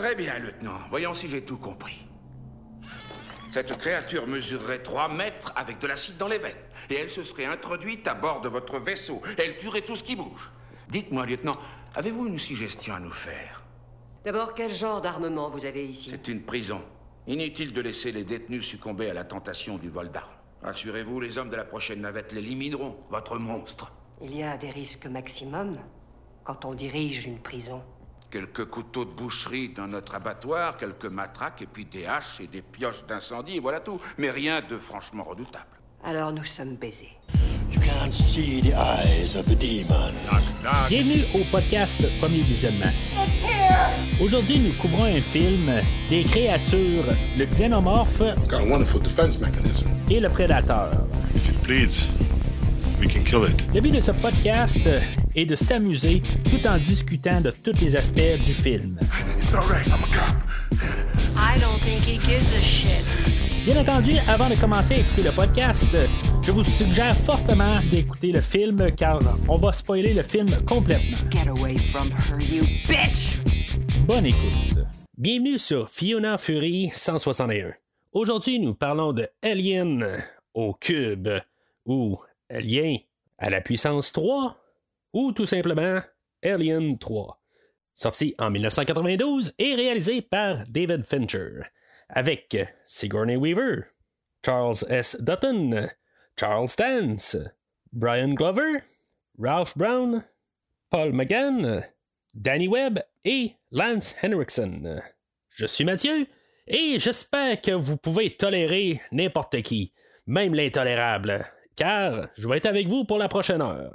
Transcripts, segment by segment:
Très bien, lieutenant. Voyons si j'ai tout compris. Cette créature mesurerait 3 mètres avec de l'acide dans les veines. Et elle se serait introduite à bord de votre vaisseau. Elle tuerait tout ce qui bouge. Dites-moi, lieutenant, avez-vous une suggestion à nous faire? D'abord, quel genre d'armement vous avez ici? C'est une prison. Inutile de laisser les détenus succomber à la tentation du vol d'armes. Rassurez-vous, les hommes de la prochaine navette l'élimineront, votre monstre. Il y a des risques maximum quand on dirige une prison. Quelques couteaux de boucherie dans notre abattoir, quelques matraques, et puis des haches et des pioches d'incendie, voilà tout. Mais rien de franchement redoutable. Alors nous sommes baisés. You can't see the eyes of the demon. Bienvenue au podcast Premier Visionnement. Aujourd'hui, nous couvrons un film des créatures, le xénomorphe Got a wonderful defense mechanism. et le prédateur. If it bleeds, we can kill it. Le but de ce podcast est de s'amuser tout en discutant de tous les aspects du film. It's all right, I'm a cop. I don't think he gives a shit. Bien entendu, avant de commencer à écouter le podcast, je vous suggère fortement d'écouter le film car on va spoiler le film complètement. Get away from her, you bitch! Bonne écoute. Bienvenue sur Fiona Fury 161. Aujourd'hui, nous parlons de Alien au cube, ou Alien à la puissance 3, ou tout simplement Alien 3. Sorti en 1992 et réalisé par David Fincher, avec Sigourney Weaver, Charles S. Dutton, Charles Dance, Brian Glover, Ralph Brown, Paul McGann, Danny Webb et Lance Henriksen. Je suis Mathieu et j'espère que vous pouvez tolérer n'importe qui, même l'intolérable, car je vais être avec vous pour la prochaine heure.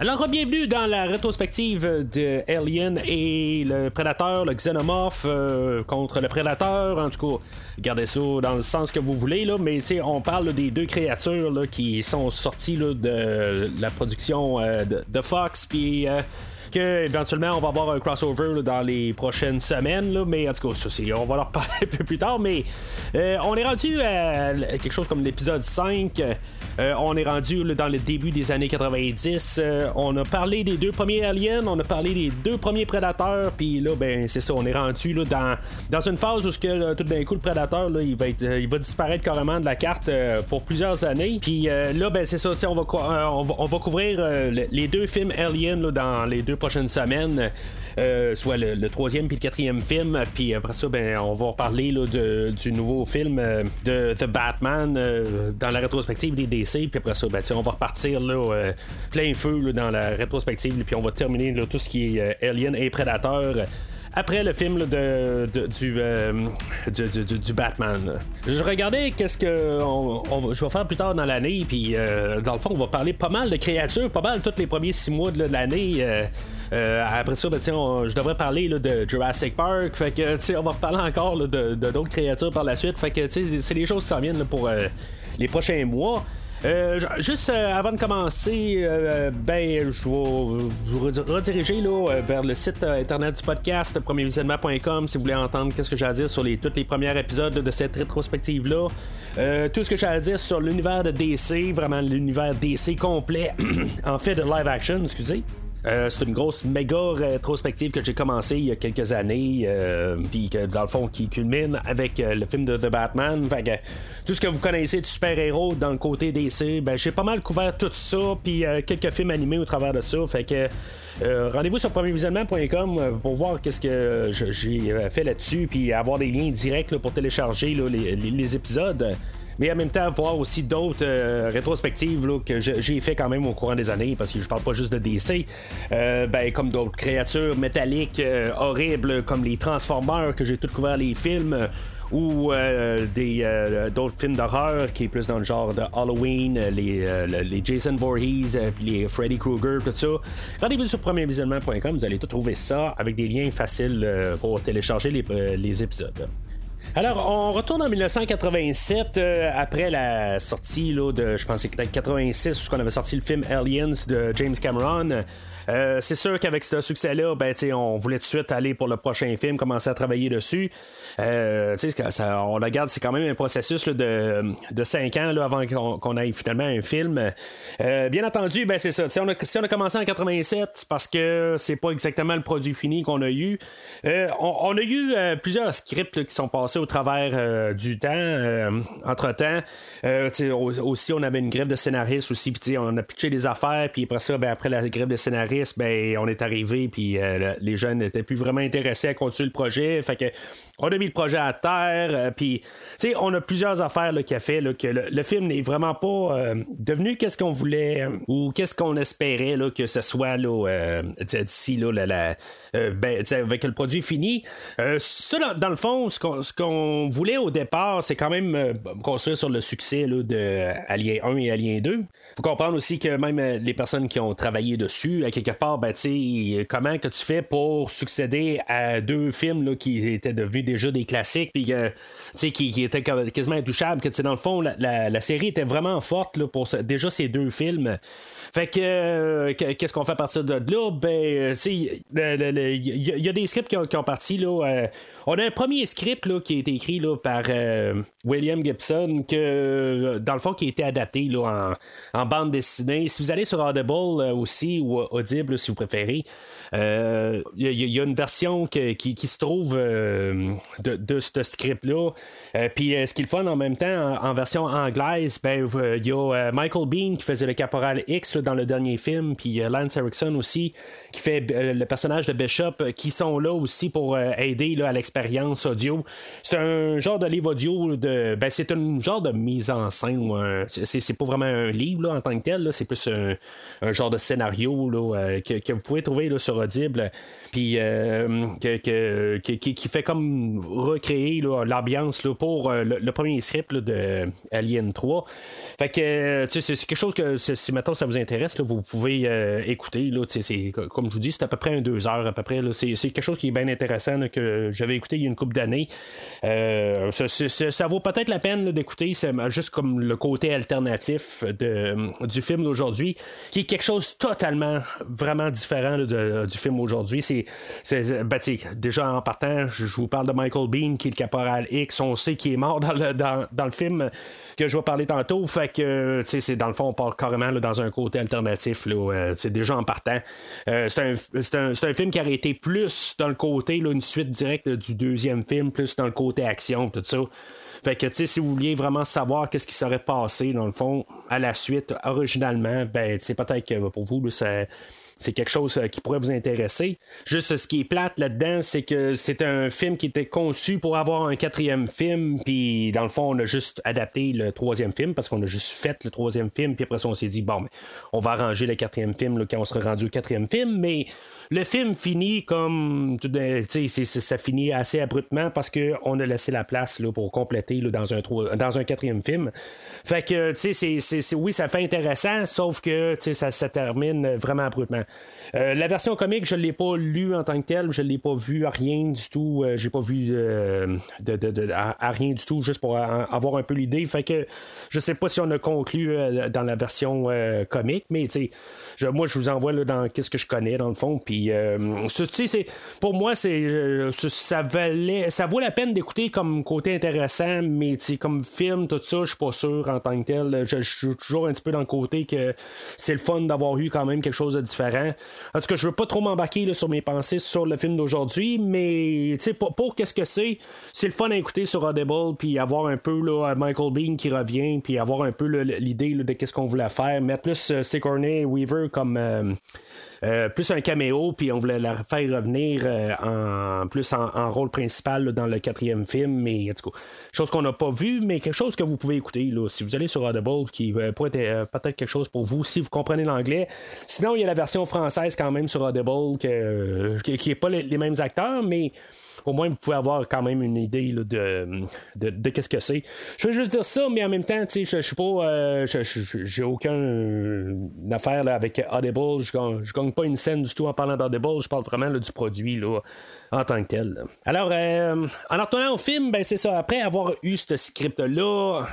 Alors, bienvenue dans la rétrospective de Alien et le Prédateur, le Xenomorph euh, contre le Prédateur. En tout cas, gardez ça dans le sens que vous voulez, là, mais on parle des deux créatures qui sont sorties de la production euh, de, de Fox, puis. euh, éventuellement on va avoir un crossover dans les prochaines semaines, là, mais en tout cas, ça, on va en reparler un peu plus tard. Mais euh, on est rendu à quelque chose comme l'épisode 5. Euh, on est rendu dans le début des années 90. Euh, on a parlé des deux premiers aliens, on a parlé des deux premiers prédateurs, puis là, ben c'est ça, on est rendu là, dans, dans une phase où tout d'un coup le prédateur là, il, va il va disparaître carrément de la carte pour plusieurs années. Puis là, ben c'est ça, on va, on va, on va couvrir le- les deux films Alien là, dans les deux prochaines semaines, euh, soit le, troisième puis le quatrième film. Puis après ça, ben on va parler là, de- du nouveau film euh, de The Batman euh, dans la rétrospective des DC. Puis après ça, ben, on va repartir là, plein feu dans la rétrospective. Puis on va terminer tout ce qui est Alien et Predator après le film de, euh, du, du- Batman. Je regardais qu'est-ce que on- je vais faire plus tard dans l'année, puis euh, dans le fond, on va parler pas mal de créatures, pas mal tous les premiers six mois de l'année. euh, après ça, ben, je devrais parler de Jurassic Park, fait que on va parler encore de d'autres créatures par la suite, fait que c'est des choses qui s'en viennent pour les prochains mois. Euh, juste euh, avant de commencer, euh, ben, je vais vous redi- rediriger là, vers le site internet du podcast, premiervisionnement.com, si vous voulez entendre qu'est-ce que j'ai à dire sur les, tous les premiers épisodes de cette rétrospective-là. Tout ce que j'ai à dire sur l'univers de DC, vraiment l'univers DC complet, en fait de live action, excusez. Euh, c'est une grosse méga rétrospective que j'ai commencé il y a quelques années, euh, puis que dans le fond qui culmine avec euh, le film de The Batman. Fait tout ce que vous connaissez de super-héros dans le côté DC, ben j'ai pas mal couvert tout ça, puis quelques films animés au travers de ça. Fait que rendez-vous sur premiervisionnement.com pour voir qu'est-ce que j'ai fait là-dessus, puis avoir des liens directs pour télécharger les épisodes. Mais en même temps, voir aussi d'autres euh, rétrospectives que j'ai fait quand même au courant des années, parce que je parle pas juste de DC, euh, ben, comme d'autres créatures métalliques euh, horribles, comme les Transformers, que j'ai tout couvert les films, ou des d'autres films d'horreur qui est plus dans le genre de Halloween, les, le- les Jason Voorhees, puis les Freddy Krueger, tout ça. Rendez-vous sur premiervisionnement.com, vous allez tout trouver ça avec des liens faciles pour télécharger les, les épisodes. Alors, on retourne en 1987 euh, après la sortie là, de, je pense que c'était 86, où on avait sorti le film Aliens de James Cameron. Euh, c'est sûr qu'avec ce succès-là, ben, on voulait tout de suite aller pour le prochain film, commencer à travailler dessus. Euh, ça, on regarde, c'est quand même un processus de, de 5 ans là, avant qu'on, ait finalement un film. Euh, bien entendu, ben, c'est ça. Si on, a, commencé en 87, c'est parce que c'est pas exactement le produit fini qu'on a eu. Euh, on, a eu plusieurs scripts qui sont passés au travers du temps. entre-temps, aussi, on avait une grève de scénaristes aussi, puis on a pitché des affaires, puis après ça, ben, après la grève de scénaristes, ben, on est arrivé, puis euh, les jeunes n'étaient plus vraiment intéressés à continuer le projet. On a mis le projet à terre, euh, puis on a plusieurs affaires qui a fait que le, film n'est vraiment pas euh, devenu qu'est-ce qu'on voulait ou qu'est-ce qu'on espérait là, que ce soit là, d'ici là, ben, avec le produit fini. dans, le fond, ce qu'on, voulait au départ, c'est quand même construire sur le succès là, de Alien 1 et Alien 2. Faut comprendre aussi que même les personnes qui ont travaillé dessus, à part, ben, comment que tu fais pour succéder à deux films là, qui étaient devenus déjà des classiques, puis qui, qui étaient quasiment intouchables, que dans le fond, la, la, série était vraiment forte là, pour déjà ces deux films. Fait que, euh, qu'est-ce qu'on fait à partir de là? Ben, il y, a des scripts qui ont, qui parti. Là, euh, on a un premier script là, qui a été écrit là, par euh, William Gibson, que, dans le fond, qui a été adapté là, en, en bande dessinée. Si vous allez sur Audible aussi, ou Audible, si vous préférez, il y, a une version qui, qui, se trouve de, ce script-là. Puis, ce qu'il fait en même temps, en, version anglaise, ben, il y a Michael Bean qui faisait le Caporal X dans le dernier film, puis euh, Lance Erickson aussi, qui fait euh, le personnage de Bishop, euh, qui sont là aussi pour aider là, à l'expérience audio. C'est un genre de livre audio, de, ben, c'est un genre de mise en scène, c'est, pas vraiment un livre là, en tant que tel, c'est plus un, genre de scénario là, que, vous pouvez trouver là, sur Audible, puis que, qui, fait comme recréer l'ambiance pour le, premier script de Alien 3. Fait que c'est quelque chose que si maintenant ça vous intéresse vous pouvez euh, écouter. Là, comme je vous dis, c'est à peu près un deux heures à peu près. C'est, quelque chose qui est bien intéressant que j'avais écouté il y a une couple d'années. Euh, ça, vaut peut-être la peine d'écouter. C'est juste comme le côté alternatif de, du film d'aujourd'hui, qui est quelque chose totalement vraiment différent du film aujourd'hui. C'est, ben, déjà en partant, je, vous parle de Michael Bean, qui est le caporal X. On sait qu'il est mort dans le, dans, le film que je vais parler tantôt. Fait que, dans le fond, on part carrément dans un côté alternatif, euh, c'est déjà en partant. Euh, c'est un, film qui aurait été plus dans le côté, là, une suite directe du deuxième film, plus dans le côté action, tout ça. Fait que, tu sais, si vous vouliez vraiment savoir qu'est-ce qui serait passé, dans le fond, à la suite, originalement, ben, c'est peut-être que pour vous, ça c'est quelque chose euh, qui pourrait vous intéresser. Juste ce qui est plate là-dedans, c'est que c'est un film qui était conçu pour avoir un quatrième film, puis dans le fond, on a juste adapté le troisième film parce qu'on a juste fait le troisième film, puis après ça, on s'est dit, bon, mais on va arranger le quatrième film quand on sera rendu au quatrième film, mais le film finit comme. Tu sais, ça finit assez abruptement parce qu'on a laissé la place là, pour compléter dans, un, quatrième film. Fait que, tu sais, oui, ça fait intéressant, sauf que ça, ça termine vraiment abruptement. Euh, la version comique, je ne l'ai pas lu en tant que telle, je ne l'ai pas vu à rien du tout. Euh, j'ai pas vu euh, à, rien du tout, juste pour avoir un peu l'idée. Fait que je sais pas si on a conclu dans la version comique, mais moi je vous envoie là, dans qu'est-ce que je connais dans le fond. Puis c'est pour moi, c'est ça valait ça vaut la peine d'écouter comme côté intéressant, mais comme film, tout ça, je suis pas sûr en tant que tel. Je, suis toujours un petit peu dans le côté que c'est le fun d'avoir eu quand même quelque chose de différent. En tout cas, je veux pas trop m'embarquer sur mes pensées sur le film d'aujourd'hui, mais pour, pour qu'est-ce que c'est, c'est le fun à écouter sur Audible, puis avoir un peu là, Michael Bean qui revient, puis avoir un peu l'idée de qu'est-ce qu'on voulait faire, mettre plus euh, Sigourney Weaver comme euh, euh, plus un caméo, puis on voulait la faire revenir euh, en plus en, rôle principal dans le quatrième film, mais en tout cas, chose qu'on n'a pas vu, mais quelque chose que vous pouvez écouter là, si vous allez sur Audible, qui euh, pourrait être peut-être quelque chose pour vous si vous comprenez l'anglais. Sinon, il y a la version française quand même sur Audible, qui n'est pas les, mêmes acteurs, mais au moins vous pouvez avoir quand même une idée de, de, qu'est-ce que c'est. Je veux juste dire ça, mais en même temps, je, je suis pas. euh, j'ai aucun euh, affaire là, avec Audible. Je je gagne pas une scène du tout en parlant d'Audible. Je parle vraiment là, du produit là, en tant que tel. Alors, euh, en retournant au film, ben c'est ça. Après avoir eu ce script-là,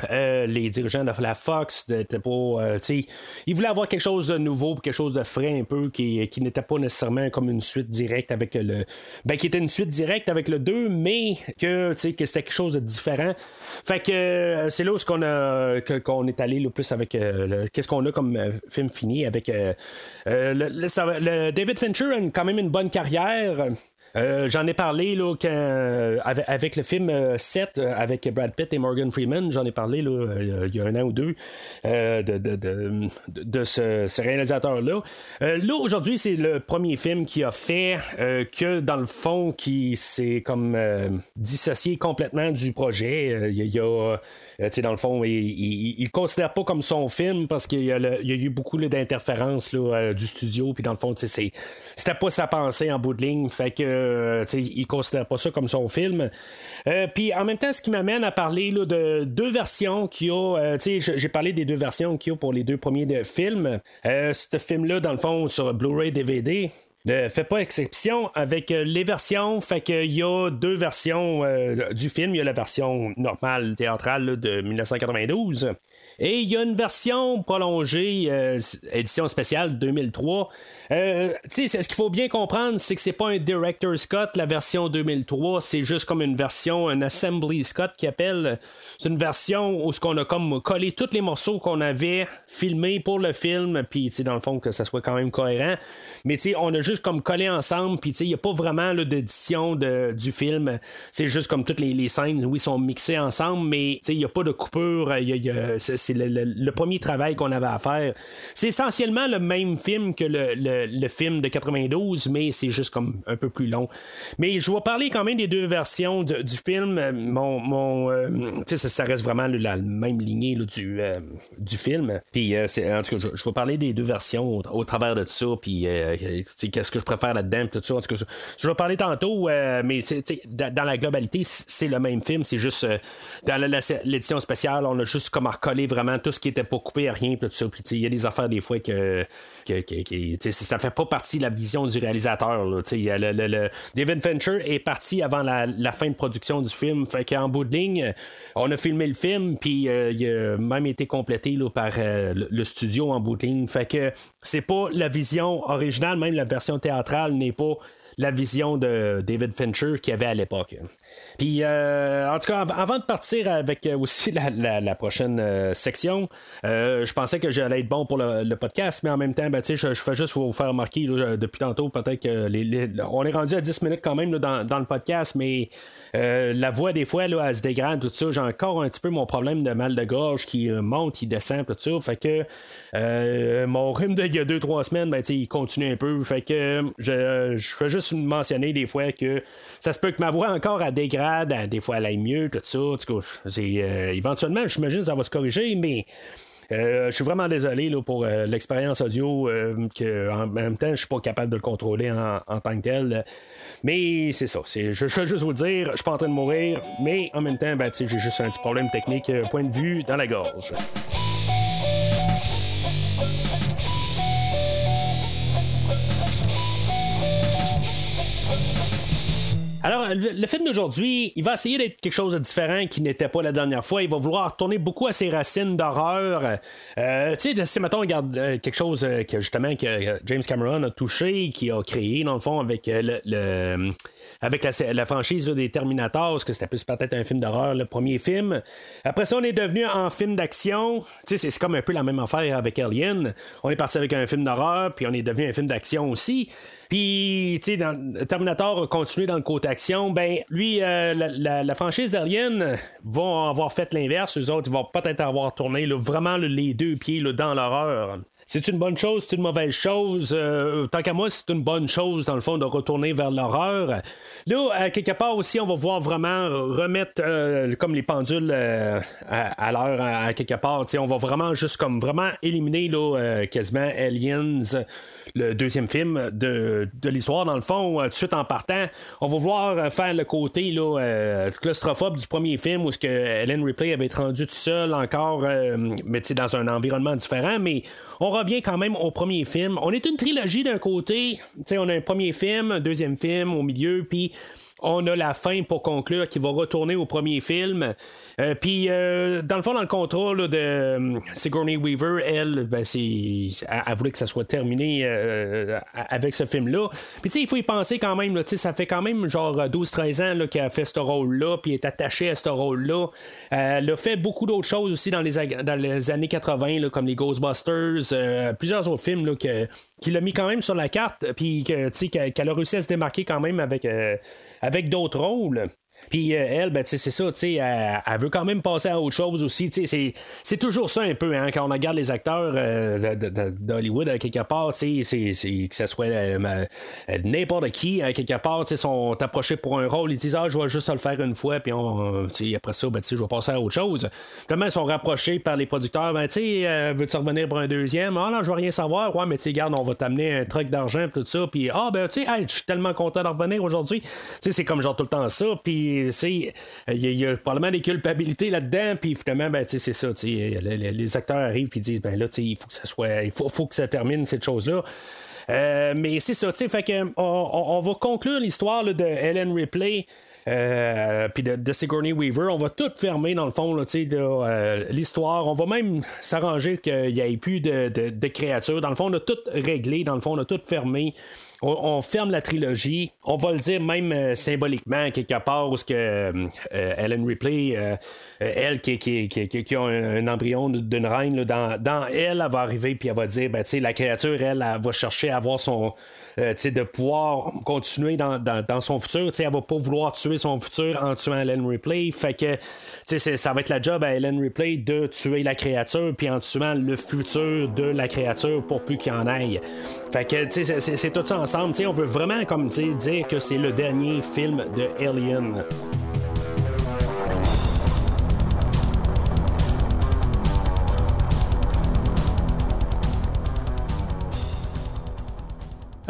les dirigeants de la Fox n'étaient pas. ils voulaient avoir quelque chose de nouveau, quelque chose de frais un peu, qui, qui n'était pas nécessairement comme une suite directe avec le. Ben, qui était une suite directe avec le 2, mais que, que c'était quelque chose de différent. Fait que euh, c'est là où qu'on est allé le plus avec euh, le- qu'est-ce qu'on a comme euh, film fini avec le, le- le David Fincher a quand même une bonne carrière. Euh, J'en ai parlé là, euh, avec, le film euh, 7 euh, avec Brad Pitt et Morgan Freeman. J'en ai parlé là, il y a un an ou deux de, de, de, de ce, réalisateur-là. Là, aujourd'hui, c'est le premier film qui a fait que, dans le fond, qui s'est comme dissocié complètement du projet. Il y a, dans le fond, il, il le considère pas comme son film parce qu'il y, a y a eu beaucoup d'interférences du studio. Puis dans le fond, c'était pas sa pensée en bout de ligne. Fait que, euh, il considère pas ça comme son film. Euh, puis en même temps, ce qui m'amène à parler là, de deux versions qu'il y a. euh, j'ai parlé des deux versions qu'il y a pour les deux premiers films. Ce film-là, dans le fond, sur Blu-ray DVD. Ne fait pas exception avec les versions. Fait qu'il y a deux versions du film. Il y a la version normale théâtrale de 1992. Et il y a une version prolongée, euh, édition spéciale 2003. Euh, ce qu'il faut bien comprendre, c'est que c'est pas un Director's Cut, la version 2003. C'est juste comme une version, un Assembly Cut qui appelle. C'est une version où ce qu'on a comme collé tous les morceaux qu'on avait filmés pour le film. Puis, dans le fond, que ça soit quand même cohérent. Mais, on a juste comme collé ensemble. Puis, il n'y a pas vraiment d'édition du film. C'est juste comme toutes les, scènes, oui, sont mixées ensemble. Mais, il n'y a pas de coupure. C'est c'est le, premier travail qu'on avait à faire. C'est essentiellement le même film que le, le- film de 92, mais c'est juste comme un peu plus long. Mais je vais parler quand même des deux versions du film. Mon, mon, euh, ça, ça reste vraiment la même lignée là, du, euh, du film. Puis, euh, en tout cas, je, vais parler des deux versions au, travers de ça. Puis, euh, qu'est-ce que je préfère là-dedans, tout ça. En tout cas, je, vais parler tantôt, mais dans, la globalité, c'est le même film. C'est juste dans l'édition spéciale, on a juste comme recollé vraiment tout ce qui était pas coupé rien, tout ça. Puis, il y a des affaires des fois que, que, que- que, ça fait pas partie de la vision du réalisateur. Le, le- le- David Fincher est parti avant la, fin de production du film. Fait qu'en bout de ligne, on a filmé le film, puis euh, il a même été complété là, par euh, le, le studio en bout de ligne. Fait que c'est pas la vision originale, même la version théâtrale n'est pas la vision de David Fincher qu'il y avait à l'époque. Puis, euh, en tout cas, av- avant de partir avec euh, aussi la, prochaine euh, section, je pensais que j'allais être bon pour le, podcast, mais en même temps, ben, je, je fais juste vous faire remarquer depuis tantôt, peut-être que les, on est rendu à 10 minutes quand même dans, le podcast, mais la voix, des fois, là, elle se dégrade, tout ça. J'ai encore un petit peu mon problème de mal de gorge qui monte, qui descend, tout ça. Fait que mon rhume d'il y a 2-3 semaines, ben, il continue un peu. Fait que je, je fais juste mentionner des fois que ça se peut que ma voix encore elle dégrade, des fois elle aille mieux, tout ça. Tout cas, euh, éventuellement, j'imagine que ça va se corriger, mais. euh, je suis vraiment désolé là, pour euh, l'expérience audio, euh, que en même temps, je suis pas capable de le contrôler en, tant que tel. Mais c'est ça. Je, vais juste vous dire, je suis pas en train de mourir, mais en même temps, ben, j'ai juste un petit problème technique, euh, point de vue, dans la gorge. Alors, le, film d'aujourd'hui, il va essayer d'être quelque chose de différent qui n'était pas la dernière fois. Il va vouloir retourner beaucoup à ses racines d'horreur. Euh, tu sais, mettons, on regarde euh, quelque chose euh, que justement que euh, James Cameron a touché, qui a créé, dans le fond, avec le, avec la, franchise des Terminators, parce que c'était plus peut-être un film d'horreur, le premier film. Après ça, on est devenu en film d'action. Tu sais, c'est- comme un peu la même affaire avec Alien. On est parti avec un film d'horreur, puis on est devenu un film d'action aussi. Puis, tu sais, Terminator a continué dans le côté action. Ben, lui, euh, la, franchise Alien vont avoir fait l'inverse. Eux autres, vont peut-être avoir tourné vraiment les deux pieds dans l'horreur. C'est une bonne chose, c'est une mauvaise chose. Euh, tant qu'à moi, c'est une bonne chose, dans le fond, de retourner vers l'horreur. Là, quelque part aussi, on va voir vraiment remettre euh, comme les pendules euh, à, l'heure, à, quelque part. on va vraiment juste comme vraiment éliminer là, quasiment Aliens, le deuxième film de, de l'histoire, dans le fond, tout de suite en partant. On va voir faire le côté claustrophobe du premier film où ce que Ellen Ripley avait été rendue tout seul encore, mais dans un environnement différent. Mais on revient quand même au premier film. On est une trilogie d'un côté. on a un premier film, un deuxième film au milieu, puis on a la fin pour conclure qui va retourner au premier film. Euh, puis, euh, dans le fond, dans le contrat de euh, Sigourney Weaver, elle, ben, c'est, elle, voulait que ça soit terminé avec ce film-là. Puis, tu sais, il faut y penser quand même. Là, ça fait quand même genre 12-13 ans qu'elle a fait ce rôle-là, puis est attachée à ce rôle-là. elle a fait beaucoup d'autres choses aussi dans les, dans les années 80, comme les Ghostbusters, plusieurs autres films là, que, qui l'a mis quand même sur la carte, puis qu'elle a réussi à se démarquer quand même avec, avec d'autres rôles. Puis euh, elle, ben, c'est ça, elle, elle veut quand même passer à autre chose aussi. C'est toujours ça un peu, hein, quand on regarde les acteurs euh, d'Hollywood à quelque part, c'est que ce soit euh, n'importe qui à quelque part, sont approchés pour un rôle, ils disent Ah, je vais juste le faire une fois, puis on, après ça, ben, je vais passer à autre chose. Comment ils sont rapprochés par les producteurs, ben, veux-tu revenir pour un deuxième Ah, non, je veux rien savoir, ouais, mais tu garde, on va t'amener un truc d'argent, tout ça, puis ah, ben, tu sais, je suis tellement content de revenir aujourd'hui. C'est comme genre tout le temps ça, puis il y, a probablement des culpabilités là-dedans, puis finalement, ben, c'est ça, les, acteurs arrivent et disent, ben là, il faut que ça soit, il faut, que ça termine cette chose-là. Euh, mais c'est ça, tu fait que on, va conclure l'histoire de Ellen Ripley. Euh, puis de, Sigourney Weaver, on va tout fermer dans le fond euh, l'histoire. On va même s'arranger qu'il n'y ait plus de, de, créatures. Dans le fond, on a tout réglé. Dans le fond, on a tout fermé on, ferme la trilogie. On va le dire même euh, symboliquement, quelque part, où que euh, Ellen Ripley, euh, elle qui, qui, qui, a un, embryon d'une reine, dans, dans, elle, elle va arriver puis elle va dire, ben, la créature, elle, elle, va chercher à avoir son, de pouvoir continuer dans, son futur. Elle va pas vouloir tuer son futur en tuant Ellen Ripley. Fait que ça va être la job à Ellen Ripley de tuer la créature puis en tuant le futur de la créature pour plus qu'il en aille. Fait que c'est tout ça ensemble. On veut vraiment comme dire que c'est le dernier film de Alien.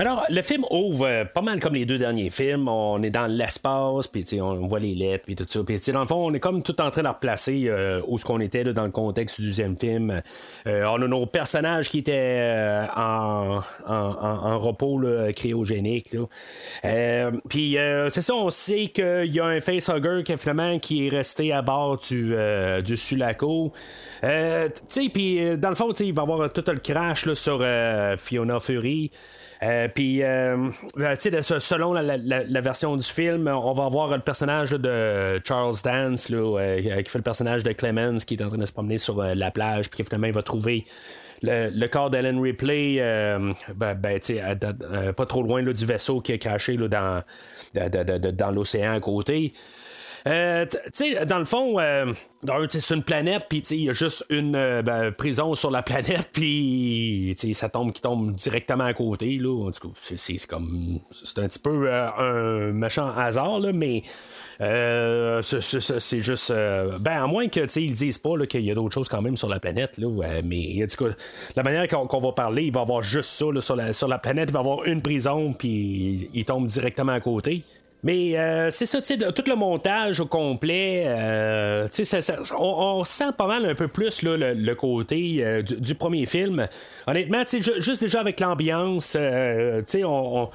Alors, le film ouvre euh, pas mal comme les deux derniers films. On est dans l'espace, puis on voit les lettres, puis tout ça. Puis dans le fond, on est comme tout en train de replacer euh, où ce qu'on était dans le contexte du deuxième film. Euh, on a nos personnages qui étaient en, repos cryogénique. puis c'est ça, on sait qu'il y a un facehugger qui, finalement, qui est resté à bord du, du Sulaco. puis dans le fond, il va y avoir tout le crash sur Fiona Fury. Euh, puis, euh, euh, selon la, version du film, on va avoir le personnage de Charles Dance, là, qui fait le personnage de Clemens, qui est en train de se promener sur la plage, puis finalement, il va trouver. Le, corps d'Ellen Ripley, ben, ben pas trop loin du vaisseau qui est caché dans, dans l'océan à côté. Euh, dans le fond, euh, c'est une planète, puis il y a juste une euh, ben, prison sur la planète, puis ça tombe qui tombe directement à côté. Là. En tout cas, c'est comme. C'est un petit peu un méchant hasard, là, mais. c'est juste. ben, à moins que ils disent pas qu'il y a d'autres choses quand même sur la planète. Là, mais en tout cas, la manière qu'on va parler, il va avoir juste ça sur, la, sur la planète. Il va avoir une prison, puis il tombe directement à côté. Mais euh, c'est ça, tu sais, tout le montage au complet, euh, tu sais, on, sent pas mal un peu plus là, le, côté euh, du, premier film. Honnêtement, tu sais, juste déjà avec l'ambiance, tu sais, on,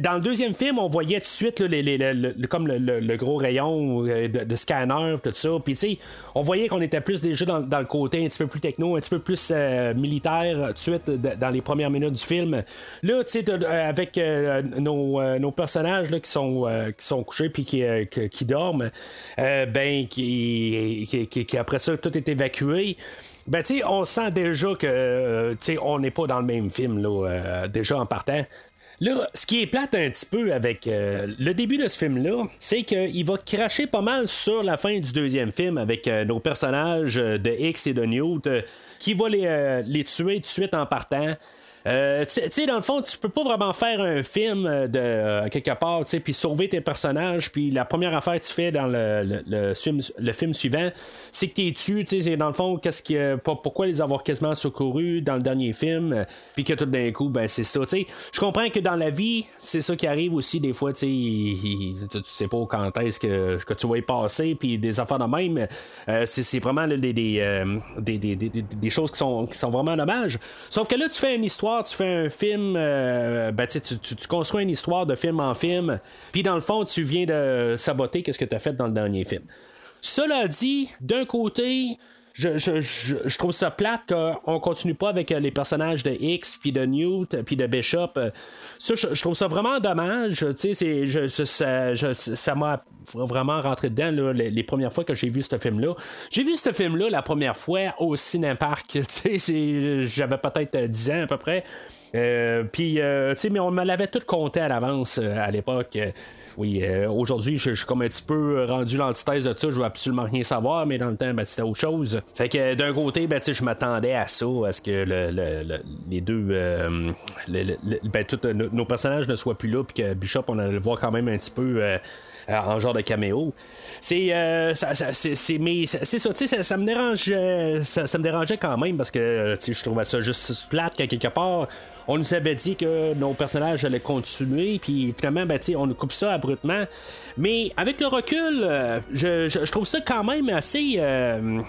dans le deuxième film, on voyait tout de suite les, les, comme le, gros rayon de, scanner, tout ça. Puis, tu sais, on voyait qu'on était plus déjà dans, le côté un petit peu plus techno, un petit peu plus militaire, tout de suite, dans les premières minutes du film. Là, tu sais, avec nos, nos, personnages là, qui sont euh, qui sont couchés puis qui, euh, qui, dorment, euh, ben, qui, qui, après ça, tout est évacué. Ben, on sent déjà que, on n'est pas dans le même film, là, déjà en partant. Là, ce qui est plate un petit peu avec le début de ce film-là, c'est qu'il va cracher pas mal sur la fin du deuxième film avec nos personnages de X et de Newt qui va les, les tuer tout de suite en partant. Euh, tu sais, dans le fond, tu peux pas vraiment faire un film euh, de euh, quelque part, tu sais, puis sauver tes personnages, puis la première affaire que tu fais dans le, le, film, le film suivant, c'est que tu tues, tu sais, dans le fond, qu'est-ce qui, pourquoi les avoir quasiment secourus dans le dernier film, puis que tout d'un coup, ben c'est ça, tu sais. Je comprends que dans la vie, c'est ça qui arrive aussi des fois, tu sais, tu sais pas quand est-ce que, que tu vas y passer, puis des affaires de même, c'est vraiment des, des- des- des choses qui sont, qui sont vraiment dommages. Sauf que là, tu fais une histoire, tu fais un film, euh, ben, tu, construis une histoire de film en film, puis dans le fond, tu viens de saboter qu'est-ce que tu as fait dans le dernier film. Cela dit, d'un côté, je, je, je, je trouve ça plate qu'on continue pas avec euh, les personnages de X, puis de Newt, euh, puis de Bishop. Euh, Ça, je, trouve ça vraiment dommage. Tu sais, je- ça m'a vraiment rentré dedans là, les, premières fois que j'ai vu ce film-là. J'ai vu ce film-là la première fois au Cinépark. Tu sais, j'avais peut-être euh, 10 ans à peu près. Euh, puis, euh, tu sais, mais on me l'avait tout compté à l'avance euh, à l'époque. Oui, aujourd'hui, je suis comme un petit peu rendu l'antithèse de ça. Je veux absolument rien savoir, mais dans le temps, ben, c'était autre chose. Fait que d'un côté, ben, je m'attendais à ça, à ce que le- le- le- les deux, ben, tous nos, personnages ne soient plus là, puis que Bishop, on allait le voir quand même un petit peu. En genre de caméo. C'est euh, ça, ça- c'est, ça, tu sais, ça, ça me dérangeait, ça, ça me dérangeait quand même parce que sais, je trouvais ça juste plate qu'à quelque part on nous avait dit que nos personnages allaient continuer, puis finalement, ben, on nous coupe ça abruptement. Mais avec le recul, euh, je, trouve ça quand même assez euh,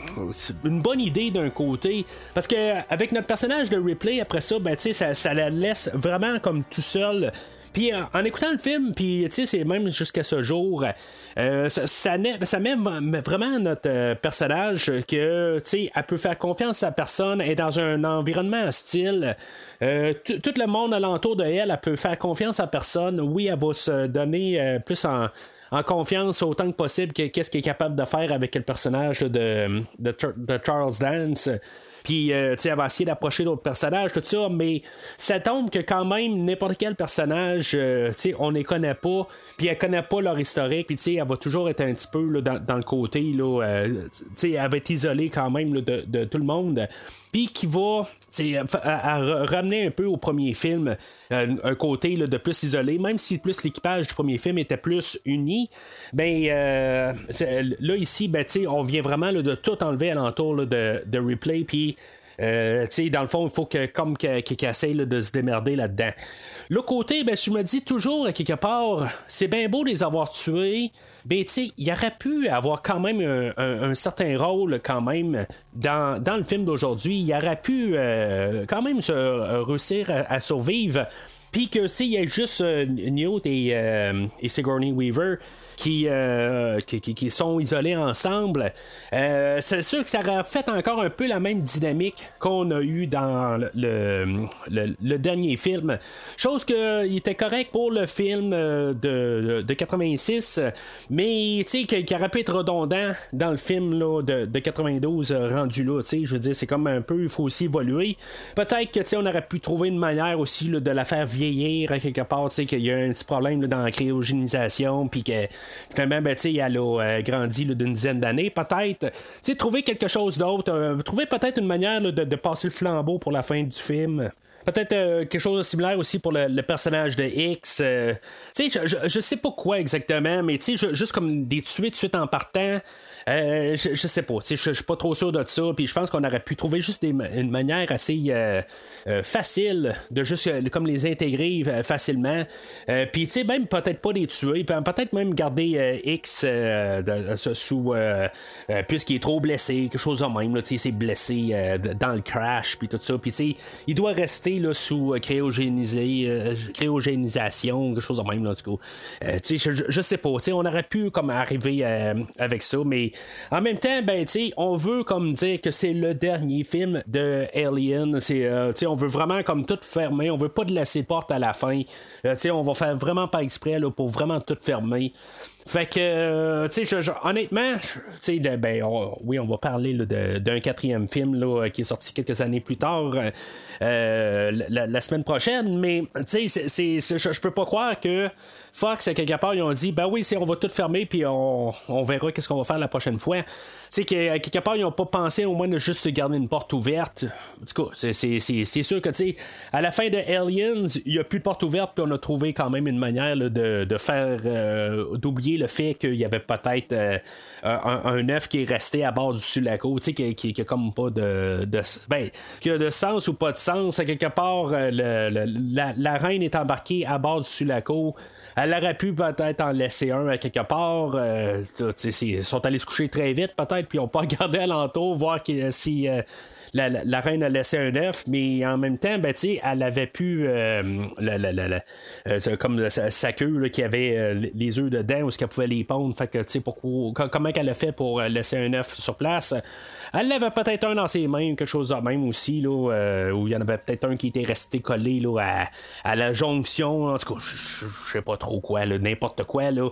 une bonne idée d'un côté, parce que avec notre personnage de replay après ça, ben, ça, ça la laisse vraiment comme tout seul. Puis en, écoutant le film, puis tu sais, c'est même jusqu'à ce jour, euh, ça, ça, met, ça met vraiment notre euh, personnage que, tu sais, elle peut faire confiance à personne, elle est dans un environnement hostile. Euh, tout le monde alentour de elle, elle peut faire confiance à personne. Oui, elle va se donner plus en confiance autant que possible que qu'est-ce qu'il est capable de faire avec le personnage de Charles Dance. Puis, euh, elle va essayer d'approcher d'autres personnages, tout ça, mais ça tombe que quand même, n'importe quel personnage, euh, on les connaît pas, puis elle connaît pas leur historique, puis elle va toujours être un petit peu là, dans, le côté, là, euh, elle va être isolée quand même de tout le monde, puis qui va, à, à- à re- ramener un peu au premier film, euh, un côté là, de plus isolé, même si plus l'équipage du premier film était plus uni, ben euh, là ici, ben, on vient vraiment de tout enlever alentour là, de, de replay, euh, dans le fond, il faut que comme qu'il essaye de se démerder là-dedans. L'autre côté, ben, je me dis toujours, quelque part, c'est bien beau de les avoir tués, mais il aurait pu avoir quand même un, certain rôle quand même dans, le film d'aujourd'hui. Il aurait pu euh, quand même se, euh, réussir à, survivre. Puis que, tu sais, il y a juste euh, Newt et, euh, et Sigourney Weaver qui, euh, qui, qui- qui sont isolés ensemble. Euh, c'est sûr que ça aurait fait encore un peu la même dynamique qu'on a eu dans le, le, le- dernier film. Chose que il était correct pour le film euh, de, de 86, mais qui, qui aurait pu être redondant dans le film là, de, de 92 euh, rendu là. Je veux dire, c'est comme un peu, il faut aussi évoluer. Peut-être que on aurait pu trouver une manière aussi là, de la faire vieillir à quelque part, qu'il y a un petit problème là, dans la cryogénisation, puis que finalement, ben, elle a euh, grandi d'une dizaine d'années. Peut-être, trouver quelque chose d'autre, euh, trouver peut-être une manière de, de passer le flambeau pour la fin du film. Peut-être euh, quelque chose de similaire aussi pour le, personnage de X. euh, je, je, sais pas quoi exactement, mais juste comme des tout de suite en partant. euh, je, je sais pas, je, je suis pas trop sûr de ça, puis je pense qu'on aurait pu trouver juste une manière assez facile de juste comme les intégrer facilement. Puis tu même peut-être pas les tuer, peut-être même garder X sous puisqu'il est trop blessé, quelque chose de même, tu sais, c'est blessé dans le crash, puis tout ça, puis tu sais, il doit rester là, sous euh, euh, cryogénisation, quelque chose de même, là, du coup. Euh, sais, je, je sais pas, on aurait pu comme arriver euh, avec ça, mais en même temps, ben, on veut comme dire que c'est le dernier film de Alien, on veut vraiment comme tout fermer, on veut pas de laisser de porte à la fin, on va faire vraiment pas exprès là, pour vraiment tout fermer. Fait que, euh, tu sais, honnêtement, tu sais, ben, oui, on va parler d'un quatrième film là, qui est sorti quelques années plus tard. Euh, la, la, semaine prochaine, mais tu sais, je peux pas croire que Fox, à quelque part, ils ont dit, ben oui, on va tout fermer, puis on, on verra qu'est-ce qu'on va faire la prochaine fois. Sais, quelque part, ils n'ont pas pensé au moins de juste garder une porte ouverte. En tout cas, c'est sûr que, tu sais, à la fin de Aliens, il n'y a plus de porte ouverte, puis on a trouvé quand même une manière de, de, faire, euh, d'oublier le fait qu'il y avait peut-être euh, un, œuf qui est resté à bord du Sulaco, tu sais, qui, qui, qui, a comme pas de, de, ben, qui a de sens ou pas de sens. À quelque part, euh, la, la, reine est embarquée à bord du Sulaco. Elle aurait pu peut-être en laisser un quelque part. ils sont allés se coucher très vite, peut-être puis ils n'ont pas regardé alentour, voir si euh, la, reine a laissé un œuf, mais en même temps, ben, elle avait pu, euh, euh, comme sa, queue qui avait les œufs dedans, où ce qu'elle pouvait les pondre. Fait que, pourquoi, comment elle a fait pour laisser un œuf sur place? Elle avait peut-être un dans ses mains, quelque chose de même aussi, là, où il y en avait peut-être un qui était resté collé là, à, la jonction. En tout cas, je sais pas trop quoi, n'importe quoi. Là.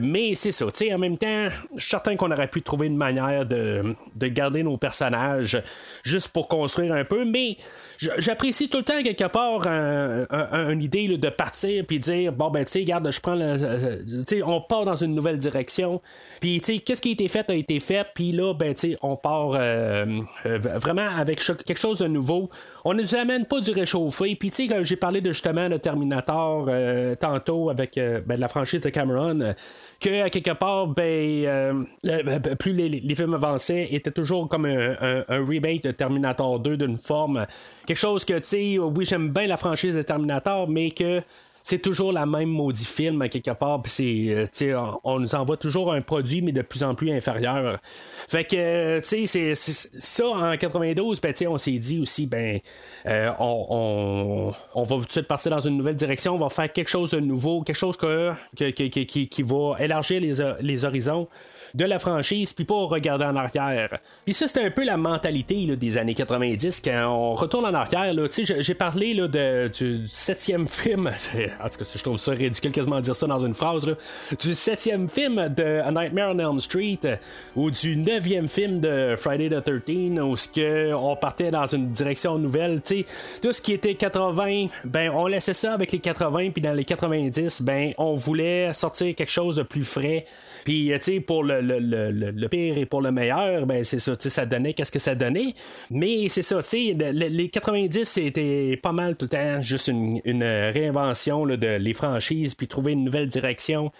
mais c'est ça, en même temps, je suis certain qu'on aurait pu trouver une manière de garder nos personnages juste pour construire un peu, mais j'apprécie tout le temps quelque part une idée de partir puis dire bon ben tu sais regarde je prends le tu sais on part dans une nouvelle direction. Puis tu sais qu'est-ce qui a été fait a été fait. Puis là ben tu sais on part euh, euh, vraiment avec quelque chose de nouveau on ne nous amène pas du réchauffé. Puis tu sais j'ai parlé de justement le Terminator euh, tantôt avec ben, la franchise de Cameron que à quelque part ben plus les, films avançaient était toujours comme un, un remake de Terminator 2 d'une forme. Quelque chose que, tu sais, oui, j'aime bien la franchise de Terminator, mais que c'est toujours la même maudit film à quelque part puis c'est euh, on, on, nous envoie toujours un produit mais de plus en plus inférieur. Fait que tu sais c'est ça en 92 ben, on s'est dit aussi ben euh, on, on, va tout de suite partir dans une nouvelle direction on va faire quelque chose de nouveau quelque chose que, qui, qui, va élargir les, les horizons de la franchise, puis pas regarder en arrière. Puis ça, c'était un peu la mentalité des années 90, quand on retourne en arrière. J'ai parlé là, de, du septième film, en tout cas, je trouve ça ridicule quasiment dire ça dans une phrase, là, du septième film de A Nightmare on Elm Street, ou du neuvième film de Friday the 13 où que on partait dans une direction nouvelle. sais tout ce qui était 80, ben on laissait ça avec les 80, puis dans les 90, ben on voulait sortir quelque chose de plus frais. Puis, tu sais, pour le, le, pire et pour le meilleur, ben c'est ça, ça donnait qu'est-ce que ça donnait? Mais c'est ça, tu sais, les 90, c'était pas mal tout le temps juste une, une réinvention de les franchises, puis trouver une nouvelle direction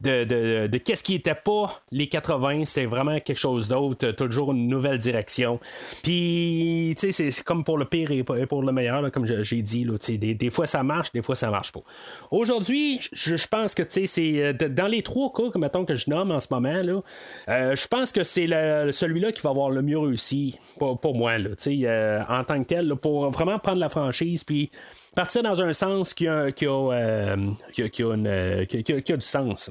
de, de, qu'est-ce qui était pas les 80, c'était vraiment quelque chose d'autre, toujours une nouvelle direction. Puis, tu sais, c'est comme pour le pire et pour le meilleur, comme j'ai dit, là, des, des fois ça marche, des fois ça marche pas. Aujourd'hui, je pense que, tu sais, c'est euh, dans les trois cas, que, mettons, que je nomme en ce moment, là, euh, je pense que c'est celui-là qui va avoir le mieux réussi pour, pour moi, là, tu sais, euh, en tant que tel, pour vraiment prendre la franchise, puis partir dans un sens qui a, qui a, qui a du sens.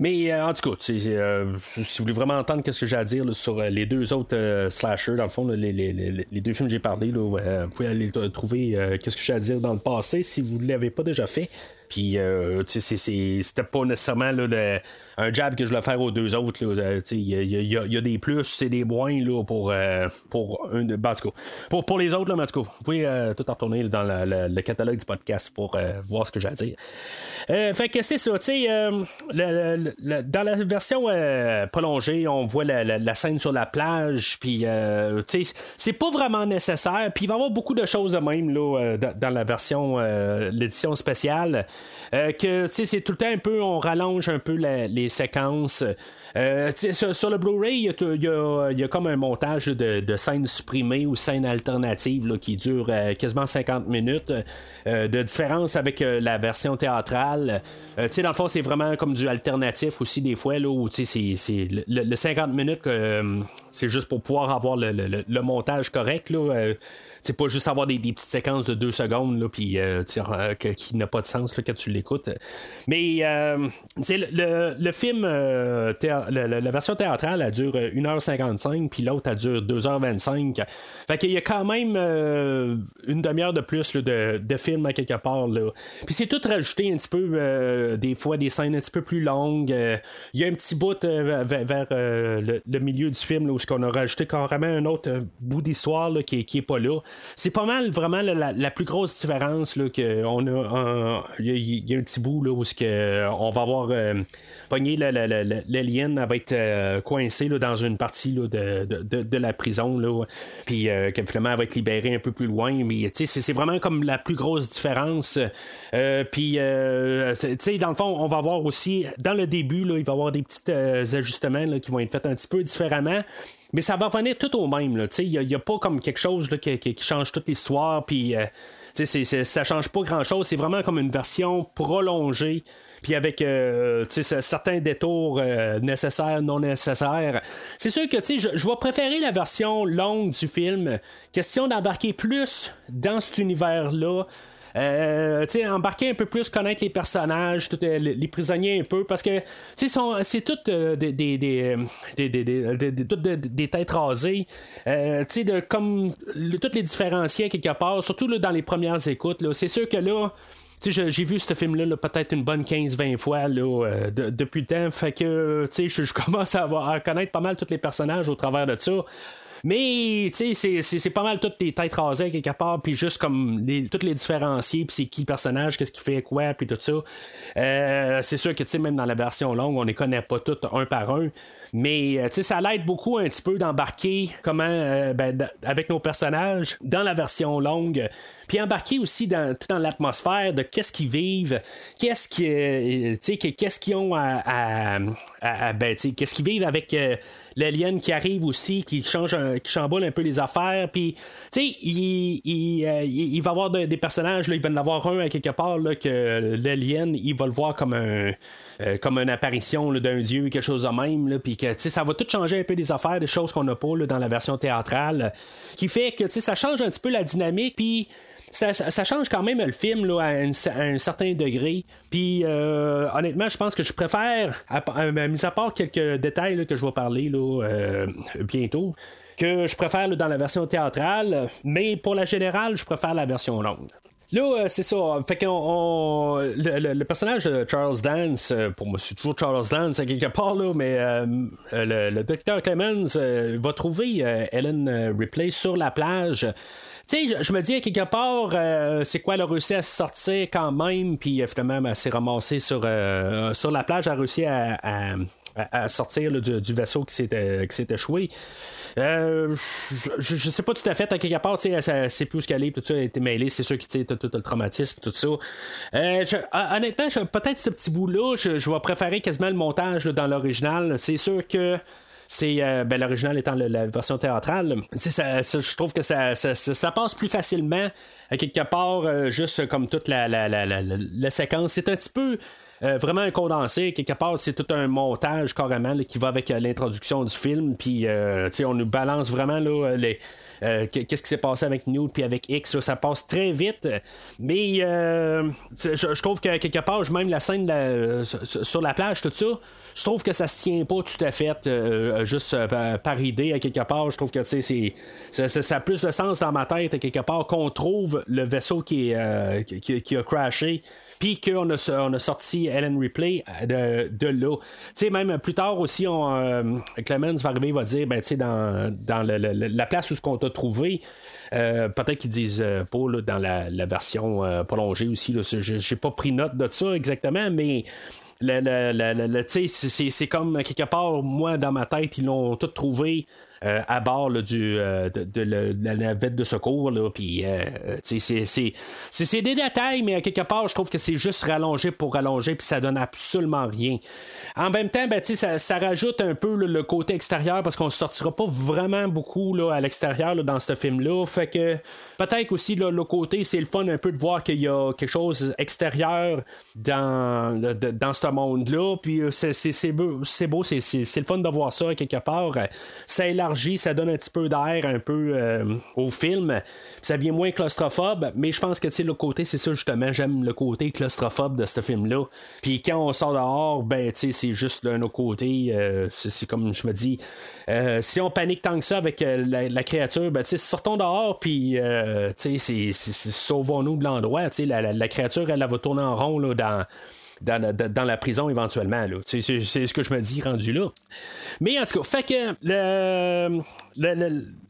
Mais euh, en tout cas, euh, si vous voulez vraiment entendre ce que j'ai à dire sur euh, les deux autres slashers, dans le fond, les, les, les, deux films que j'ai parlé, vous pouvez aller trouver qu'est-ce que j'ai à dire dans le passé si vous ne l'avez pas déjà fait. Puis, c'était pas nécessairement là, un jab que je voulais faire aux deux autres. Il y, y, a des plus c'est des moins là, pour, euh, pour, un, ben, pour, pour les autres. Là, vous pouvez euh, tout retourner dans le, catalogue du podcast pour euh, voir ce que j'ai à dire. fait que c'est ça. Le, dans la version prolongée, on voit la, scène sur la plage. Puis, c'est pas vraiment nécessaire. Puis, il va y avoir beaucoup de choses de même là, dans la version, l'édition spéciale. Euh, que c'est tout le temps un peu, on rallonge un peu les séquences. Euh, sur, le Blu-ray, il y, a, comme un montage de, scènes supprimées ou scènes alternatives qui durent euh, quasiment 50 minutes, de différence avec la version théâtrale. dans le fond, c'est vraiment comme du alternatif aussi des fois, là, où c'est, le, 50 minutes, c'est juste pour pouvoir avoir le, montage correct. Là, c'est pas juste avoir des, petites séquences de deux secondes, là, puis qui n'a pas de sens quand tu l'écoutes. Mais euh, le, le, le, film, euh, la, version théâtrale, elle dure 1h55, puis l'autre, elle dure 2h25. Fait qu'il y a quand même une demi-heure de plus de, film à quelque part. Là. Puis c'est tout rajouté un petit peu, des fois, des scènes un petit peu plus longues. Il y a un petit bout vers, le, milieu du film là, où on a rajouté carrément un autre bout d'histoire qui, qui est pas là. C'est pas mal vraiment la, plus grosse différence là, que on a. Il y, a un petit bout là, où on va avoir euh, pogné l'alien, va être euh, coincée dans une partie de, la prison. Puis euh, que finalement elle va être libérée un peu plus loin. Mais c'est vraiment comme la plus grosse différence. puis dans le fond, on va voir aussi dans le début, il va y avoir des petits ajustements là, qui vont être faits un petit peu différemment. Mais ça va revenir tout au même. Il n'y a, pas comme quelque chose là, qui, change toute l'histoire. Puis, euh, ça change pas grand-chose. C'est vraiment comme une version prolongée. Puis avec euh, certains détours euh, nécessaires, non nécessaires. C'est sûr que je vais préférer la version longue du film. Question d'embarquer plus dans cet univers-là. Euh, embarquer un peu plus, connaître les personnages, euh, les, prisonniers un peu, parce que c'est tout euh, des, des, têtes rasées. de, comme toutes les différencier quelque part, surtout dans les premières écoutes. C'est sûr que là, j'ai vu ce film-là peut-être une bonne 15-20 fois là, depuis le temps. Fait que je, je commence à connaître pas mal tous les personnages au travers de ça. Mais, tu sais, c'est pas mal toutes tes têtes rasées quelque part, puis juste comme les, toutes les différencier, puis c'est qui le personnage, qu'est-ce qu'il fait quoi, puis tout ça. Euh, c'est sûr que, tu sais, même dans la version longue, on les connaît pas toutes un par un. Mais euh, ça l'aide beaucoup un petit peu d'embarquer comment euh, ben, avec nos personnages dans la version longue. Puis embarquer aussi dans, dans l'atmosphère de qu'est-ce qu'ils vivent, qu'est-ce qu'ils qu'est-ce qu'ils ont à, ben, qu'est-ce qu'ils vivent avec l'alien qui arrive aussi, qui change qui chamboule un peu les affaires. Puis, tu sais, il, il, va avoir des personnages, là, il va en avoir un à quelque part là, que l'alien, il va le voir comme un euh, comme une apparition d'un dieu, quelque chose de même, là, puis que ça va tout changer un peu des affaires, des choses qu'on n'a pas dans la version théâtrale, qui fait que ça change un petit peu la dynamique, puis ça, change quand même le film là, à, un, certain degré. Puis euh, honnêtement, je pense que je préfère, à, mis à part quelques détails que je vais parler là, euh, bientôt, que je préfère dans la version théâtrale, mais pour la générale, je préfère la version longue. Là, euh, c'est ça. Fait que le, personnage de Charles Dance, euh, pour moi, c'est toujours Charles Dance à quelque part, là, mais euh, le, docteur Clemens va trouver Ellen Ripley sur la plage. Tu sais, je, me dis à quelque part, c'est quoi, elle a réussi à sortir quand même, puis finalement, elle s'est ramassée sur, sur la plage, elle a réussi à, à, sortir du, vaisseau qui s'est échoué. Euh, je, je, sais pas tout à fait, à quelque part, c'est plus qu'elle est, tout ça a été mêlé, c'est sûr que tu tout, le traumatisme, tout ça. Euh, honnêtement, peut-être ce petit bout-là, je, vais préférer quasiment le montage dans l'original. C'est sûr que c'est euh, ben, l'original étant la, version théâtrale. je trouve que ça, passe plus facilement à quelque part, juste comme toute la, la séquence. C'est un petit peu euh, vraiment un condensé. Quelque part, c'est tout un montage carrément qui va avec euh, l'introduction du film. Puis, euh, on nous balance vraiment là, les, qu'est-ce qui s'est passé avec Newt puis avec X. ça passe très vite. Mais je, trouve que quelque part, même la scène sur la plage, tout ça, je trouve que ça se tient pas tout à fait juste par idée à quelque part. Je trouve que c'est, ça, ça, a plus de sens dans ma tête à quelque part qu'on trouve le vaisseau qui, qui, qui a crashé puis qu'on a, on a sorti Ellen Ripley euh, de, de là. Tu sais, même plus tard aussi, on, euh, Clemens va arriver, va dire, ben, tu dans, dans la place où ce qu'on t'a trouvé, euh, peut-être qu'ils disent pas dans la, version prolongée aussi. Je j'ai pas pris note de ça exactement, mais c'est comme quelque part, moi, dans ma tête, ils l'ont tout trouvé euh, à bord du, euh, de, la navette de secours. Puis, euh, c'est des détails, mais à quelque part, je trouve que c'est juste rallongé pour rallonger, puis ça donne absolument rien. En même temps, ben, ça, ça rajoute un peu le côté extérieur parce qu'on sortira pas vraiment beaucoup là, à l'extérieur dans ce film-là. Fait que peut-être aussi le côté, c'est le fun un peu de voir qu'il y a quelque chose extérieur dans, dans ce monde-là. Puis c'est beau, c'est le fun de voir ça quelque part. Ça élargit, ça donne un petit peu d'air un peu euh, au film. Ça devient moins claustrophobe, mais je pense que le côté, c'est ça justement, j'aime le côté claustrophobe de ce film-là. Puis quand on sort dehors, ben c'est juste d'un autre côté, euh, c'est comme je me dis, euh, si on panique tant que ça avec la, créature, ben sortons dehors, puis sauvons-nous de l'endroit. La, la, créature, elle, elle, va tourner en rond là, dans dans, la prison éventuellement. C'est, ce que je me dis rendu là. Mais en tout cas, fait que le,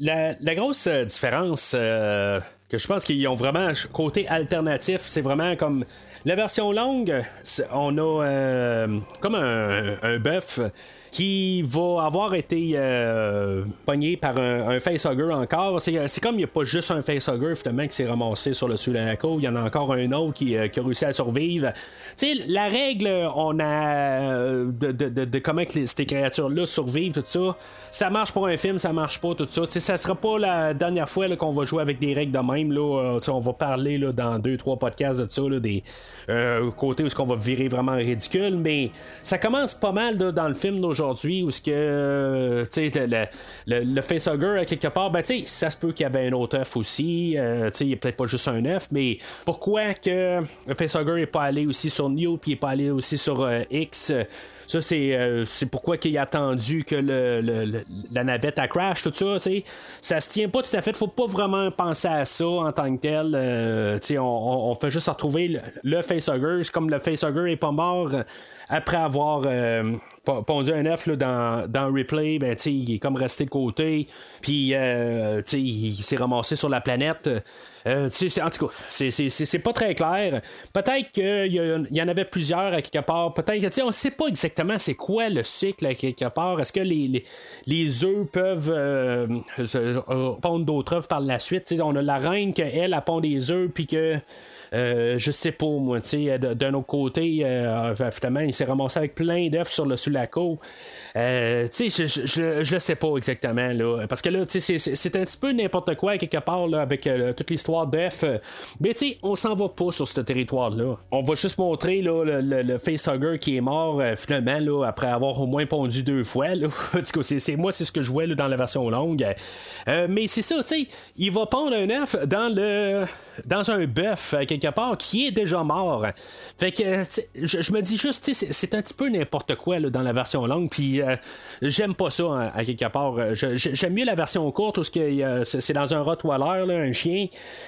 la, grosse différence euh, que je pense qu'ils ont vraiment côté alternatif, c'est vraiment comme la version longue, on a euh, comme un bœuf qui va avoir été euh, pogné par un, facehugger encore. C'est, comme il n'y a pas juste un facehugger finalement qui s'est ramassé sur le Sulaco, il y en a encore un autre qui, euh, qui a réussi à survivre. sais la règle, on a de, de, de, comment que ces créatures-là survivent, tout ça, ça marche pour un film, ça marche pas, tout ça. T'sais, ça sera pas la dernière fois qu'on va jouer avec des règles de même. Là, euh, on va parler là, dans deux, trois podcasts de ça, là, des côtés où ce qu'on va virer vraiment ridicule, mais ça commence pas mal dans le film d'aujourd'hui aujourd'hui où ce que euh, le, le, le facehugger quelque part ben tu ça se peut qu'il y avait un autre œuf aussi euh, il n'y a peut-être pas juste un œuf mais pourquoi que le facehugger n'est pas allé aussi sur New puis il n'est pas allé aussi sur euh, X? Ça, c'est, pourquoi qu'il a attendu que le, la navette a crash, tout ça. sais Ça se tient pas tout à fait. Faut pas vraiment penser à ça en tant que tel. on, on, fait juste retrouver le, le facehugger. Comme le facehugger est pas mort après avoir pondu un œuf dans, dans replay, ben, il est comme resté de côté, puis euh, il s'est ramassé sur la planète. Euh, en tout cas, c'est pas très clair. Peut-être qu'il y, y, en avait plusieurs à quelque part. Peut-être que on sait pas exactement c'est quoi le cycle à quelque part. Est-ce que les, les, œufs peuvent euh, pondre d'autres œufs par la suite? on a la reine qu'elle a pond des œufs, puis que euh, je sais pas, moi, tu sais, d'un autre côté, euh, finalement, il s'est ramassé avec plein d'œufs sur le sous-la-côte. Euh, tu sais, je, le sais pas exactement, là. Parce que là, tu sais, c'est un petit peu n'importe quoi, quelque part, là, avec toute l'histoire d'œufs. Mais tu sais, on s'en va pas sur ce territoire-là. On va juste montrer, là, le, le, facehugger qui est mort, finalement, là, après avoir au moins pondu deux fois, là. c'est moi, c'est ce que je vois, là, dans la version longue. mais c'est ça, tu sais, il va pondre un œuf dans le dans un bœuf, quelque part qui est déjà mort. Fait que je, me dis juste, c'est un petit peu n'importe quoi là, dans la version longue, puis euh, j'aime pas ça hein, à, quelque part. J'aime mieux la version courte où c'est dans un Rottweiler, là, un chien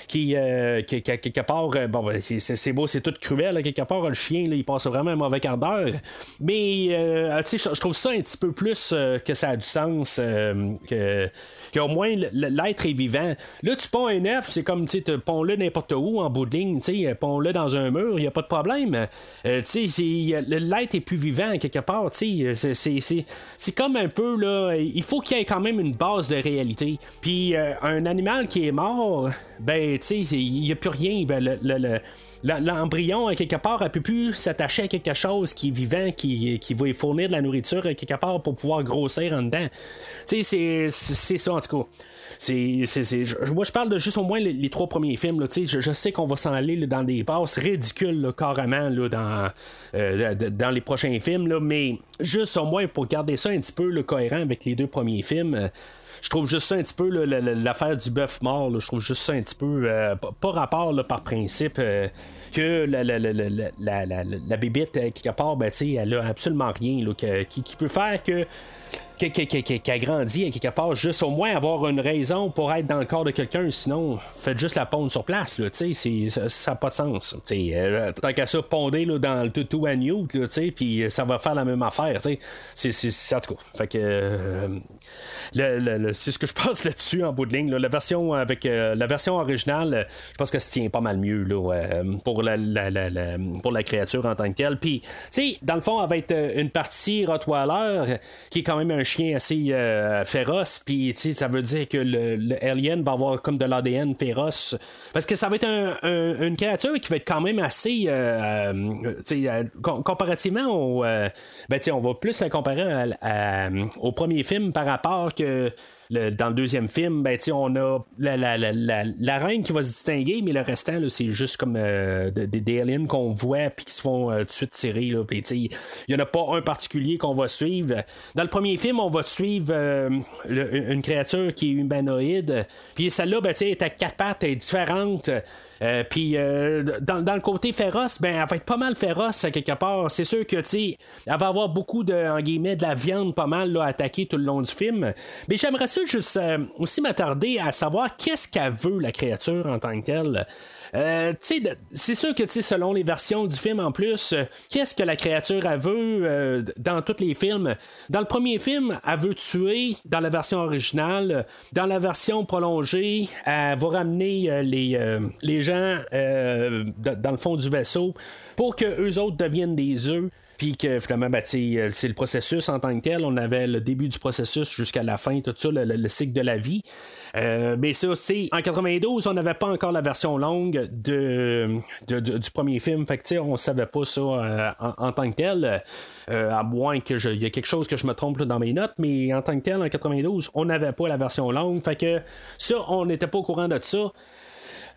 qui, euh, qui, quelque part, euh, bon, ben, c'est beau, c'est tout cruel, quelque part, le chien, il passe vraiment un mauvais quart d'heure. Mais je trouve ça un petit peu plus que ça a du sens, que qu'au moins l'être est vivant. Là, tu ponds un œuf, c'est comme, tu ponds-le n'importe où en bout tu sais, ponds-le dans un mur, il n'y a pas de problème. Euh, tu sais, l'être est plus vivant quelque part, tu sais, c'est comme un peu, là, il faut qu'il y ait quand même une base de réalité. Puis euh, un animal qui est mort, ben, tu sais, il n'y a plus rien, ben, le l'embryon, à quelque part, a pu s'attacher à quelque chose qui est vivant, qui, qui va y fournir de la nourriture, à quelque part, pour pouvoir grossir en dedans. Tu sais, c'est ça, en tout cas. C'est, moi, je parle de juste au moins les, trois premiers films. Là, je, je sais qu'on va s'en aller dans des passes ridicules, carrément, euh, dans les prochains films. Là, mais juste au moins pour garder ça un petit peu le cohérent avec les deux premiers films. Euh, je trouve juste ça un petit peu l'affaire du bœuf mort. je trouve juste ça un petit peu euh, pas rapport par principe euh, que la, la, la, la, la, la bébite quelque part, ben, elle a absolument rien qui, qui peut faire que qui, a grandi à quelque part, juste au moins avoir une raison pour être dans le corps de quelqu'un, sinon faites juste la pondre sur place, là, ça n'a pas de sens. Euh, tant qu'à ça, pondez là, dans le tutu à Newt, puis ça va faire la même affaire. C'est, c'est, tout. Fait que, euh, c'est ce que je pense là-dessus en bout de ligne. la, version avec, euh, la version originale, je pense que ça tient pas mal mieux là, pour, la, pour la créature en tant que telle. Puis, dans le fond, elle va être une partie Rottweiler qui est quand même un chien assez euh, féroce, puis ça veut dire que le, alien va avoir comme de l'ADN féroce. Parce que ça va être une créature qui va être quand même assez. Euh, euh, comparativement au. ben, on va plus la comparer au premier film par rapport que dans le deuxième film, ben, on a la, la, la, la, reine qui va se distinguer, mais le restant, c'est juste comme euh, de- des- des aliens qu'on voit puis qui se font euh, tout de suite tirer. Il n'y en a pas un particulier qu'on va suivre. Dans le premier film, on va suivre euh, une créature qui est humanoïde. Puis celle-là, ben, sais, est à quatre pattes, elle est différente. Euh, puis euh, dans, dans le côté féroce, ben elle va être pas mal féroce à quelque part. C'est sûr que tu elle va avoir beaucoup de en guillemets de la viande pas mal là, attaquée tout le long du film. Mais j'aimerais ça juste euh, aussi m'attarder à savoir qu'est-ce qu'elle veut la créature en tant que telle. Euh, c'est sûr que selon les versions du film en plus, euh, qu'est-ce que la créature elle veut euh, dans tous les films? Dans le premier film, elle veut tuer dans la version originale. Dans la version prolongée, elle va ramener les, les gens dans le fond du vaisseau pour que eux autres deviennent des œufs. Puis que finalement, ben, euh, c'est le processus en tant que tel. On avait le début du processus jusqu'à la fin, tout ça, le, le- le cycle de la vie. Euh, mais ça, c'est. En 92, on n'avait pas encore la version longue du premier film. Fait que, on savait pas ça euh, en, tant que tel. À moins que je- y ait quelque chose que je me trompe dans mes notes. Mais en tant que tel, en 92, on n'avait pas la version longue. Fait que ça, on n'était pas au courant de ça.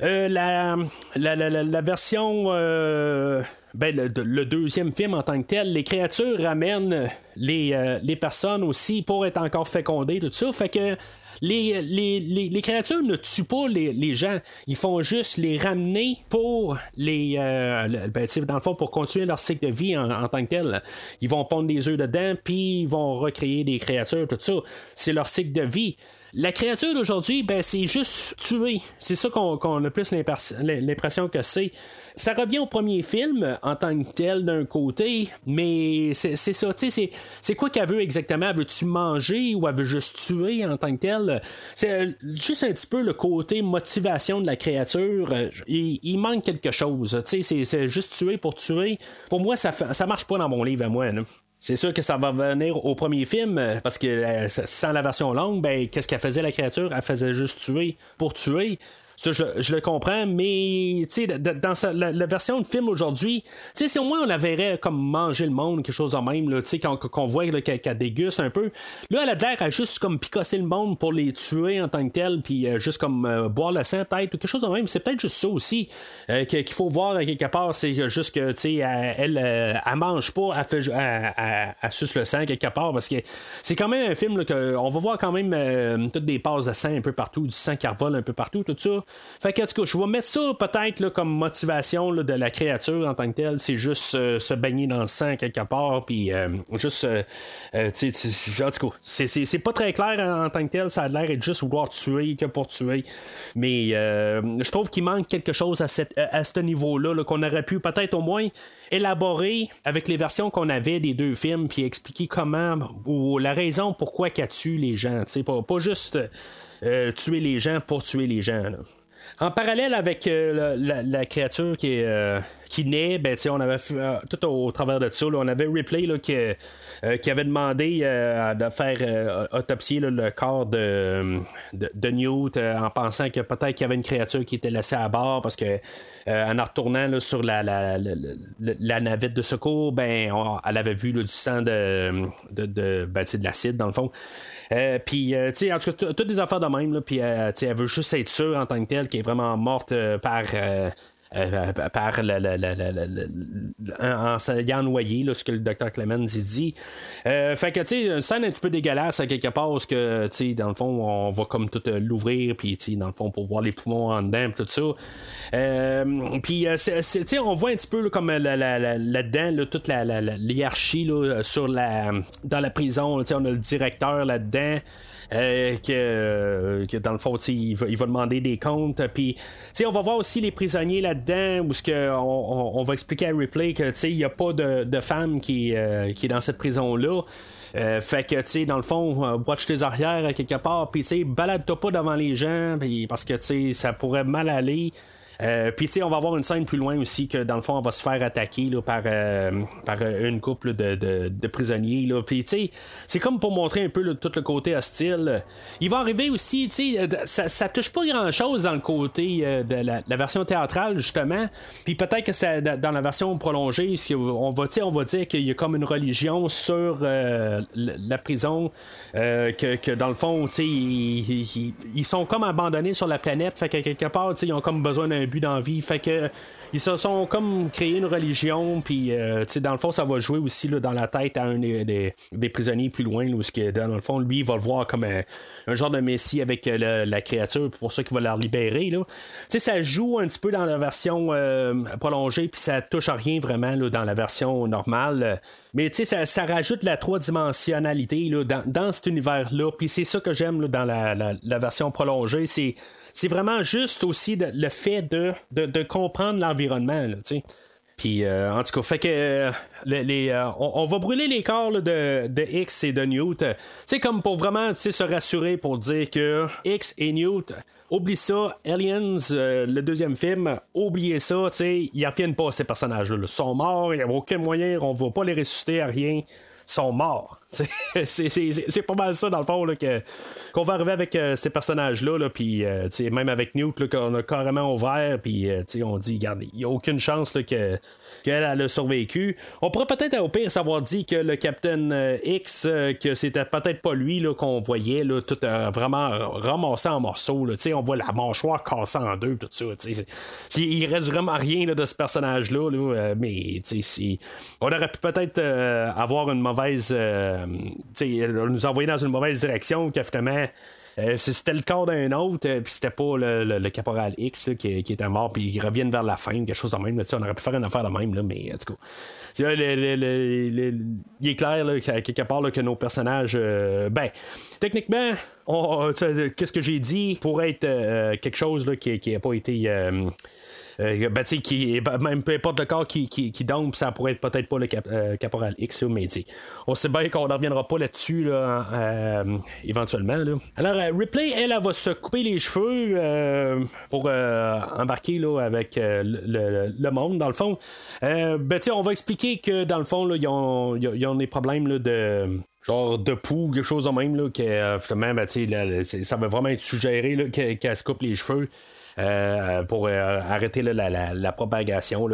Euh, la, version. euh, ben, le, deuxième film en tant que tel, les créatures ramènent les, euh, les personnes aussi pour être encore fécondées, tout ça. Fait que les, créatures ne tuent pas les, gens. Ils font juste les ramener pour les. euh, le- ben, dans le fond, pour continuer leur cycle de vie en, en tant que tel. Ils vont pondre des œufs dedans, puis ils vont recréer des créatures, tout ça. C'est leur cycle de vie. La créature d'aujourd'hui, ben, c'est juste tuer. C'est ça qu'on a plus l'impression que c'est. Ça revient au premier film en tant que tel d'un côté, mais c'est ça. tu sais, C'est quoi qu'elle veut exactement? Elle veut-tu manger ou elle veut juste tuer en tant que tel? C'est euh, juste un petit peu le côté motivation de la créature. Euh, Il, manque quelque chose. tu sais, C'est juste tuer pour tuer. Pour moi, ça, ça marche pas dans mon livre à moi. là. C'est sûr que ça va venir au premier film, euh, parce que euh, sans la version longue, ben, qu'est-ce qu'elle faisait la créature? Elle faisait juste tuer pour tuer. Ça, je, le comprends, mais dans sa- la, la version de film aujourd'hui, si au moins on la verrait comme manger le monde, quelque chose de même, qu'on, qu'on voit qu'elle, déguste un peu. Là, elle a l'air à juste comme picosser le monde pour les tuer en tant que tel, puis euh, juste comme euh, boire le sang, peut-être, ou quelque chose de même. C'est peut-être juste ça aussi euh, qu'il faut voir quelque part. C'est juste que, tu sais, elle, elle, elle mange pas, elle, fait, elle, suce le sang quelque part, parce que c'est quand même un film là, que on va voir quand même toutes des passes de sang un peu partout, du sang qui revole un peu partout, tout ça. Fait que, en tout cas, je vais mettre ça peut-être comme motivation de la créature en tant que telle. C'est juste euh, se baigner dans le sang quelque part, puis euh, juste. euh, euh, tu sais, tu- en tout cas, c'est- pas très clair en, tant que tel. Ça a l'air d'être juste vouloir tuer que pour tuer. Mais je trouve qu'il manque quelque chose à, cette, à ce niveau-là, là, qu'on aurait pu peut-être au moins élaborer avec les versions qu'on avait des deux films, puis expliquer comment ou la raison pourquoi qu'elle tue les gens. Pas, pas juste tuer les gens pour tuer les gens. En parallèle avec euh, la, la- la créature qui, est, euh, qui naît, ben, on avait euh, tout au, travers de ça, là, on avait Ripley là, qui, euh, qui avait demandé euh, de faire euh, autopsier là, le corps de, de, Newt en pensant que peut-être qu'il y avait une créature qui était laissée à bord parce que en en retournant sur la, la, la, la- navette de secours, ben, elle avait vu du sang de, de, de, ben, de l'acide dans le fond. Puis, tu sais, en tout cas, toutes des affaires de même, puis, elle veut juste être sûre en tant que telle qu'elle est vraiment morte par. Euh, euh, par la- en s'ayant noyé, là, ce que le docteur Clemens il dit. Euh, fait que, tu sais, une scène un petit peu dégueulasse à quelque part, parce que, tu sais, dans le fond, on va comme tout l'ouvrir, puis, tu sais, dans le fond, pour voir les poumons en dedans, tout ça. Puis, tu sais, on voit un petit peu là, comme là-dedans, là, toute la, la- la- sur la, dans la prison. On a le directeur là-dedans. Euh, que, que dans le fond, il va, il va demander des comptes. Puis, on va voir aussi les prisonniers là-dedans, où ce que on, on- on va expliquer à Ripley que il n'y a pas de, de femme qui, euh, qui est dans cette prison-là. Euh, fait que, tu sais, dans le fond, euh, watch tes arrières quelque part, puis, tu sais, balade-toi pas devant les gens, puis- parce que, tu sais, ça pourrait mal aller. Euh, Puis, tu sais, on va avoir une scène plus loin aussi que, dans le fond, on va se faire attaquer là, par, euh, par euh, une couple de, de, prisonniers. Là. Puis, tu sais, c'est comme pour montrer un peu tout le côté hostile. Il va arriver aussi, tu sais, ça, ça touche pas grand-chose dans le côté euh, de la, version théâtrale, justement. Puis, peut-être que ça, dans la version prolongée, on va, on va dire qu'il y a comme une religion sur euh, la prison, euh, que, que dans le fond, tu sais, ils, ils- ils sont comme abandonnés sur la planète. Fait que quelque part, tu sais, ils ont comme besoin d'un but dans la vie. Fait que ils se sont comme créé une religion. Puis, euh, dans le fond, ça va jouer aussi là, dans la tête à un des, des- prisonniers plus loin. Là, où que, dans le fond, lui, il va le voir comme un, un genre de messie avec euh, le- la créature. Pour ça qu'il va la libérer. Là. Ça joue un petit peu dans la version euh, prolongée. Puis ça touche à rien vraiment là, dans la version normale. Mais ça, ça rajoute la trois-dimensionnalité dans, dans cet univers-là. Puis c'est ça que j'aime dans la, la- la version prolongée. C'est, c'est vraiment juste aussi le fait de, de, comprendre l'environnement. Puis, euh, en tout cas, fait que euh, les, euh, on, va brûler les corps de, de X et de Newt. C'est comme pour vraiment se rassurer pour dire que X et Newt, oublie ça. Aliens, le deuxième film, oubliez ça. Ils reviennent pas, ces personnages-là. là. Ils sont morts, il n'y a aucun moyen, on va pas les ressusciter à rien. Ils sont morts. C'est- pas mal ça, dans le fond, qu'on va arriver avec euh, ces personnages-là, là, puis euh, même avec Newt, qu'on a carrément ouvert, puis euh, on dit, regarde, il n'y a aucune chance là, que, qu'elle elle a survécu. On pourrait peut-être au pire savoir dit que le Captain euh, X, euh, que c'était peut-être pas lui qu'on voyait, là, tout euh, vraiment ramassé en morceaux. On voit la mâchoire cassée en deux, tout ça. Il reste vraiment rien de ce personnage-là, là, mais on aurait pu peut-être avoir une mauvaise. nous envoyer dans une mauvaise direction, que finalement. Euh, c'était le corps d'un autre, euh, puis c'était pas le, le- caporal X qui, était mort, puis ils reviennent vers la fin, quelque chose de même. là, on aurait pu faire une affaire de même, là, mais en tout cas. euh, il est clair là, quelque part que nos personnages. euh, ben, techniquement, qu'est-ce que j'ai dit pourrait être euh, quelque chose qui n'a pas été. Euh, ben, qui, même peu importe le corps qui, qui, qui dompe, ça pourrait être peut-être pas le euh, caporal X, mais on sait bien qu'on ne reviendra pas là-dessus là, euh, éventuellement. Là. Alors, euh, Ripley, elle, elle, va se couper les cheveux pour embarquer là, avec le, le- monde, dans le fond. Ben, on va expliquer que dans le fond, là, ils, ont, ils ont- des problèmes de genre de poux, quelque chose de même, là, que euh, finalement, ben, ça va vraiment être suggéré qu'elle se coupe les cheveux. Euh, pour euh, arrêter la, propagation.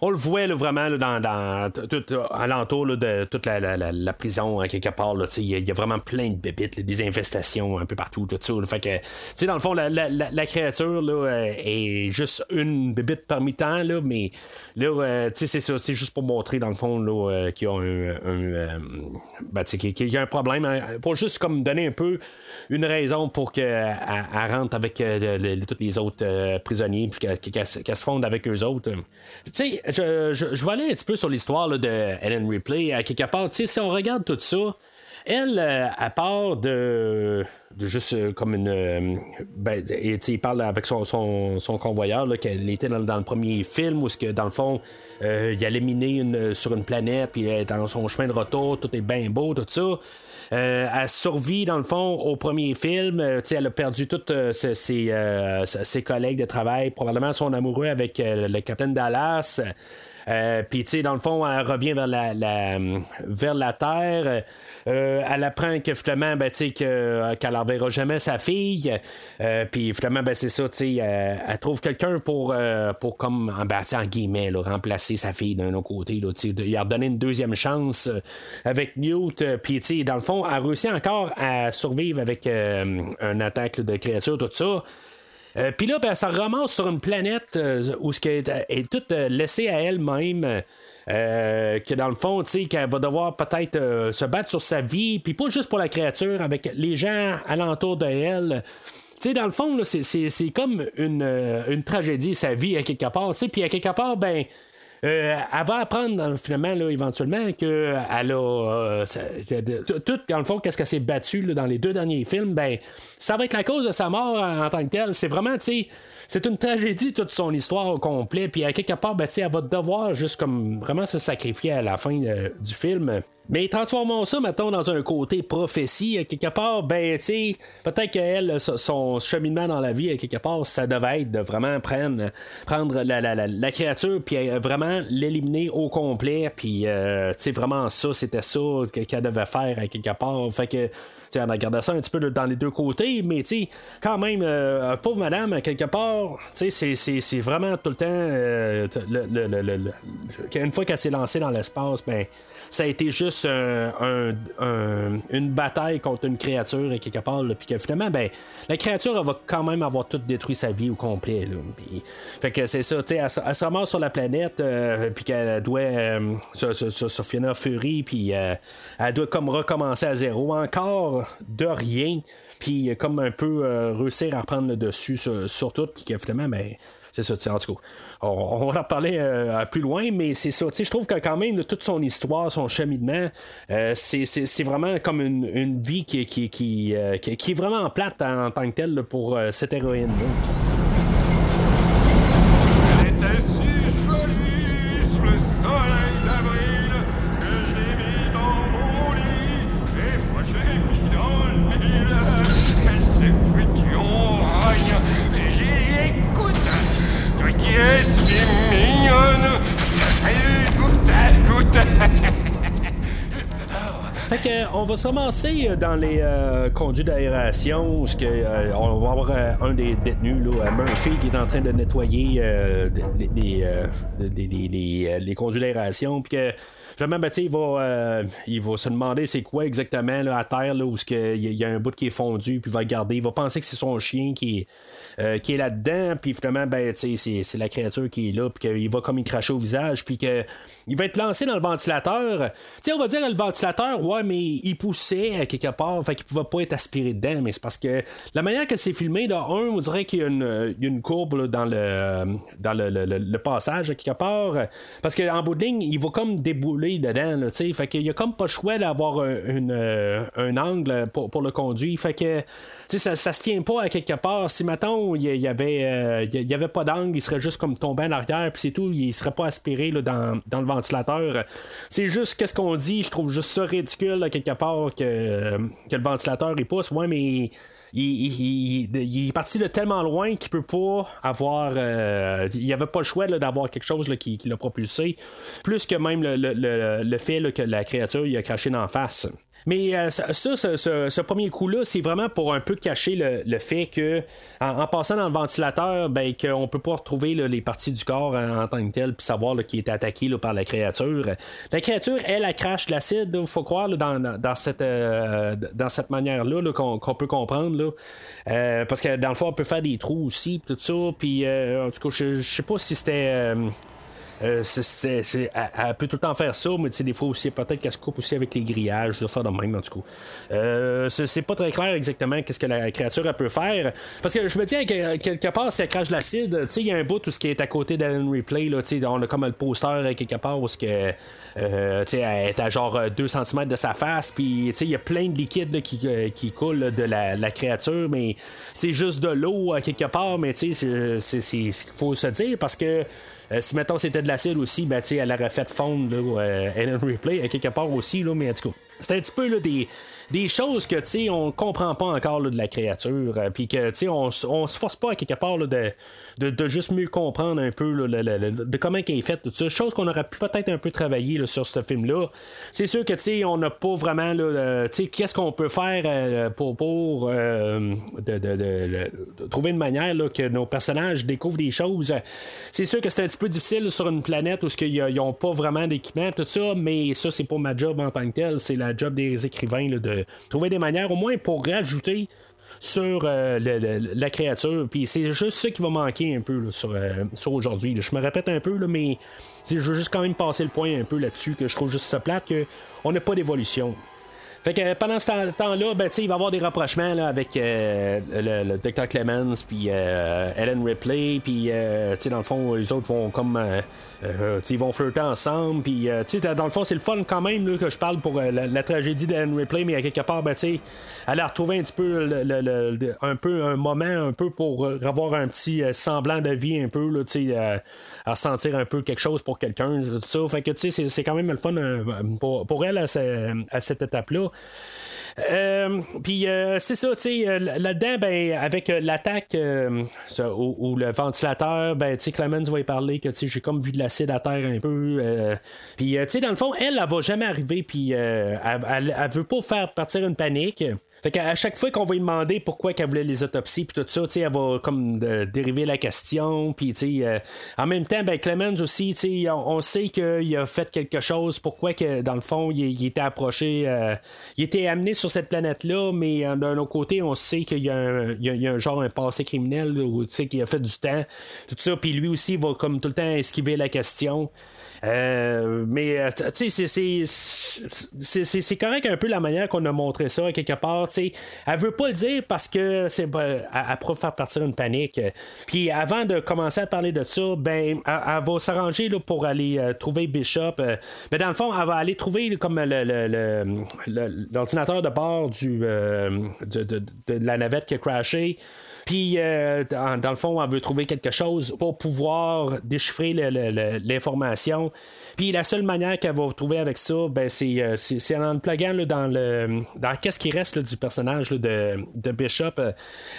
On le voit vraiment dans, dans euh, alentour de toute la, prison, hein, quelque part. Il y, a- y a vraiment plein de bébites, des infestations un peu partout. Tout dans le fond, la, créature euh, est juste une bébite parmi tant, mais là, euh, c'est ça, c'est juste pour montrer, dans le fond, euh, qu'ils ont un, euh, ben, qu'il qu'il y a un problème, hein, pour juste comme donner un peu une raison pour qu'elle elle rentre avec euh, tous les autres euh, prisonniers, puis qu'elle se fonde avec eux autres. Tu sais, je, je, je vais aller un petit peu sur l'histoire de Ellen Ripley, à quelque part, si on regarde tout ça, elle, euh, à part de, juste euh, comme une. euh, ben, et, il parle avec son, son, son convoyeur, qu'elle était dans, le premier film, où que, dans le fond, euh, il allait miner sur une planète, puis elle est dans son chemin de retour, tout est bien beau, tout ça. Euh, elle survit, dans le fond, au premier film. Euh, elle a perdu tous ses, ses, ses collègues de travail, probablement son amoureux avec le capitaine Dallas. Euh, Puis, tu sais, dans le fond, elle revient vers la, la- vers la Terre. Euh, elle apprend que finalement, ben, tu sais, que, qu'elle n'enverra jamais sa fille. Euh, Puis, finalement, ben, c'est ça, tu sais, elle, elle trouve quelqu'un pour, euh, pour comme, ben, en guillemets, là, remplacer sa fille d'un autre côté. Là, tu sais, a redonné une deuxième chance euh, avec Newt. Euh, Puis, tu sais, dans le fond, elle réussit encore à survivre avec euh, un attaque de créatures, tout ça. Euh, Puis là, ben, se ramasse sur une planète euh, où ce qui est, toute euh, laissée à elle-même. euh, que dans le fond, tu sais, qu'elle va devoir peut-être se battre sur sa vie, puis pas juste pour la créature, avec les gens alentour de elle. Tu sais, dans le fond, c'est, comme une, une tragédie, sa vie, à quelque part. tu sais, Puis à quelque part, ben, euh, elle va apprendre finalement là, éventuellement que elle a euh, tout dans le fond qu'est-ce qu'elle s'est battue dans les deux derniers films ben ça va être la cause de sa mort en, tant que telle. C'est vraiment tu sais c'est une tragédie toute son histoire au complet. Puis à quelque part ben, elle va devoir juste comme vraiment se sacrifier à la fin euh, du film mais transformons ça, mettons, dans un côté prophétie, à quelque part, ben, tu sais, peut-être qu'elle, so- son cheminement dans la vie, à quelque part, ça devait être de vraiment prendre, prendre la, la, la, la créature, puis euh, vraiment l'éliminer au complet, puis, euh, tu sais, vraiment ça, c'était ça que- qu'elle devait faire, à quelque part. Fait que, tu on a gardé ça un petit peu dans les deux côtés, mais, tu quand même, euh, pauvre madame, à quelque part, tu sais, c'est- vraiment tout le temps, euh, le- le- le- une fois qu'elle s'est lancée dans l'espace, ben, ça a été juste un- une bataille contre une créature à quelque part, là, puis que finalement, ben, la créature elle va quand même avoir tout détruit sa vie au complet. fait que c'est ça, tu sais, elle, se- elle se sur la planète, euh, puis qu'elle doit euh, sur Fiona Fury, puis euh, elle doit comme recommencer à zéro, encore de rien, puis euh, comme un peu euh, réussir à reprendre le dessus sur, sur tout, puis que finalement, ben, c'est ça, en tout cas. On, va en reparler euh, plus loin, mais c'est ça. Tu sais, je trouve que quand même, toute son histoire, son cheminement, euh, c'est, vraiment comme une, vie qui, qui, qui, euh, qui- qui est vraiment plate en, tant que telle pour cette héroïne-là. Je goûte, goûte. Euh, on va se ramasser euh, dans les euh, conduits d'aération que, on va avoir un des détenus, là, Murphy, qui est en train de nettoyer des, les conduits d'aération. Puis que finalement, ben, il, va, il va se demander c'est quoi exactement là, à terre là, où il y a- il un bout qui est fondu, puis il va regarder. Il va penser que c'est son chien qui qui est là-dedans. Puis finalement, ben, c'est, c'est la créature qui est là, puis qu'il va comme y cracher au visage, puis que il va être lancé dans le ventilateur. Tu sais, on va dire le ventilateur, ouais, mais il poussait à quelque part, fait qu'il pouvait pas être aspiré dedans, mais c'est parce que la manière que c'est filmé, là, un, on dirait qu'il y a une, une courbe dans le le passage à quelque part, parce qu'en bout de ligne, il va comme débouler dedans, là, tu sais, fait qu'il y a comme pas le choix d'avoir un, euh, angle pour, le conduire, fait que, ça, ça se tient pas à quelque part. Si maintenant il y, avait, euh, pas d'angle, il serait juste comme tombé en arrière, puis c'est tout, il serait pas aspiré dans, dans le ventilateur. C'est juste qu'est-ce qu'on dit, je trouve juste ça ridicule quelque part que, que le ventilateur il pousse. Ouais, mais il, est parti de tellement loin qu'il peut pas avoir. euh, il n'y avait pas le choix d'avoir quelque chose qui, l'a propulsé. Plus que même le, fait que la créature il a craché d'en face. Mais euh, ça, ce, premier coup-là, c'est vraiment pour un peu cacher le, fait que en, passant dans le ventilateur, ben, qu'on peut pas retrouver là, les parties du corps en, en tant que tel, puis savoir qui est attaqué là, par la créature. La créature, elle, elle crache de l'acide, il faut croire, dans, dans- cette, euh, cette manière-là là, qu'on, qu'on peut comprendre. Euh, parce que dans le fond, on peut faire des trous aussi, tout ça. Puis, euh, en tout cas, je, je sais pas si c'était. Euh, euh, elle, peut tout le temps faire ça, mais des fois aussi, peut-être qu'elle se coupe aussi avec les grillages, de faire de même, en tout cas. Euh, c'est pas très clair exactement qu'est-ce que la créature elle peut faire. Parce que je me dis, que, quelque part, si elle crache de l'acide, tu sais, il y a un bout où ce qui est à côté d'Alan Replay, là, tu sais, on a comme le poster euh, quelque part où ce que, euh, elle est à genre 2 cm de sa face, puis tu sais, il y a plein de liquide là, qui, euh, qui coule de la, créature, mais c'est juste de l'eau quelque part, mais tu sais, qu'il faut se dire parce que. Euh, si mettons c'était de l'acide aussi, ben, tu sais, elle aurait fait fondre là, euh, Ellen Ripley à quelque part aussi, là, mais en tout c'est un petit peu là, des, des choses que tu on comprend pas encore de la créature, euh, puis que tu on, on se force pas à quelque part là, de, de, de juste mieux comprendre un peu le- le- de comment elle est faite. Chose qu'on aurait pu peut-être un peu travailler sur ce film-là. C'est sûr que tu on n'a pas vraiment euh, qu'est-ce qu'on peut faire euh, pour, pour euh, de, trouver une manière que nos personnages découvrent des choses. C'est sûr que c'est un petit peu difficile sur une planète où ils n'ont pas vraiment d'équipement, tout ça, mais ça, c'est pas ma job en tant que tel. C'est la job des écrivains de trouver des manières, au moins pour rajouter sur euh, le- la créature. Puis c'est juste ça qui va manquer un peu euh, sur aujourd'hui. Je me répète un peu, mais je veux juste quand même passer le point un peu là-dessus, que je trouve juste ça plate, qu'on n'a pas d'évolution. Fait que pendant ce temps- temps-là, ben, il va y avoir des rapprochements là, avec euh, le, le Dr. Clemens, puis euh, Ellen Ripley, puis euh, dans le fond, les autres vont comme. euh, euh, ils vont flirter ensemble, puis euh, dans le fond, c'est le fun quand même là, que je parle pour la, tragédie d'Ellen Ripley, mais à quelque part, ben, elle a retrouvé un petit peu, le, le- un peu un moment, un peu pour avoir un petit semblant de vie, un peu, là, euh, à ressentir un peu quelque chose pour quelqu'un, tout ça. Fait que, c'est- c'est quand même le fun pour, pour elle à, à cette étape-là. Euh, Puis euh, c'est ça, tu sais, euh, là-dedans, ben, avec l'attaque ou, le ventilateur, ben, tu sais, Clemens va y parler que, tu sais, j'ai comme vu de l'acide à terre un peu. puis, tu sais, dans le fond, elle, elle va jamais arriver, puis elle, elle, elle veut pas faire partir une panique. Fait qu'à chaque fois qu'on va lui demander pourquoi qu'elle voulait les autopsies puis tout ça, tu sais, elle va comme euh, dériver la question, puis tu sais, euh, en même temps, ben Clemens aussi, tu sais, on, sait qu'il a fait quelque chose, pourquoi que dans le fond, il, était approché, euh, il était amené sur cette planète-là, mais euh, d'un autre côté, on sait qu'il y, a un- il y y a un genre un passé criminel, là, où tu sais, qu'il a fait du temps, tout ça, puis lui aussi il va comme tout le temps esquiver la question. Euh, mais euh, tu sais, c'est- correct un peu la manière qu'on a montré ça quelque part. sais. Elle veut pas le dire parce que c'est elle, elle pourrait faire partir une panique. Puis avant de commencer à parler de ça, ben elle, va s'arranger pour aller euh, trouver Bishop. mais dans le fond, elle va aller trouver comme le- le- le- le- l'ordinateur de bord du, euh, de, de- de la navette qui a crashé. Puis, euh, dans, dans le fond, elle veut trouver quelque chose pour pouvoir déchiffrer l'information. Puis, la seule manière qu'elle va trouver avec ça, ben, c'est, euh, c'est, en le pluguant là, dans le dans qu'est-ce qui reste du personnage de, Bishop. Euh,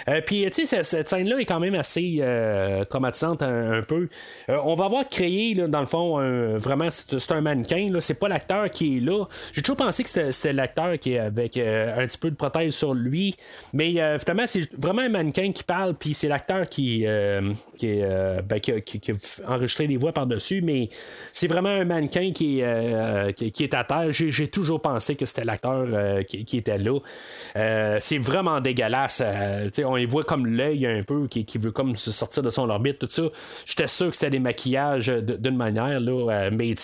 euh, puis, tu sais, cette, scène-là est quand même assez euh, traumatisante un, peu. On va avoir créé, dans le fond, un- vraiment, c'est, un mannequin. Là, c'est pas l'acteur qui est là. J'ai toujours pensé que c'était, l'acteur qui est avec un petit peu de prothèse sur lui. Mais finalement, c'est vraiment un mannequin qui parle, puis c'est l'acteur qui, qui, ben, a enregistré les voix par-dessus, mais c'est vraiment un mannequin euh, qui, qui est à terre. J'ai, toujours pensé que c'était l'acteur euh, qui, était là. Euh, c'est vraiment dégueulasse. on y voit comme l'œil un peu qui, veut comme se sortir de son orbite, tout ça. J'étais sûr que c'était des maquillages d'une manière, là, mais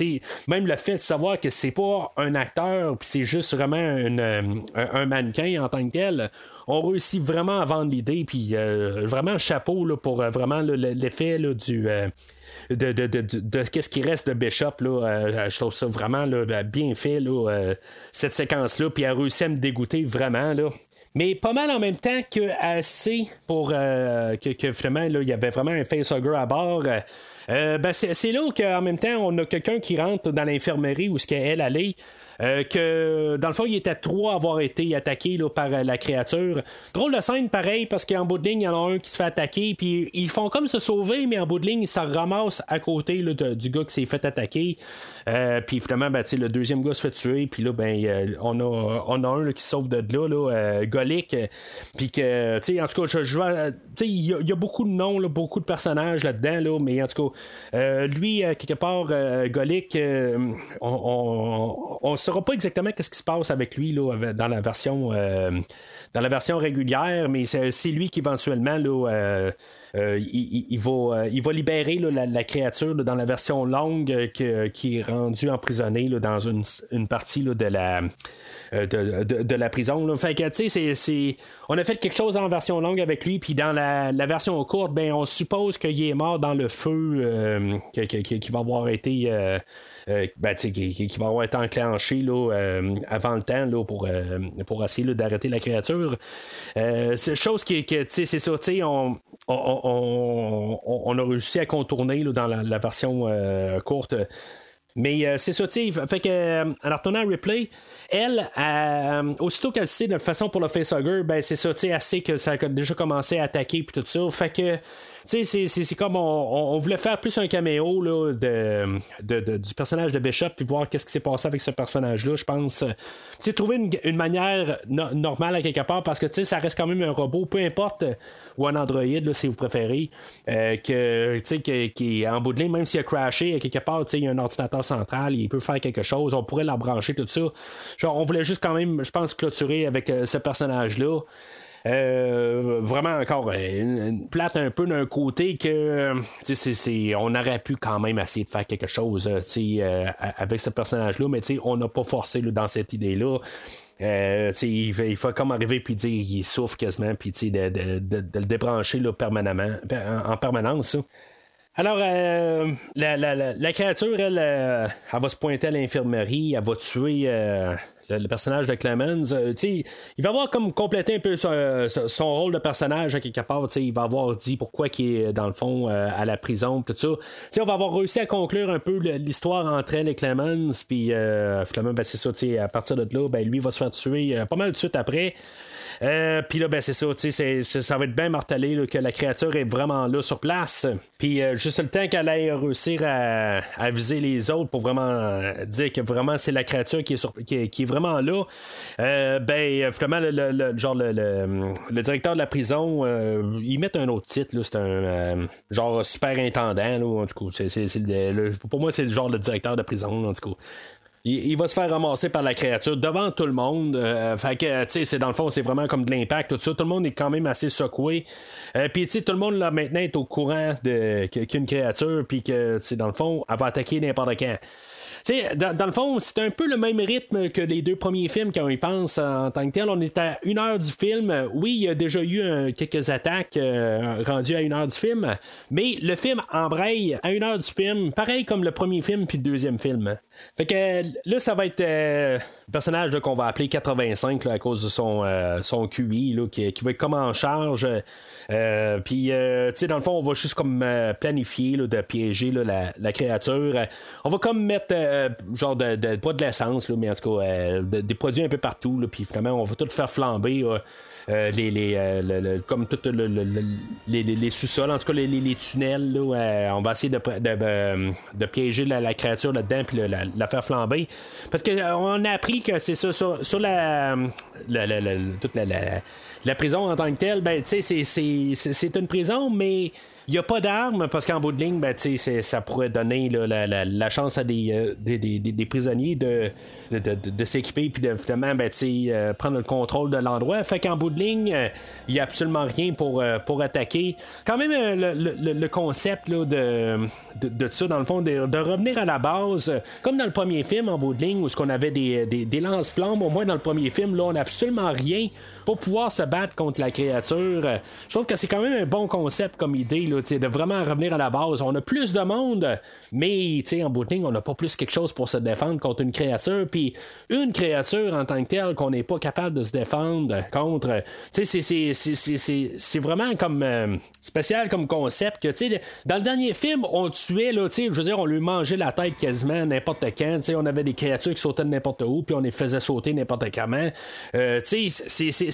même le fait de savoir que c'est pas un acteur, puis c'est juste vraiment un, mannequin en tant que tel, on réussit vraiment à vendre l'idée, puis vraiment chapeau là, pour vraiment l'effet du. De, qu'est-ce qui reste de Bishop là, euh, je trouve ça vraiment là, bien fait là, euh, cette séquence là puis elle a réussi à me dégoûter vraiment là. Mais pas mal en même temps que assez pour euh, que, que il y avait vraiment un facehugger à bord. Ben, c'est, c'est là qu'en même temps on a quelqu'un qui rentre dans l'infirmerie où ce qu'elle allait euh, que dans le fond, il était trois à avoir été attaqués là, par euh, la créature. Drôle de scène, pareil, parce qu'en bout de ligne, il y en a un qui se fait attaquer, puis ils font comme se sauver, mais en bout de ligne, ils se ramassent à côté là, du gars qui s'est fait attaquer. Euh, puis finalement, ben, le deuxième gars se fait tuer, puis là, ben, on, a, on a un là, qui sauve de là, là Golic, puis que, tu sais, en tout cas, je, je il y, a- beaucoup de noms, beaucoup de personnages là-dedans, là, mais en tout cas, lui, quelque part, Golic, euh, on, on, on saura pas exactement qu'est-ce qui se passe avec lui là, dans la version euh, dans la version régulière, mais c'est, lui qui éventuellement là, euh, euh, il, il- va, il va libérer la, la créature dans la version longue qui est rendue emprisonnée dans une, une partie de la de, de- la prison. Fait que tu sais, c'est- on a fait quelque chose en version longue avec lui, puis dans la, version courte, ben on suppose qu'il est mort dans le feu euh, qui va avoir été euh, euh, ben, qui, va avoir été enclenché là, avant le temps là, pour, pour essayer d'arrêter la créature. C'est chose que, c'est ça, on, on, on- on- a réussi à contourner là, dans la, version courte. Mais euh, c'est ça. Fait que, euh, en retournant à Replay, elle, euh, aussitôt qu'elle sait de toute façon pour le facehugger, ben c'est ça, tu elle sait que ça a déjà commencé à attaquer puis tout ça. Fait que, c'est- comme on, voulait faire plus un caméo là, de, du personnage de Bishop puis voir qu'est-ce qui s'est passé avec ce personnage-là, je pense. Trouver une, manière no- normale à quelque part parce que, ça reste quand même un robot, peu importe, ou un androïde, si vous préférez, euh, que, qui est en bout de ligne, même s'il a crashé, à quelque part, il y a un ordinateur central, il peut faire quelque chose, on pourrait la brancher, tout ça. Genre, on voulait juste quand même, je pense, clôturer avec euh, ce personnage-là. Euh, vraiment encore euh, une, plate un peu d'un côté que euh, tu sais, c'est, c'est- on aurait pu quand même essayer de faire quelque chose euh, euh, avec ce personnage-là, mais on n'a pas forcé là, dans cette idée-là. Euh, il, il faut comme arriver puis dire il souffre quasiment puis de, de, de- le débrancher là, permanemment, en en permanence. ça. Alors, euh, la, la- la- créature, elle, euh, elle va se pointer à l'infirmerie, elle va tuer euh, le, personnage de Clemens. Il va avoir comme complété un peu son, rôle de personnage à quelque part. Il va avoir dit pourquoi il est, dans le fond, à la prison, tout ça. On va avoir réussi à conclure un peu l'histoire entre elle et Clemens. Puis, finalement, ben, c'est ça, à partir de là, ben, lui va se faire tuer pas mal de suite après. Euh, puis là, ben, c'est ça, tu sais, ça va être bien martelé que la créature est vraiment là sur place. Puis euh, juste le temps qu'elle aille réussir à, viser les autres pour vraiment euh, dire que vraiment c'est la créature qui est, vraiment là, euh, ben, finalement, le, genre, le, directeur de la prison, ils mettent un autre titre, c'est un genre super intendant, en tout cas. pour moi, c'est le genre de directeur de prison, en tout cas. Il, il va se faire ramasser par la créature devant tout le monde. Euh, fait que, tu sais, c'est dans le fond, c'est vraiment comme de l'impact, tout ça. Tout le monde est quand même assez secoué. Euh, puis, tu sais, tout le monde, là, maintenant, est au courant de, qu'une créature, puis que, tu sais, dans le fond, elle va attaquer n'importe quand. Dans, le fond, c'est un peu le même rythme que les deux premiers films quand on y pense en tant que tel. On est à une heure du film. Oui, il y a déjà eu quelques attaques euh, rendues à une heure du film, mais le film embraye à une heure du film, pareil comme le premier film puis le deuxième film. Fait que là, ça va être euh, personnage qu'on va appeler 85 là, à cause de son, euh, son QI là, qui, qui va être comme en charge. Euh, puis, euh, tu sais, dans le fond, on va juste comme planifier là, de piéger la, la créature. On va comme mettre genre de, de- pas de l'essence, mais en tout cas de- des produits un peu partout. Puis finalement, on va tout faire flamber. les, les, le- le- comme tout le, le- le- les, les- sous-sols, en tout cas les, les- tunnels, là, on va essayer de, de, de- piéger la, la créature là-dedans puis la faire flamber. Parce qu'on a appris que c'est ça, sur, sur la, la, la- la- prison en tant que telle, ben, c'est- une prison, mais il n'y a pas d'armes parce qu'en bout de ligne, ben, ça pourrait donner la, chance à des, euh, des, des- des- des prisonniers de, de, de- s'équiper puis de ben, euh, prendre le contrôle de l'endroit. Fait qu'en bout de ligne, euh, il n'y a absolument rien pour, pour attaquer. Quand même, le, le- le concept là, de, de, ça, dans le fond, de, revenir à la base, comme dans le premier film, en bout de ligne, où ce qu'on avait des, des, des lance-flammes, au moins dans le premier film, là, on n'a absolument rien pour pouvoir se battre contre la créature. Euh, Je trouve que c'est quand même un bon concept comme idée, là, de vraiment revenir à la base. On a plus de monde, mais en bout on n'a pas plus quelque chose pour se défendre contre une créature. Puis une créature en tant que telle qu'on n'est pas capable de se défendre contre, c'est- vraiment comme euh, spécial comme concept que, dans le dernier film, on tuait, là, je veux dire, on lui mangeait la tête quasiment n'importe quand. On avait des créatures qui sautaient n'importe où, puis on les faisait sauter n'importe comment. Euh, c'est-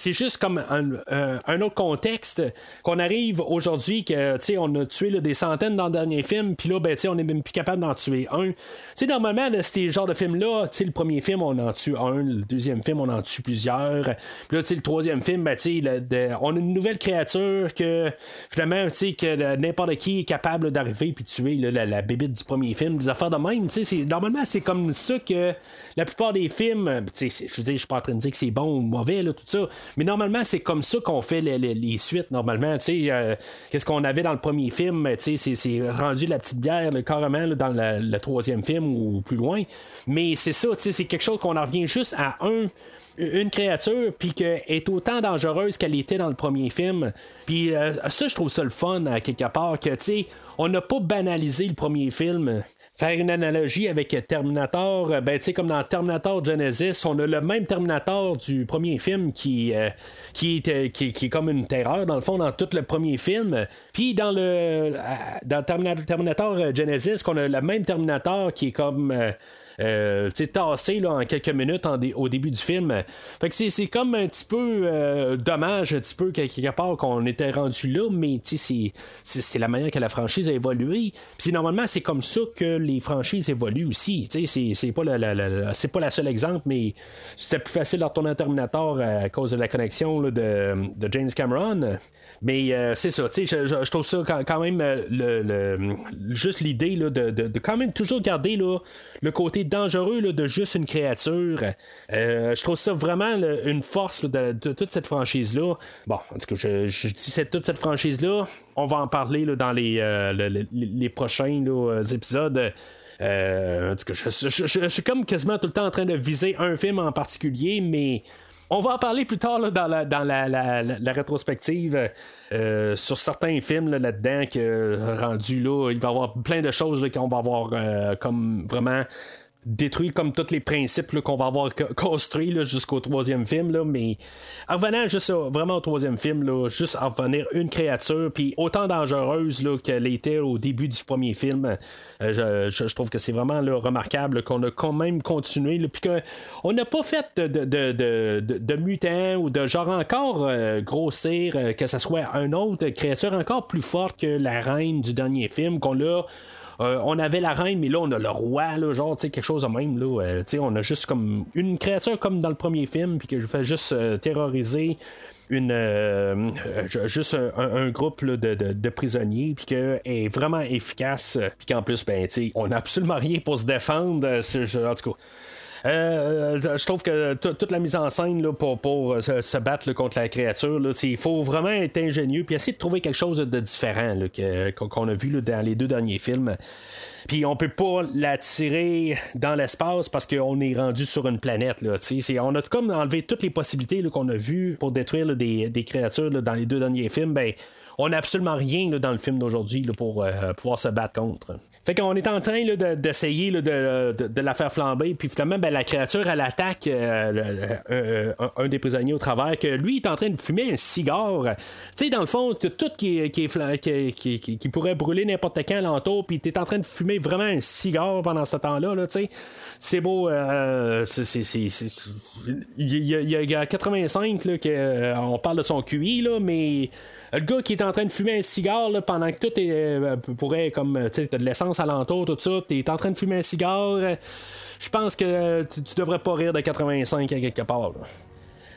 c'est juste comme un, un- autre contexte qu'on arrive aujourd'hui que, tu sais, on a tué des centaines dans le dernier film, puis là, ben, tu sais, on est même plus capable d'en tuer un. Tu sais, normalement, là, ces genres de films-là, tu sais, le premier film, on en tue un, le deuxième film, on en tue plusieurs. Puis là, tu sais, le troisième film, ben, tu sais, on a une nouvelle créature que, finalement, tu sais, que euh, n'importe qui est capable d'arriver puis tuer la, la bébite du premier film, des affaires de même, tu sais, normalement, c'est comme ça que la plupart des films, euh, tu sais, je veux dire, je suis pas en train de dire que c'est bon ou mauvais, là, tout ça, mais normalement, c'est comme ça qu'on fait les, suites, normalement, tu sais, euh, qu'est-ce qu'on avait dans le premier film, tu sais, c'est- rendu la petite bière, là, carrément, dans le troisième film ou plus loin, mais c'est ça, tu sais, c'est quelque chose qu'on en revient juste à un une créature puis qu'elle est autant dangereuse qu'elle était dans le premier film. Puis euh, ça, je trouve ça le fun quelque part que tu sais, on n'a pas banalisé le premier film. Faire une analogie avec Terminator, euh, ben tu sais comme dans Terminator Genesis, on a le même Terminator du premier film qui euh, qui, est, qui, qui est comme une terreur dans le fond dans tout le premier film. Puis dans le dans Terminator, Genesis, qu'on a le même Terminator qui est comme euh, tassé là, en quelques minutes au début du film. Fait que c'est, comme un petit peu euh, dommage, un petit peu que- quelque part qu'on était rendu là, mais c'est, la manière que la franchise a évolué. Puis normalement, c'est comme ça que les franchises évoluent aussi. C'est, pas la, la- pas la seule exemple, mais c'était plus facile de retourner à Terminator à cause de la connexion de, de James Cameron. Mais euh, c'est ça, je, je- trouve ça quand, même euh, le, juste l'idée de, de- de quand même toujours garder là, le côté dangereux là, de juste une créature. Euh, je trouve ça vraiment une force de, toute cette franchise-là. Bon, en tout cas, je, je dis cette- toute cette franchise-là. On va en parler dans les, euh, le- le- les prochains là, épisodes. Euh, en tout cas, je, je- je- suis comme quasiment tout le temps en train de viser un film en particulier, mais on va en parler plus tard dans, la, dans la, la- la- rétrospective euh, sur certains films là, là-dedans que euh, rendu là, il va y avoir plein de choses qu'on va avoir euh, comme vraiment détruit comme tous les principes qu'on va avoir co- construits jusqu'au troisième film mais en revenant juste à- vraiment au troisième film juste en revenir une créature puis autant dangereuse qu'elle était au début du premier film euh, je, trouve que c'est vraiment remarquable qu'on a quand même continué puis que on n'a pas fait de, de, mutants ou de genre encore euh, grossir euh, que ce soit une autre créature encore plus forte que la reine du dernier film qu'on l'a euh, on avait la reine, mais là, on a le roi, genre, tu sais, quelque chose de même, là. euh, tu sais, on a juste comme une créature comme dans le premier film, puis que je fais juste euh, terroriser une ju- juste un, groupe de, prisonniers puis que est vraiment efficace puis qu'en plus ben tu on n'a absolument rien pour se défendre en tout cas je trouve que toute la mise en scène là, pour, euh, se, battre contre la créature, il faut vraiment être ingénieux puis essayer de trouver quelque chose de différent qu'on a vu dans les deux derniers films. Puis on peut pas la tirer dans l'espace parce qu'on est rendu sur une planète. Là, on a comme enlevé toutes les possibilités qu'on a vues pour détruire des, créatures dans les deux derniers films. Ben, on n'a absolument rien dans le film d'aujourd'hui pour euh, pouvoir se battre contre. Fait qu'on est en train d'essayer de, de- la faire flamber, puis finalement, ben, la créature, elle attaque euh, euh, un, des prisonniers au travers, que lui est en train de fumer un cigare. Tu sais, dans le fond, tout qui, qui, pourrait brûler n'importe quand alentour, puis t'es en train de fumer vraiment un cigare pendant ce temps-là, là, tu sais. C'est beau, c'est- il y, y y a 85 là, que, on parle de son QI, là, mais le gars qui est en train de fumer un cigare là, pendant que tout est, euh, pourrait comme tu sais t'as de l'essence alentour tout ça t'es en train de fumer un cigare euh, je pense que euh, tu devrais pas rire de 85 à quelque part là.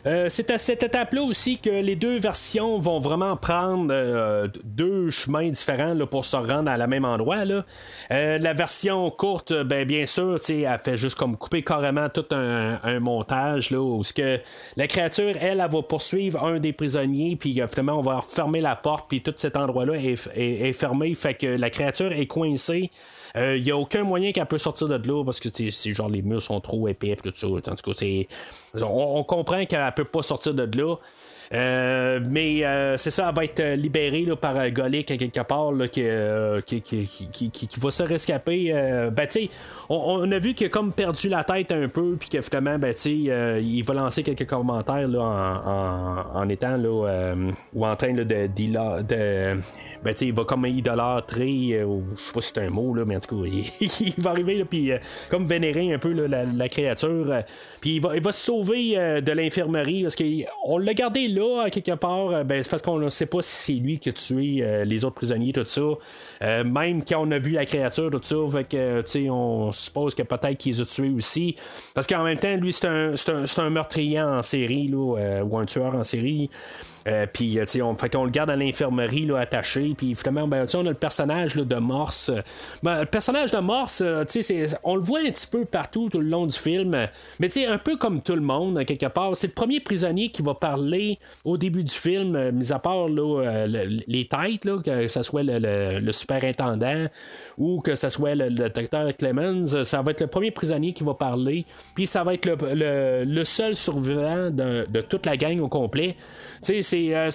Euh, c'est à cette étape-là aussi que les deux versions vont vraiment prendre euh, deux chemins différents pour se rendre à la même endroit. Euh, la version courte, ben, bien sûr, elle fait juste comme couper carrément tout un, montage là, où que la créature, elle, elle va poursuivre un des prisonniers, puis finalement, on va fermer la porte, puis tout cet endroit-là est fermé, fait que la créature est coincée. Il n'y a aucun moyen qu'elle peut sortir de là parce que c'est genre les murs sont trop épais tout ça. En tout cas, on, on comprend qu'elle peut pas sortir de là. Euh, mais euh, c'est ça, elle va être euh, libérée là, par Golic quelque part là, qui, qui, qui, qui- va se rescaper. Ben, on, on a vu qu'il a comme perdu la tête un peu, puis que finalement, ben, il va lancer quelques commentaires là, en, en, étant là, ou en train de, d'ila- de ben, il va comme idolâtrer, ou je sais pas si c'est un mot, là, mais en tout cas, il, va arriver, là, puis comme vénérer un peu la, la créature, puis il va, il va se sauver de l'infirmerie, parce qu'on l'a gardé là, à quelque part, euh, ben, c'est parce qu'on ne sait pas si c'est lui qui a tué euh, les autres prisonniers, tout ça. Euh, même quand on a vu la créature, tout ça, on suppose que peut-être qu'il les a tués aussi, parce qu'en même temps, lui, c'est un, un, un meurtrier en série, là, ou un tueur en série. Puis, on, fait qu'on le garde à l'infirmerie là, attaché. Puis, finalement, ben, on a le personnage là, de Morse. Ben, le personnage de Morse, on le voit un petit peu partout tout le long du film. Mais, tu un peu comme tout le monde, quelque part. C'est le premier prisonnier qui va parler au début du film, euh, mis à part là, euh, le- les têtes, là, que ce soit le, le- superintendant ou que ce soit le, docteur Clemens. Ça va être le premier prisonnier qui va parler. Puis, ça va être le, seul survivant de, de toute la gang au complet. Tu sais, c'est. euh,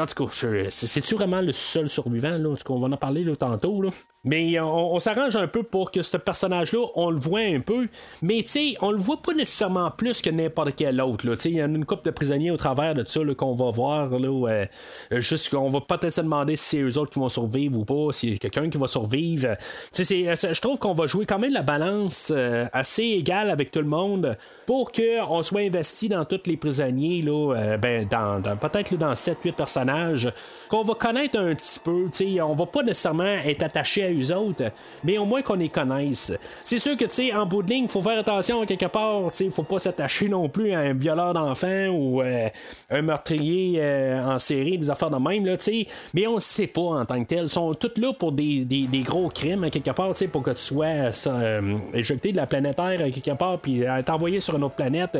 en tout cas, c'est-tu vraiment le seul survivant, là? En tout cas, on va en parler tantôt, là. Mais euh, on, s'arrange un peu pour que ce personnage-là, on le voit un peu. Mais tu sais, on le voit pas nécessairement plus que n'importe quel autre. Il y a une couple de prisonniers au travers de ça qu'on va voir. Là, où, euh, juste qu'on va peut-être se demander si c'est eux autres qui vont survivre ou pas, s'il y a quelqu'un qui va survivre. Je trouve qu'on va jouer quand même la balance euh, assez égale avec tout le monde pour qu'on soit investi dans tous les prisonniers, là, ben, dans, peut-être dans 7-8 personnages, qu'on va connaître un petit peu. On va pas nécessairement être attaché à autres, mais au moins qu'on les connaisse. C'est sûr que, tu sais, en bout de ligne, faut faire attention à quelque part, tu sais, faut pas s'attacher non plus à un violeur d'enfants ou euh, un meurtrier euh, en série, des affaires de même, là, tu sais, mais on sait pas en tant que tel. Ils sont tous là pour des, gros crimes, à quelque part, tu sais, pour que tu sois euh, éjecté de la planète Terre, à quelque part, puis être envoyé sur une autre planète.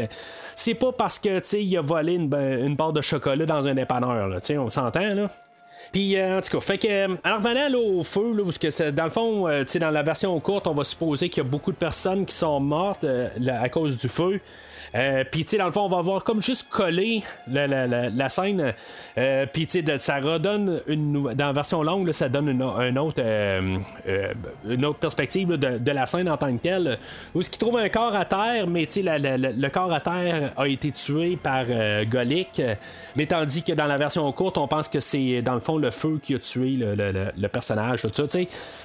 C'est pas parce que, tu sais, il a volé une, une barre de chocolat dans un dépanneur, là, tu sais, on s'entend, là. Puis, euh, en tout cas, fait que, euh, en revenant là, au feu, là, parce que dans le fond, euh, dans la version courte, on va supposer qu'il y a beaucoup de personnes qui sont mortes à cause du feu. Euh, puis, tu sais, dans le fond, on va voir comme juste coller la, scène. Euh, Puis, tu sais, ça redonne une Dans la version longue, ça donne une, un autre, euh, euh, une autre perspective de, la scène en tant que telle. Où ce qui trouve un corps à terre, mais tu sais, le corps à terre a été tué par euh, Golic. Mais tandis que dans la version courte, on pense que c'est dans le fond le feu qui a tué le, personnage.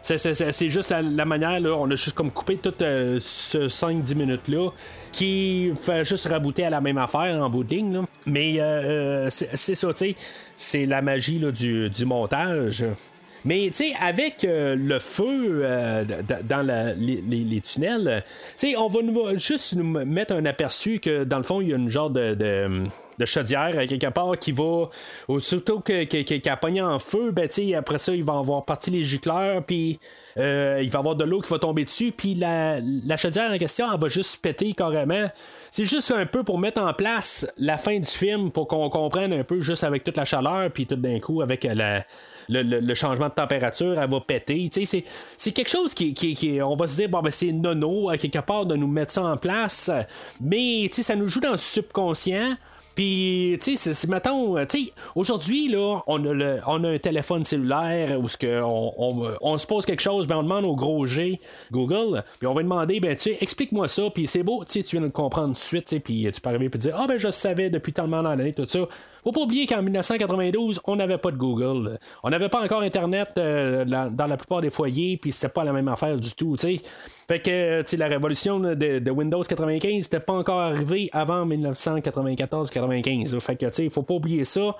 C'est- juste la, manière, là, on a juste comme coupé tout euh, ce 5-10 minutes-là qui fait juste rabouter à la même affaire en ligne, là. Mais euh, euh, c'est ça, tu sais. C'est la magie du, montage. Mais tu sais, avec euh, le feu dans les, tunnels, tu sais, on va juste nous mettre un aperçu que dans le fond, il y a une genre de, de chaudière à quelque part qui va, aussitôt que- que- que- a pogné en feu, ben après ça, il va avoir parti les gicleurs, puis euh, il va avoir de l'eau qui va tomber dessus, puis la, la chaudière en question, elle va juste péter carrément. C'est juste un peu pour mettre en place la fin du film, pour qu'on comprenne un peu juste avec toute la chaleur, puis tout d'un coup, avec la, le, le- changement de température, elle va péter. C'est, c'est quelque chose qui, qui, on va se dire, bon, ben, c'est nono, à quelque part, de nous mettre ça en place. Mais, ça nous joue dans le subconscient. Puis, tu sais, c'est- mettons, euh, tu sais, aujourd'hui, là, on a, le- on a un téléphone cellulaire où que on, on, on se pose quelque chose, ben, on demande au gros G, Google, puis on va demander, ben, tu sais, explique-moi ça, puis c'est beau, tu sais, tu viens de le comprendre tout de suite, tu sais, puis tu peux arriver et dire, ah, ben, je savais depuis tellement d'années, tout ça. Faut pas oublier qu'en 1992, on n'avait pas de Google. On n'avait pas encore Internet euh, dans la plupart des foyers, puis c'était pas la même affaire du tout, tu sais. Fait que, tu sais, la révolution de, de Windows 95 n'était pas encore arrivée avant 1994-95. Fait que, tu sais, faut pas oublier ça.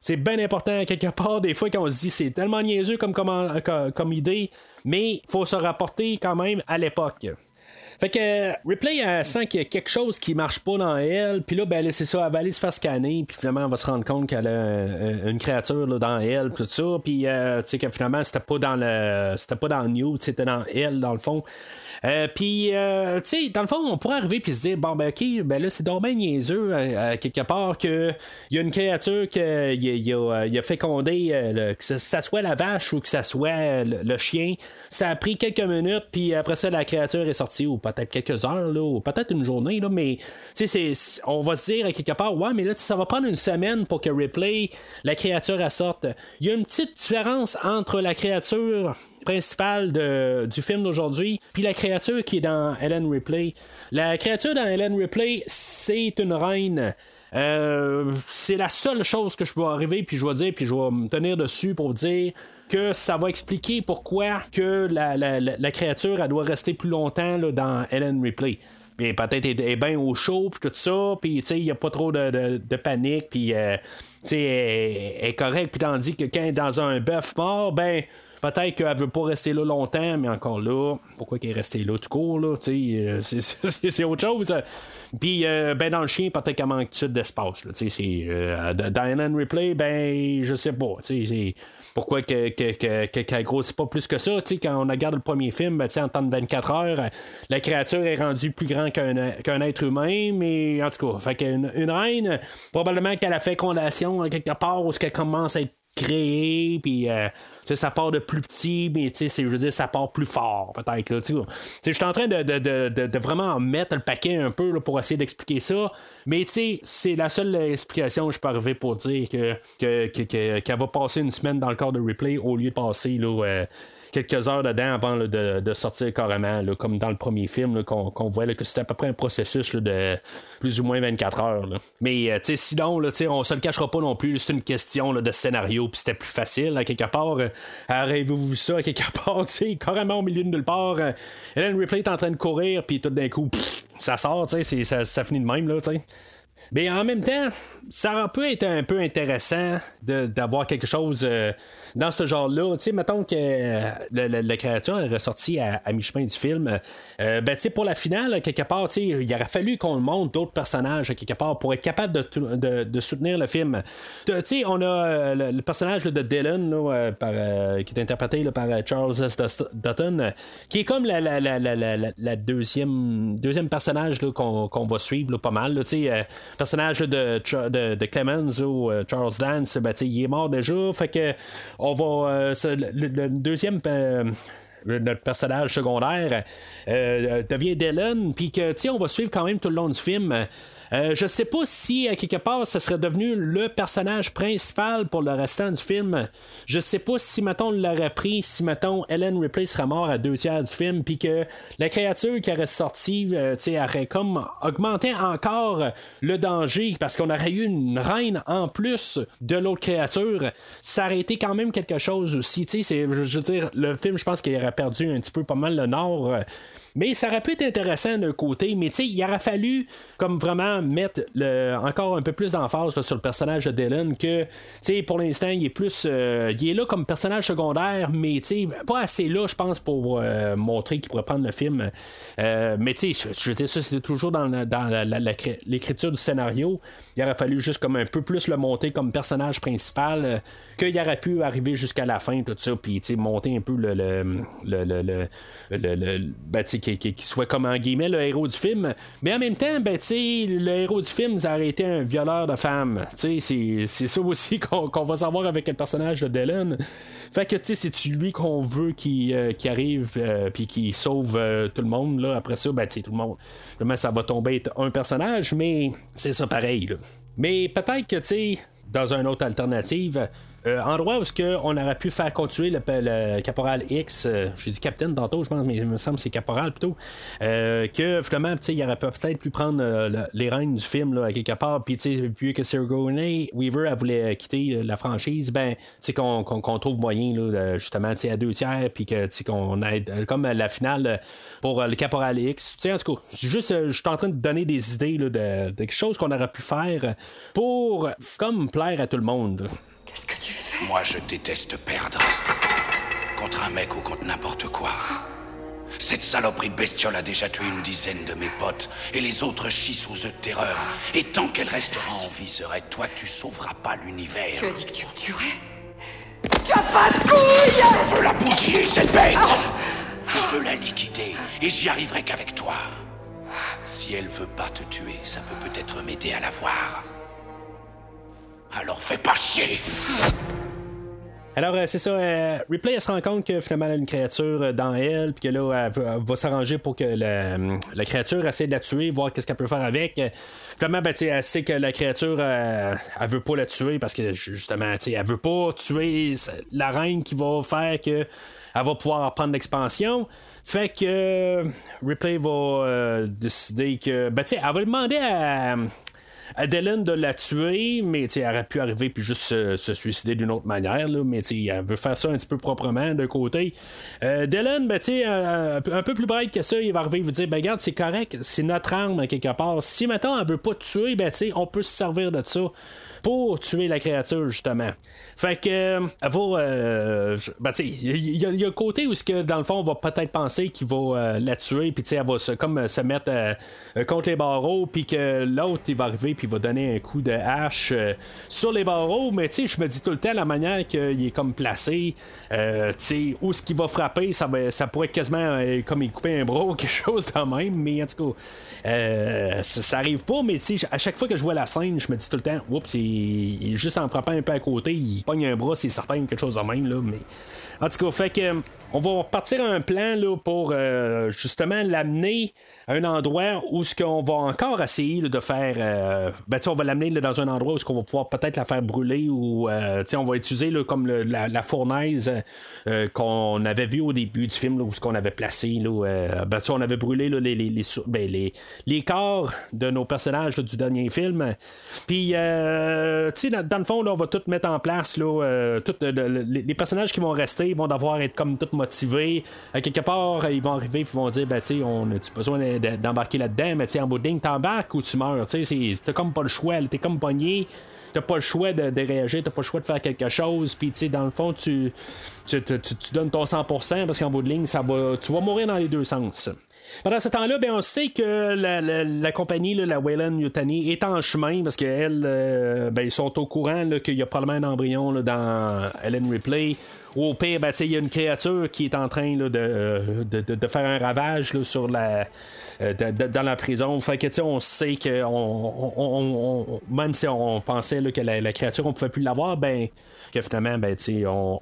C'est bien important quelque part, des fois, quand on se dit c'est tellement niaiseux comme, idée, mais faut se rapporter quand même à l'époque. Fait que Ripley elle sent qu'il y a quelque chose qui marche pas dans elle, puis là ben c'est ça, elle va aller se faire scanner, puis finalement elle va se rendre compte qu'elle a euh, une créature dans elle, tout ça, puis euh, tu sais que finalement c'était pas dans le c'était pas dans New, c'était dans elle dans le fond. Euh, puis, euh, tu sais, dans le fond, on pourrait arriver puis se dire, bon, ben, ok, ben là, c'est dommage niaiseux, euh, à quelque part, que il y a une créature qu'il a, il a, fécondé, euh, que ça, soit la vache ou que ça soit le, chien. Ça a pris quelques minutes, puis après ça, la créature est sortie, ou peut-être quelques heures, là, ou peut-être une journée, là, mais, tu sais, on va se dire, quelque part, ouais, mais là, ça va prendre une semaine pour que Ripley, la créature, elle sorte. Il y a une petite différence entre la créature principale de- du film d'aujourd'hui, puis la créature qui est dans Ellen Ripley. La créature dans Ellen Ripley, c'est une reine. Euh, c'est la seule chose que je vais arriver, puis je vais dire, puis je vais me tenir dessus pour dire que ça va expliquer pourquoi que la, la- la- créature, elle doit rester plus longtemps là, dans Ellen Ripley. Puis peut-être elle est bien au chaud, puis tout ça, puis il n'y a pas trop de, de- panique, puis euh, est correcte, puis tandis que quand elle est dans un bœuf mort, ben peut-être qu'elle veut pas rester là longtemps, mais encore là, pourquoi qu'elle est restée là tout court, là, euh, c'est- autre chose. Puis, euh, ben, dans le chien, peut-être qu'elle manque d'espace, là, euh, dans Replay, ben, je sais pas, pourquoi que, que, que, qu'elle grossit pas plus que ça, quand on regarde le premier film, ben, en temps de 24 heures, la créature est rendue plus grand qu'un, être humain, mais en tout cas, fait une reine, probablement qu'elle a fécondation hein, quelque part où qu'elle commence à être créée, puis euh, ça part de plus petit, mais je veux dire, ça part plus fort, peut-être. Je suis en train de, de, de, de- vraiment mettre le paquet un peu pour essayer d'expliquer ça, mais c'est la seule explication que je peux arriver pour dire que- que- qu'elle va passer une semaine dans le corps de replay au lieu de passer là, euh, quelques heures dedans avant de, sortir carrément, comme dans le premier film, qu'on, voit que c'était à peu près un processus de plus ou moins 24 heures. Mais euh, sinon, on se le cachera pas non plus, c'est une question de scénario, puis c'était plus facile, à quelque part. euh, Arrivez-vous ça, à quelque part, carrément au milieu de nulle part. euh, Ellen Ripley est en train de courir, puis tout d'un coup, ça sort, ça, finit de même. Mais en même temps, ça aurait pu être un peu intéressant d'avoir quelque chose euh, dans ce genre-là. Tu sais, mettons que euh, la, la- créature est ressortie à, mi-chemin du film. Euh, ben, tu sais, pour la finale, quelque part, tu sais, il aurait fallu qu'on montre d'autres personnages, quelque part, pour être capable de, de- soutenir le film. Tu sais, on a euh, le, personnage de Dylan, qui est interprété par Charles S. Dutton, qui est comme la, la, deuxième, deuxième personnage qu'on, va suivre pas mal. Tu sais, personnage de, de, Clemens ou Charles Dance, ben, tu sais, il est mort déjà. Fait que on va. euh, le, deuxième. euh, le- notre personnage secondaire euh, devient Dylan, puis que on va suivre quand même tout le long du film. Euh, je sais pas si à quelque part ça serait devenu le personnage principal pour le restant du film. Je sais pas si mettons on l'aurait pris, si mettons Ellen Ripley serait mort à deux tiers du film, puis que la créature qui aurait sorti, euh, tu sais, aurait comme augmenté encore le danger parce qu'on aurait eu une reine en plus de l'autre créature. Ça aurait été quand même quelque chose aussi. Tu sais, je veux dire, le film, je pense qu'il aurait perdu un petit peu pas mal le nord. euh, mais ça aurait pu être intéressant d'un côté, mais tu sais, il aurait fallu comme vraiment mettre le, encore un peu plus d'emphase sur le personnage de Dylan que, tu sais, pour l'instant, il est plus, euh, il est là comme personnage secondaire, mais tu sais, pas assez là, je pense, pour euh, montrer qu'il pourrait prendre le film. Euh, mais tu sais, je, ça, c'était toujours dans, dans l'écriture du scénario. Il aurait fallu juste comme un peu plus le monter comme personnage principal, qu'il aurait pu arriver jusqu'à la fin, tout ça, puis tu sais, monter un peu le, le, le, le, ben, qu'il- qu'il soit comme en guillemets le héros du film. Mais en même temps, ben, le héros du film, ça aurait été un violeur de sais, c'est- ça aussi qu'on va savoir avec le personnage de Dylan. Fait que, c'est lui qu'on veut qui, euh, qui arrive euh, puis qui sauve euh, tout le monde. Là? Après ça, ben, tout le monde. Vraiment, ça va tomber être un personnage, mais c'est ça pareil. Mais peut-être que, dans une autre alternative, euh, endroit où ce on aurait pu faire continuer le, le caporal X, euh, j'ai dit capitaine tantôt, je pense, mais il me semble que c'est caporal plutôt, euh, que finalement, il aurait peut-être pu prendre euh, le- les rênes du film là, à quelque part, puis vu que Sigourney Weaver elle voulait quitter euh, la franchise, ben, qu'on qu'on- qu'on trouve moyen, là, justement, à deux tiers, puis qu'on aide, euh, comme la finale pour le caporal X, tu sais, en tout cas, juste, je suis en train de donner des idées là, de, de quelque chose qu'on aurait pu faire pour, comme, plaire à tout le monde. Qu'est-ce que tu fais Moi, je déteste perdre. Contre un mec ou contre n'importe quoi. Cette saloperie de bestiole a déjà tué une dizaine de mes potes, et les autres chient sous eux de terreur. Et tant qu'elle restera en vie, serait toi, tu sauveras pas l'univers. Tu as dit que tu tuerais Je veux la bousiller, cette bête Je veux la liquider, et j'y arriverai qu'avec toi. Si elle veut pas te tuer, ça peut peut-être m'aider à la voir. Alors fais pas chier Alors, euh, c'est ça. euh, Ripley, elle se rend compte que finalement, elle a une créature euh, dans elle, puis que là, elle, va- elle s'arranger pour que la, la créature essaie de la tuer, voir qu'est-ce qu'elle peut faire avec. Euh, Finalement, ben, elle sait que la créature, euh, elle veut pas la tuer parce que justement, elle veut pas tuer la reine qui va faire que elle va pouvoir prendre l'expansion. Fait que euh, Ripley va décider que, ben, tu elle va demander à Dylan de la tuer, mais elle aurait pu arriver puis juste se, suicider d'une autre manière, là, mais elle veut faire ça un petit peu proprement de côté. Euh, Dylan, ben, sais, un, un peu plus bright que ça, il va arriver et vous dire, ben regarde, c'est correct, c'est notre arme quelque part. Si maintenant elle veut pas te tuer, ben on peut se servir de ça pour tuer la créature, justement. Fait que, euh, elle va. euh, il y, a- le côté où, que, dans le fond, on va peut-être penser qu'il va euh, la tuer, puis, elle va se, comme, euh, se mettre euh, euh, contre les barreaux, puis que l'autre, il va arriver, puis il va donner un coup de hache euh, sur les barreaux, mais, tu sais, je me dis tout le temps la manière qu'il est comme placé, euh, tu sais, où ce qu'il va frapper, ça, ça pourrait être quasiment euh, comme il coupait un bras ou quelque chose de même, mais en tout cas, euh, ça, ça arrive pas, mais tu sais, à chaque fois que je vois la scène, je me dis tout le temps, oups, il, il juste en frappant un peu à côté, il pogne un bras, c'est certain, quelque chose de même, là, mais. En tout cas, fait que on va partir un plan là, pour euh, justement l'amener à un endroit où ce qu'on va encore essayer de faire. euh, ben, on va l'amener dans un endroit où ce qu'on va pouvoir peut-être la faire brûler ou euh, on va utiliser comme la, fournaise qu'on avait vu au début du film où ce qu'on avait placé. Ben, on avait brûlé les, ben, les, les corps de nos personnages du dernier film. Puis, dans, dans le fond, on va tout mettre en place. Les personnages qui vont rester vont devoir être comme tout motivés. À quelque part, ils vont arriver et vont dire ben, tu on a besoin de- de- d'embarquer là-dedans, mais en bout de ligne, t'embarques ou tu meurs. Tu sais, t'as comme pas le choix, t'es comme pogné. T'as pas le choix de, de réagir, t'as pas le choix de faire quelque chose, puis tu sais, dans le fond, tu, tu, donnes ton 100% parce qu'en bout de ligne, ça va, tu vas mourir dans les deux sens. Pendant ce temps-là, ben, on sait que la, compagnie, la Wayland Yutani, est en chemin parce qu'elles ben, ils sont au courant qu'il y a probablement un embryon dans Ellen Ripley. Au pire, ben, il y a une créature qui est en train là, de, de, de- faire un ravage là, sur la, euh, dans la prison. Que on sait que on, même si on pensait que la, créature, on pouvait plus l'avoir, ben que finalement, ben,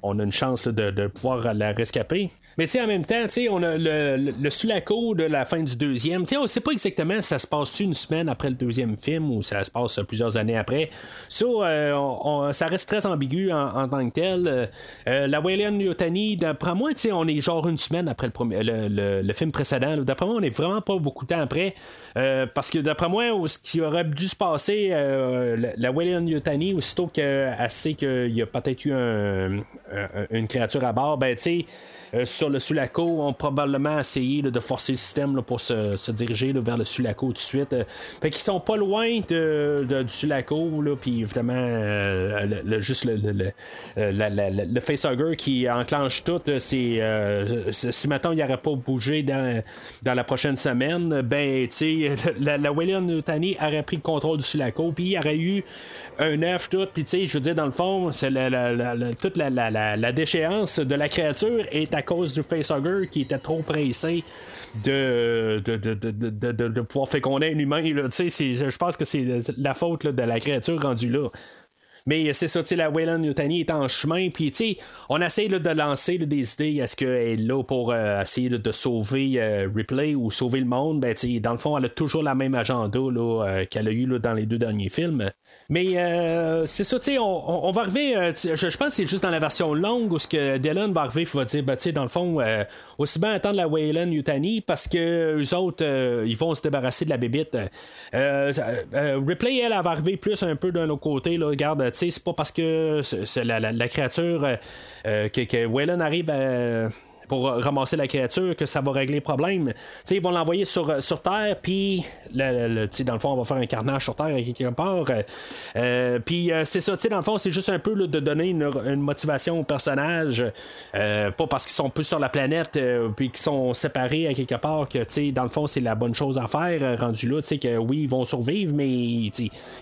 on, a une chance de, pouvoir la rescaper. Mais en même temps, on a le, le, le sous-la-cour de la fin du deuxième. On sait pas exactement si ça se passe une semaine après le deuxième film ou ça se passe plusieurs années après. Ça, euh, ça reste très ambigu en, tant que tel. Euh, euh, la Wayland Yutani, d'après moi, on est genre une semaine après le, premier, le, le- film précédent. D'après moi, on est vraiment pas beaucoup de temps après. Euh, parce que d'après moi, ce qui aurait dû se passer, euh, la, la Wayland Yutani, aussitôt qu'elle sait qu'il y a peut-être eu un- un- une créature à bord, ben tu sais, sur le Sulaco, on probablement essayé de forcer le système pour se, diriger vers le Sulaco tout de suite. Euh, fait qu'ils sont pas loin du Sulaco, puis évidemment, euh, juste le, le, le, euh, facehugger qui enclenche tout, euh, c'est euh, si maintenant il n'aurait pas bougé dans, la prochaine semaine, ben, tu la, la William Nutani aurait pris le contrôle du Sulaco, puis il aurait eu un œuf, tout, puis tu sais, je veux dire, dans le fond, c'est la, la- toute la déchéance de la créature est à cause du facehugger qui était trop pressé de, de, de, de, de, pouvoir féconder un humain. Je pense que c'est la faute de la créature rendue là. Mais c'est ça, la Wayland Yutani est en chemin, puis on essaie de lancer des idées. Est-ce qu'elle est là pour euh, essayer de sauver euh, Ripley ou sauver le monde? Ben, dans le fond, elle a toujours la même agenda euh, qu'elle a eu dans les deux derniers films. Mais euh, c'est ça, tu on, va arriver, euh, je, pense que c'est juste dans la version longue où ce que Dylan va arriver, il va dire, ben, dans le fond, euh, aussi bien attendre la Wayland Yutani parce que eux autres, euh, ils vont se débarrasser de la bébite. Euh, euh, Ripley, elle, elle va arriver plus un peu d'un autre côté, regarde, c'est pas parce que la, la- la créature euh, euh, que, que arrive à pour ramasser la créature que ça va régler le problème. Ils vont l'envoyer sur, sur Terre, puis le- dans le fond, on va faire un carnage sur Terre quelque part. Euh, euh, puis euh, c'est ça, dans le fond, c'est juste un peu de donner une, une motivation au personnage, euh, pas parce qu'ils sont plus sur la planète, euh, puis qu'ils sont séparés à quelque part, que dans le fond, c'est la bonne chose à faire, euh, rendu là, que oui, ils vont survivre, mais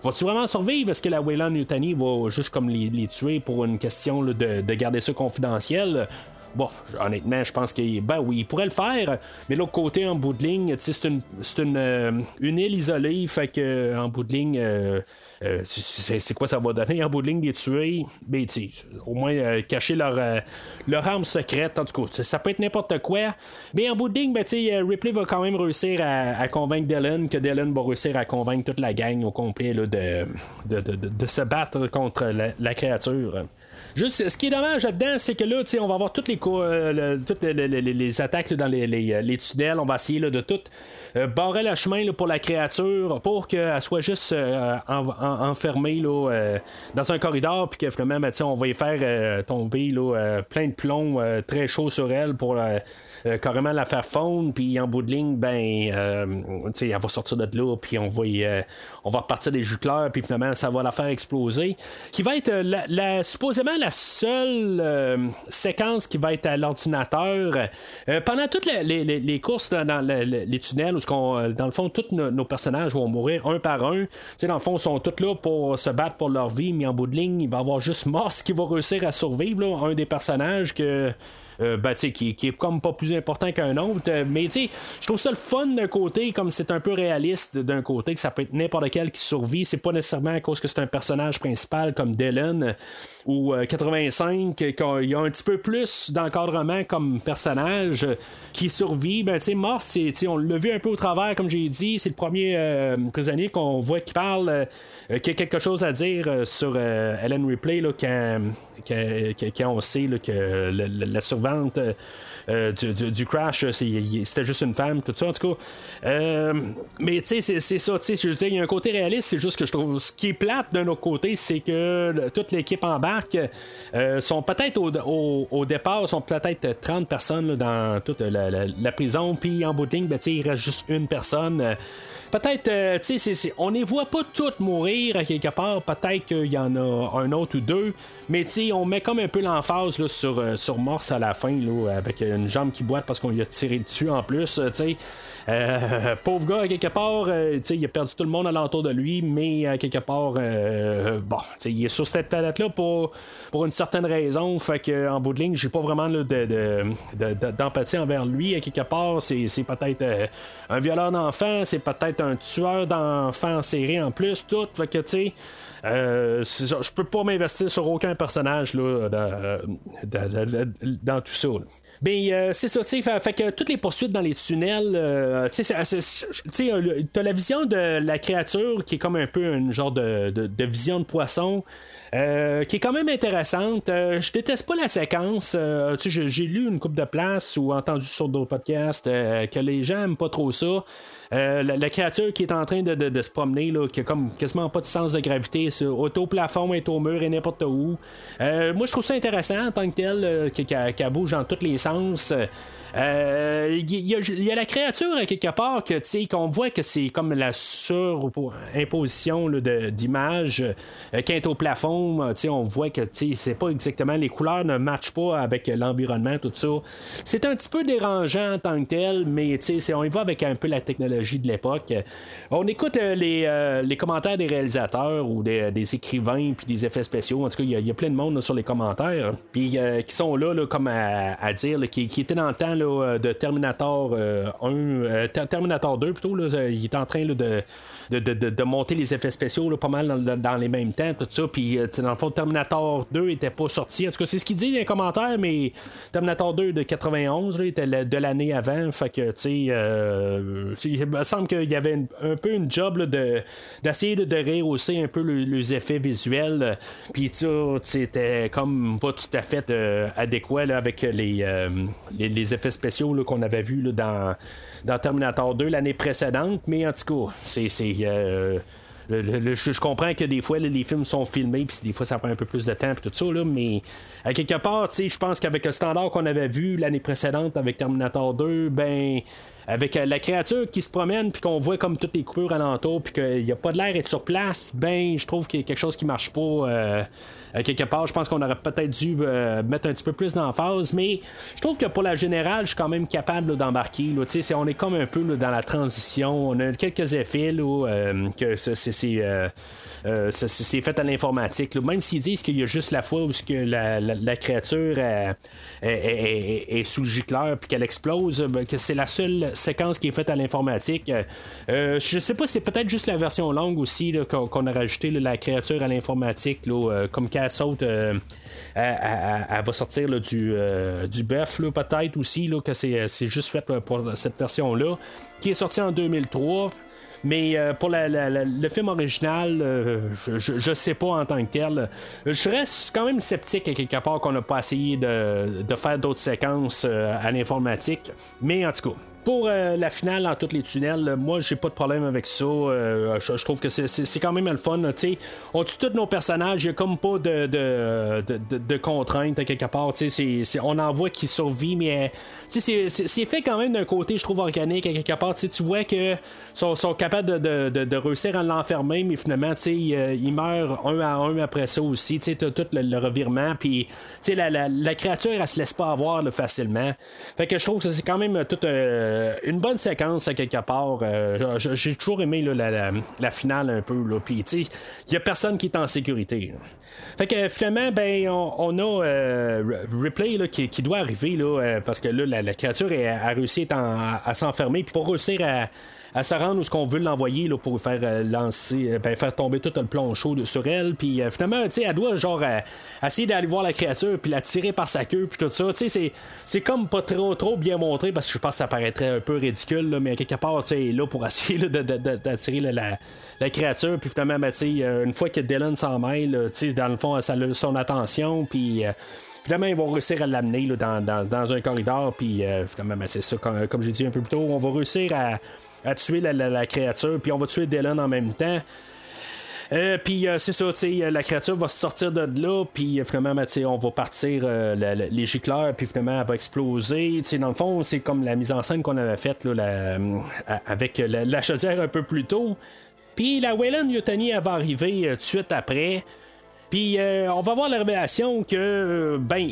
vont-tu vraiment survivre? Est-ce que la Wayland Yutani va juste comme les, les tuer pour une question de, de garder ça confidentiel? Bon, honnêtement, je pense que ben oui, il pourrait le faire, mais l'autre côté, en bout de ligne, c'est une, euh, une île isolée, fait que en bout de ligne, euh, euh, c'est, quoi ça va donner? En bout de ligne les tuer? Ben, au moins euh, cacher leur, euh, leur arme secrète, en tout cas, ça- peut être n'importe quoi, mais en bout de ligne, ben, euh, Ripley va quand même réussir à, convaincre Dylan, que Dylan va réussir à convaincre toute la gang au complet là, de, de, de- de- se battre contre la créature. Juste, ce qui est dommage là-dedans, c'est que là, tu sais, on va avoir toutes les, euh, toutes les, attaques dans les, les- tunnels. On va essayer de tout euh, barrer le chemin là, pour la créature pour qu'elle soit juste euh, en- en- enfermée euh, dans un corridor, puis que finalement, ben, on va y faire euh, tomber euh, plein de plomb euh, très chaud sur elle pour euh, carrément la faire fondre, puis en bout de ligne, ben, euh, tu sais, elle va sortir de là, puis on va, y, euh, on va repartir des jus puis finalement, ça va la faire exploser. Qui va être euh, la, la- supposément la seule euh, séquence qui va être à l'ordinateur. Euh, pendant toutes les, les- les- courses dans, dans le- le- les tunnels, où dans le fond, tous nos, nos personnages vont mourir un par un. Tu sais, dans le fond, ils sont tous là pour se battre pour leur vie, mais en bout de ligne, il va y avoir juste Morse qui va réussir à survivre, là, un des personnages que. Euh, ben, qui, qui est comme pas plus important qu'un autre. Euh, mais tu sais, je trouve ça le fun d'un côté, comme c'est un peu réaliste d'un côté, que ça peut être n'importe quel qui survit. C'est pas nécessairement à cause que c'est un personnage principal comme Dylan ou euh, 85, qu'il y a un petit peu plus d'encadrement comme personnage euh, qui survit. Ben, tu sais, Morse, c'est, on l'a vu un peu au travers, comme j'ai dit. C'est le premier euh, prisonnier qu'on voit qui parle, euh, qui a quelque chose à dire sur Ellen Ripley, là, quand, quand- quand- quand on sait là, que le- la survivance composante euh, du, du- crash, c'était juste une femme, tout ça, en tout cas. Euh, mais tu sais, c'est- ça, tu sais, il y a un côté réaliste, c'est juste que je trouve. Ce qui est plate d'un autre côté, c'est que toute l'équipe embarque, euh, sont peut-être au, au- départ, sont peut-être 30 personnes dans toute la, la- prison, puis en bout de ligne, ben, il reste juste une personne. Euh, Peut-être, tu sais, on les voit pas toutes mourir à quelque part. Peut-être qu'il y en a un autre ou deux. Mais tu sais, on met comme un peu l'emphase sur, sur Morse à la fin, là, avec une jambe qui boite parce qu'on lui a tiré dessus en plus. euh. Euh, pauvre gars, quelque part, euh, il a perdu tout le monde alentour de lui, mais quelque part, bon, il est sur cette planète-là pour, pour une certaine raison. Fait que en bout de ligne, j'ai pas vraiment de, de- de- de- d'empathie envers lui. À quelque part, c'est, peut-être un violeur d'enfants, c'est peut-être un tueur d'enfants en série en plus, tout. Fait que, tu sais, euh, je peux pas m'investir sur aucun personnage là, dans, dans tout ça. là. Ben, euh, c'est ça, tu sais, fait, que toutes les poursuites dans les tunnels, euh, tu sais, euh, t'as la vision de la créature qui est comme un peu une genre de, vision de poisson. euh, qui est quand même intéressante. Euh, je déteste pas la séquence. Euh, j'ai- lu une coupe de place ou entendu sur d'autres podcasts euh, que les gens aiment pas trop ça. Euh, la, la créature qui est en train de, de- de se promener, là, qui a comme quasiment pas de sens de gravité, c'est auto plafond, est au mur et n'importe où. Euh, moi, je trouve ça intéressant en tant que tel, euh, que- qu'elle qu'elle bouge dans tous les sens. Euh, Il y, a- il y a la créature à quelque part que qu'on voit que c'est comme la surimposition là, de- d'image euh, elle est au plafond euh, on voit que c'est pas exactement les couleurs ne matchent pas avec l'environnement tout ça. C'est un petit peu dérangeant en tant que tel mais on y va avec un peu la technologie de l'époque. On écoute euh, les, euh, les commentaires des réalisateurs ou des, écrivains puis des effets spéciaux. En tout cas il y a- plein de monde sur les commentaires puis euh, qui sont là, là, comme à, dire qui, qui étaient dans le temps là, de Terminator euh, 1 euh, Ter- Terminator 2 plutôt là, il est en train de, de, de, de- monter les effets spéciaux là, pas mal dans, les mêmes temps tout ça. Puis euh, dans le fond Terminator 2 était pas sorti. En tout cas c'est ce qu'il dit dans les commentaires mais Terminator 2 de 91 là, était de l'année avant. Fait que tu euh, il me semble qu'il y avait un peu une job d'essayer de, rehausser un peu le- les effets visuels. Puis c'était comme pas tout à fait euh, adéquat avec les, euh, les, les effets spéciaux qu'on avait vus dans, Terminator 2 l'année précédente mais en tout cas c'est euh, je, comprends que des fois les films sont filmés puis des fois ça prend un peu plus de temps puis tout ça là, mais à quelque part je pense qu'avec le standard qu'on avait vu l'année précédente avec Terminator 2 ben avec euh, la créature qui se promène puis qu'on voit comme toutes les coupures alentour puis qu'il n'y a pas de l'air être sur place ben je trouve qu'il y a quelque chose qui marche pas euh, quelque part. Je pense qu'on aurait peut-être dû euh, mettre un petit peu plus d'emphase mais je trouve que pour la générale je suis quand même capable d'embarquer on est comme un peu dans la transition on a quelques effets là, que c'est fait à l'informatique même s'ils disent qu'il y a juste la fois où que la, la- créature est sous le gicleur puis qu'elle explose ben, que c'est la seule séquence qui est faite à l'informatique Euh, je sais pas c'est peut-être juste la version longue aussi qu'on, a rajouté la créature à l'informatique euh, comme qu'elle saute euh, elle, va sortir du, euh, du bœuf peut-être aussi que c'est, juste fait pour cette version là qui est sortie en 2003 mais euh, pour le film original, euh, je, je sais pas en tant que tel. Je reste quand même sceptique quelque part qu'on n'a pas essayé de, de faire d'autres séquences euh, à l'informatique. Mais en tout cas. Pour euh, la finale dans tous les tunnels, moi j'ai pas de problème avec ça. Euh, je, trouve que c'est- quand même le fun. là, tu sais. On tue tous nos personnages, il y a comme pas de, de, de, contraintes à quelque part. on en voit qui survit, mais euh, c'est- fait quand même d'un côté, je trouve, organique à quelque part. Tu vois que sont, sont capables de, de, réussir à l'enfermer, mais finalement, ils, meurent un à un après ça aussi. Tu tout le, revirement, puis la, la, la créature, elle se laisse pas avoir facilement. Fait que je trouve que c'est quand même toute euh, une bonne séquence à quelque part. Euh, j'ai toujours aimé la, finale un peu, là, puis tu il y a personne qui est en sécurité. Fait que finalement, ben, on, a euh, Ripley qui, doit arriver là, euh, parce que là, la, créature est- a réussi à, à s'enfermer. Puis pour réussir à, à se rendre où ce qu'on veut l'envoyer là, pour faire euh, lancer, euh, ben, faire tomber tout le plomb chaud sur elle. Puis euh, finalement, tu sais, elle doit genre essayer d'aller voir la créature puis la tirer par sa queue puis tout ça. Tu sais, c'est, c'est comme pas trop trop bien montré parce que je pense que ça paraîtrait un peu ridicule, là, mais quelque part, tu sais, elle est là pour essayer là, de- d'attirer la, la, la créature. Puis finalement, ben, une fois que Dylan s'en mêle, tu sais, dans le fond, ça a son attention. Puis euh, finalement, ils vont réussir à l'amener là, dans, dans, dans un corridor. Puis euh, finalement, ben, c'est ça, comme, comme j'ai dit un peu plus tôt, on va réussir à, à tuer la, la- créature. Puis on va tuer Dylan en même temps. Euh, puis euh, c'est ça, tu euh, la créature va sortir de là, puis finalement, ben, on va partir les gicleurs, puis finalement, elle va exploser. Dans le fond, c'est comme la mise en scène qu'on avait faite là, avec la, chaudière un peu plus tôt. Puis la Wayland Yutani, elle va arriver tout de suite après. Puis on va voir la révélation que, ben,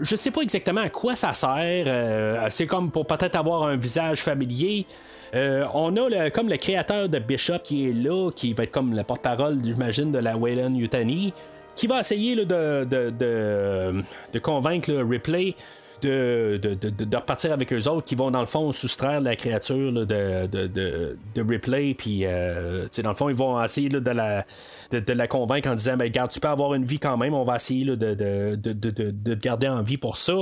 je sais pas exactement à quoi ça sert. c'est comme pour peut-être avoir un visage familier. Euh, on a le- comme le créateur de Bishop qui est là, qui va être comme le porte-parole, j'imagine, de la Wayland Yutani, qui va essayer de, de, de- convaincre le Ripley de, de, de- de repartir avec eux autres qui vont dans le fond soustraire la créature de, Ripley puis euh, dans le fond ils vont essayer de, la, de, la convaincre en disant ben garde tu peux avoir une vie quand même on va essayer de, de, garder en vie pour ça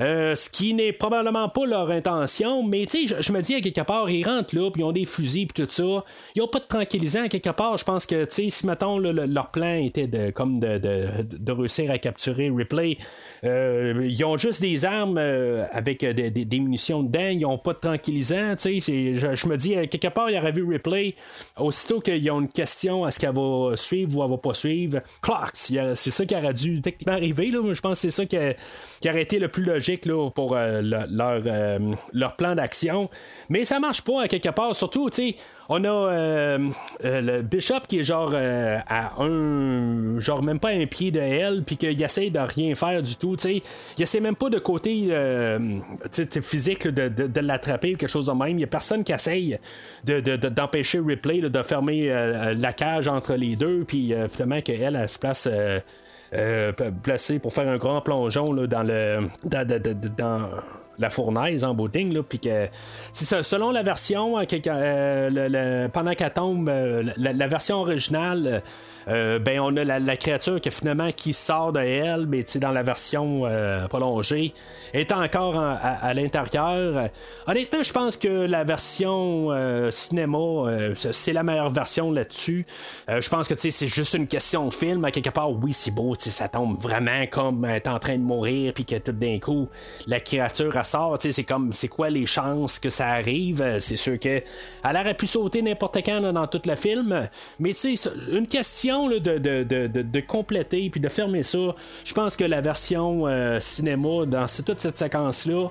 Euh, ce qui n'est probablement pas leur intention, mais tu sais, je, me dis à quelque part, ils rentrent là, puis ils ont des fusils, puis tout ça. Ils ont pas de tranquillisant à quelque part. Je pense que, tu sais, si mettons, leur plan était de, comme de, réussir à capturer Ripley, euh, ils ont juste des armes euh, avec des, des- des munitions dedans, ils ont pas de tranquillisant, tu sais. Je, me dis, à quelque part, il aurait vu Ripley, aussitôt qu'ils ont une question, est-ce qu'elle va suivre ou elle va pas suivre, a- c'est ça qui aurait dû techniquement arriver, là. Je pense que c'est ça qui, a- qui aurait été le plus logique pour euh, le- leur, euh, leur plan d'action. Mais ça marche pas à quelque part. Surtout, tu sais, on a euh, le Bishop qui est genre à un. genre même pas un pied de elle, puis qu'il essaye de rien faire du tout. Tu sais, il essaie même pas de côté physique de, de- l'attraper ou quelque chose de même. Il y a personne qui essaye de, de- d'empêcher Ripley de fermer la cage entre les deux, puis finalement qu'elle, elle se place. Euh, placé pour faire un grand plongeon là, dans le dans, la fournaise en là, puis que ça, selon la version euh, euh, le- pendant qu'elle tombe la, version originale ben on a la, créature finalement qui sort de elle mais dans la version prolongée est encore en- à, l'intérieur. Honnêtement je pense que la version cinéma c'est la meilleure version là-dessus. Je pense que c'est juste une question film à quelque part oui c'est beau ça tombe vraiment comme elle est en train de mourir puis que tout d'un coup la créature elle sort c'est comme c'est quoi les chances que ça arrive? Euh, c'est sûr que elle aurait pu sauter n'importe quand dans tout le film. Mais ça- une question là, de, de, de, de- compléter puis de fermer ça je pense que la version euh, cinéma dans toute cette séquence là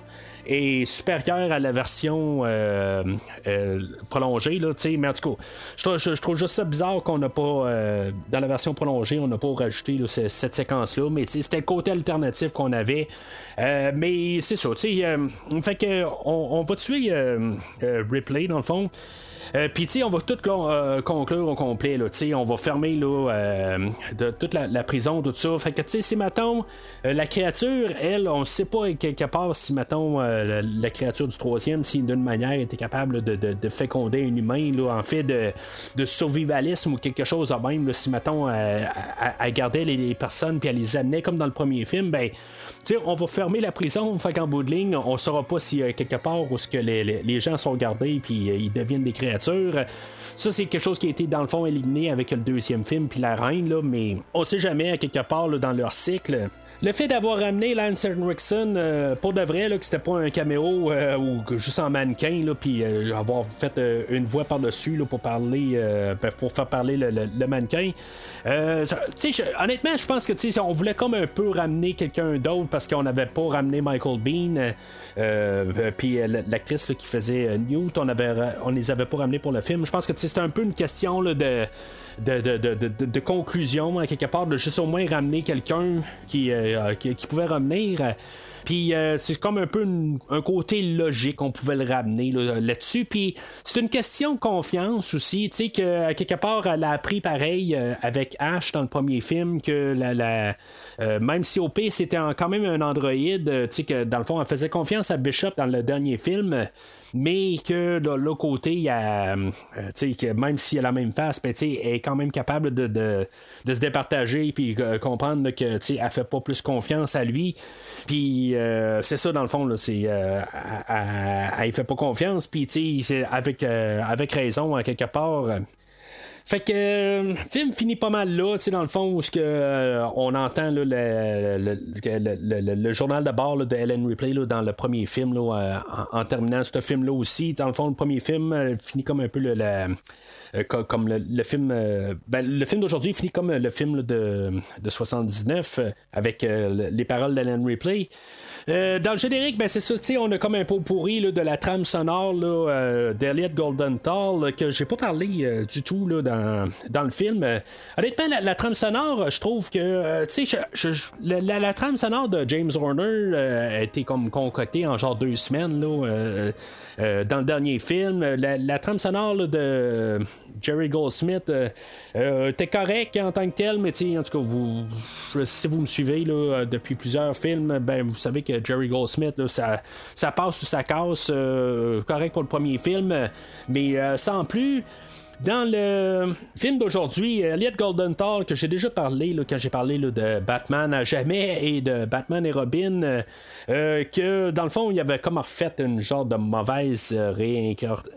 est supérieure à la version euh, euh, prolongée là, mais en tout cas je trouve, juste ça bizarre qu'on n'a pas euh, dans la version prolongée on n'a pas rajouté cette séquence là mais c'était le côté alternatif qu'on avait. Mais c'est ça fait que on, va tuer Ripley dans le fond euh, Puis, on va tout euh, conclure au complet. Là, on va fermer là, euh, toute la, prison, tout ça. Fait que, tu sais, si, mettons, euh, la créature, elle, on sait pas quelque part si, mettons, la, créature du troisième, si d'une manière était capable de, de- de féconder un humain, là, en fait, de, survivalisme ou quelque chose de même. si, mettons, elle gardait les, personnes puis elle les amenait comme dans le premier film, ben, on va fermer la prison. Fait qu'en bout de ligne, on saura pas si quelque part où ce que les, les- gens sont gardés puis ils deviennent des créatures. Ça, c'est quelque chose qui a été dans le fond éliminé avec le deuxième film puis la reine, mais on sait jamais à quelque part dans leur cycle. Le fait d'avoir ramené Lance Henriksen euh, pour de vrai, là, que c'était pas un caméo euh, ou juste en mannequin, puis euh, avoir fait une voix par-dessus pour parler, euh, pour faire parler le, mannequin. Honnêtement, je pense que on voulait comme un peu ramener quelqu'un d'autre parce qu'on n'avait pas ramené Michael Bean, puis l'actrice qui faisait Newt, on avait, on les avait pas ramenés pour le film. Je pense que c'était un peu une question de de, de, de, de- conclusion, à quelque part, de juste au moins ramener quelqu'un qui, euh, qui, qui pouvait revenir. Puis euh, c'est comme un peu un côté logique, on pouvait le ramener là- là-dessus. Puis c'est une question de confiance aussi, tu sais, que quelque part, elle a appris pareil euh, avec Ash dans le premier film, que euh, même si OP c'était quand même un androïde, tu sais, que dans le fond, elle faisait confiance à Bishop dans le dernier film. Mais que de l'autre côté, euh, tu sais, que même si elle a la même face, ben, elle est quand même capable de, se départager puis comprendre que elle fait pas plus confiance à lui. Puis euh, c'est ça dans le fond, là, c'est euh, elle, fait pas confiance. Puis avec euh, avec raison à quelque part. Euh, fait que euh, le film finit pas mal là, tu sais, dans le fond, où ce que, euh, on entend le, le, le- le- journal de bord de Ellen Ripley là, dans le premier film, là, euh, en, terminant ce film-là aussi. Dans le fond, le premier film euh, finit comme un peu le, le- euh, co- comme le, film. euh, ben, le film d'aujourd'hui finit comme le film de, de 79 euh, avec euh, le- les paroles d'Ellen Ripley. Euh, dans le générique, ben c'est ça, tu sais, on a comme un pot pourri là, de la trame sonore là, euh, d'Elliot Goldenthal que j'ai pas parlé euh, du tout là, dans, dans le film. Euh, honnêtement, la, la trame sonore, je trouve que euh, tu sais, la, trame sonore de James Horner euh, a été comme concoctée en genre deux semaines là, euh, euh, dans le dernier film. La, trame sonore de Jerry Goldsmith euh, euh, était correct en tant que tel, mais tu sais, en tout cas, vous, si vous me suivez là, euh, depuis plusieurs films, ben vous savez que Jerry Goldsmith, là, ça, ça passe ou ça casse, euh, correct pour le premier film, mais euh, sans plus. Dans le film d'aujourd'hui, Elliot Goldenthal, que j'ai déjà parlé là, quand j'ai parlé de Batman à jamais et de Batman et Robin, euh, euh, que dans le fond, il avait comme refait une genre de mauvaise euh,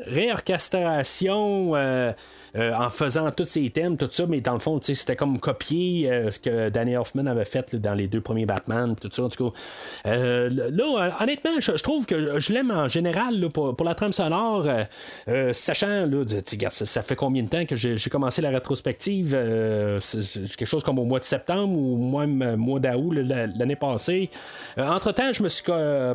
réorchestration euh, euh, en faisant tous ces thèmes, tout ça, mais dans le fond, c'était comme copier euh, ce que Danny Hoffman avait fait dans les deux premiers Batman, tout ça, en tout cas. Euh, là, honnêtement, je, trouve que je l'aime en général pour, la trame sonore, sachant, là, ça, fait combien de temps que j'ai commencé la rétrospective, c'est quelque chose comme au mois de septembre ou même mois d'août l'année passée. Entre-temps, je me suis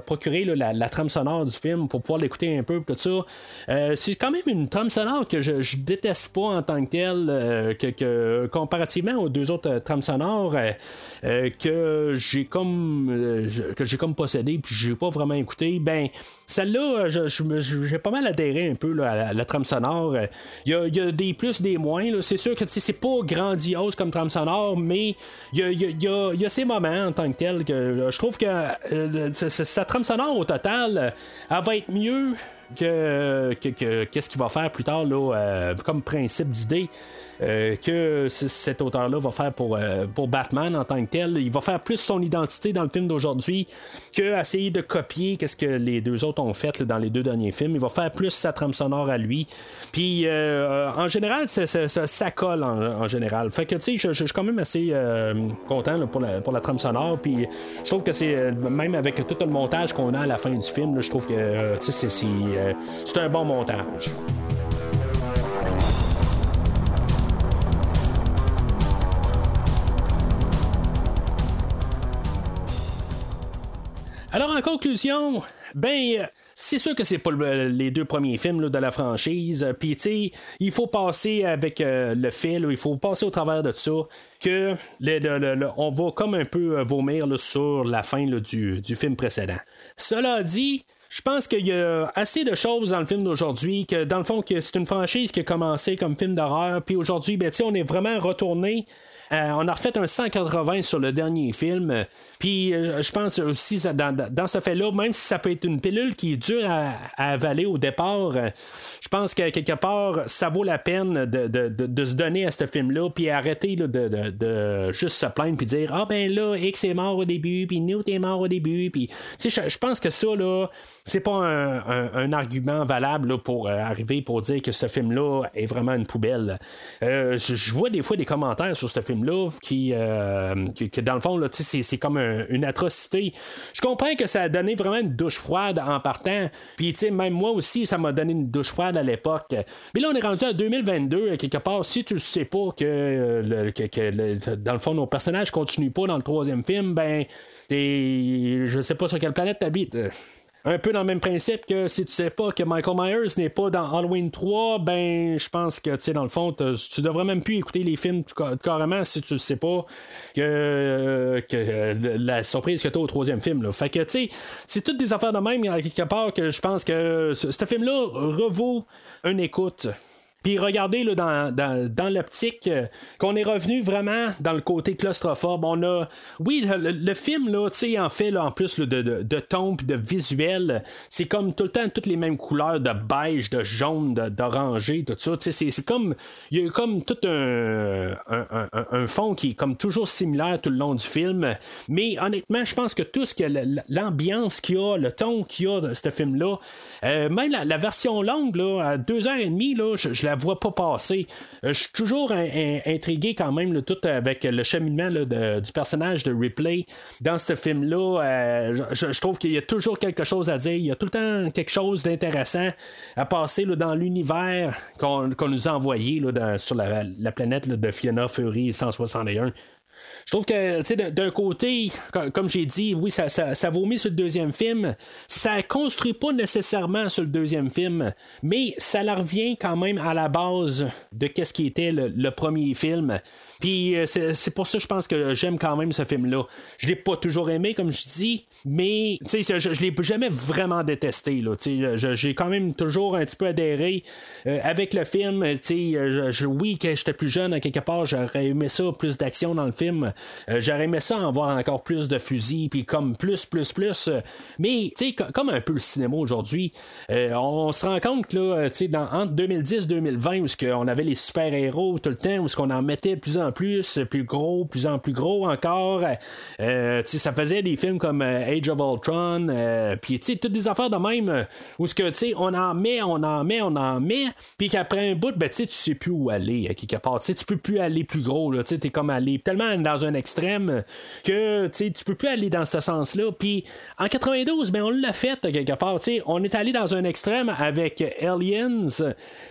procuré la, trame sonore du film pour pouvoir l'écouter un peu, tout ça. C'est quand même une trame sonore que je déteste pas en tant que telle, euh, que, comparativement aux deux autres euh, trames sonores euh, que j'ai comme que j'ai comme possédé puis j'ai pas vraiment écouté, ben celle-là, j'ai pas mal adhéré un peu là, à la, trame sonore. Il y a, des plus, des moins. C'est sûr que c'est pas grandiose comme trame sonore, mais il y a, y a- ces moments en tant que tel que je trouve que sa trame sonore au total, elle va être mieux que, que, que- qu'est-ce qu'il va faire plus tard là, euh, comme principe d'idée euh, que cet auteur-là va faire pour, euh, pour Batman en tant que tel. Il va faire plus son identité dans le film d'aujourd'hui que essayer de copier qu'est-ce que les deux autres ont fait dans les deux derniers films. Il va faire plus sa trame sonore à lui. Puis euh, en général, ça, ça- colle en, général. Fait que tu sais, je, suis quand même assez content pour, la, pour la trame sonore. Puis je trouve que c'est même avec tout le montage qu'on a à la fin du film, je trouve que tu sais, c'est un bon montage. Alors, en conclusion, ben, c'est sûr que c'est pas le- les deux premiers films de la franchise. Puis, tu sais, il faut passer avec euh, le fait, là, il faut passer au travers de ça, que on va comme un peu euh, vomir sur la fin du, du film précédent. Cela dit, je pense qu'il y a assez de choses dans le film d'aujourd'hui que dans le fond que c'est une franchise qui a commencé comme film d'horreur puis aujourd'hui ben on est vraiment retourné euh, on a refait un 180 sur le dernier film. Puis euh, je pense aussi dans, ce fait-là, même si ça peut être une pilule qui est dure à, avaler au départ, euh, je pense que quelque part, ça vaut la peine de, se donner à ce film-là, puis arrêter de, juste se plaindre, puis dire Ah ben là, X est mort au début, puis Newt est mort au début. Puis je, je pense que ça, là, c'est pas un, argument valable là, pour arriver pour dire que ce film-là est vraiment une poubelle. Je, vois des fois des commentaires sur ce film-là qui, euh, dans le fond, là, tu c'est, comme un- une atrocité. Je comprends que ça a donné vraiment une douche froide en partant. Puis, tu sais, même moi aussi, ça m'a donné une douche froide à l'époque. Mais là, on est rendu à 2022, quelque part. Si tu sais pas que, euh, que- dans le fond, nos personnages continuent pas dans le troisième film, ben, je sais pas sur quelle planète t'habites. Un peu dans le même principe que si tu sais pas que Michael Myers n'est pas dans Halloween 3, ben je pense que tu sais dans le fond tu devrais même plus écouter les films carrément si tu sais pas que, euh, euh, la surprise que t'as au troisième film. Là. Fait que tu sais, c'est toutes des affaires de même à quelque part que je pense que ce, ce film-là revaut une écoute. Puis regardez là, dans, dans, dans l'optique euh, qu'on est revenu vraiment dans le côté claustrophobe. On a, oui, le, le film en fait en plus de, de, de ton de visuel, c'est comme tout le temps toutes les mêmes couleurs de beige, de jaune, d'orangé, tout ça. C'est, comme il y a comme tout un, un, un- fond qui est comme toujours similaire tout le long du film. Mais honnêtement, je pense que tout ce que l'ambiance qu'il y a, le ton qu'il y a de ce film-là, euh, même la, version longue, là, à deux heures et demie, là, je, je vois pas passer. Euh, je suis toujours in- in- intrigué quand même, tout avec le cheminement du personnage de Ripley dans ce film-là. euh, je, trouve qu'il y a toujours quelque chose à dire. Il y a tout le temps quelque chose d'intéressant à passer dans l'univers qu'on nous a envoyé sur la, la planète de Fiona Fury 161. Je trouve que, tu sais, d'un- côté, co- comme j'ai dit, oui, ça, ça, ça vomit sur le deuxième film. Ça construit pas nécessairement sur le deuxième film, mais ça la revient quand même à la base de qu'est-ce qui était le, premier film. Puis euh, c'est pour ça je pense que j'aime quand même ce film-là. Je l'ai pas toujours aimé, comme je dis, mais je, je l'ai jamais vraiment détesté. J'ai quand même toujours un petit peu adhéré euh, avec le film. Je, je- oui, quand j'étais plus jeune, à quelque part, j'aurais aimé ça, plus d'action dans le film. Euh, j'aurais aimé ça en voir encore plus de fusils, puis comme plus, plus, plus. Euh, Mais tu sais, co- comme un peu le cinéma aujourd'hui, euh, on se rend compte que là, tu sais, entre 2010-2020, où ce que on avait les super-héros tout le temps, où ce qu'on en mettait de plus en plus, plus gros, plus en plus gros encore. Euh, tu sais, ça faisait des films comme euh, Age of Ultron, euh, puis tu sais, toutes des affaires de même, euh, où ce que, tu sais, on en met, on en met, on en met, puis qu'après un bout, ben, tu sais, plus où aller, à quelque part. Tu sais, tu peux plus aller plus gros, là, tu sais, t'es comme aller tellement dans un extrême que, tu peux plus aller dans ce sens-là. Puis en 92, ben, on l'a fait, quelque part, tu sais, on est allé dans un extrême avec Aliens,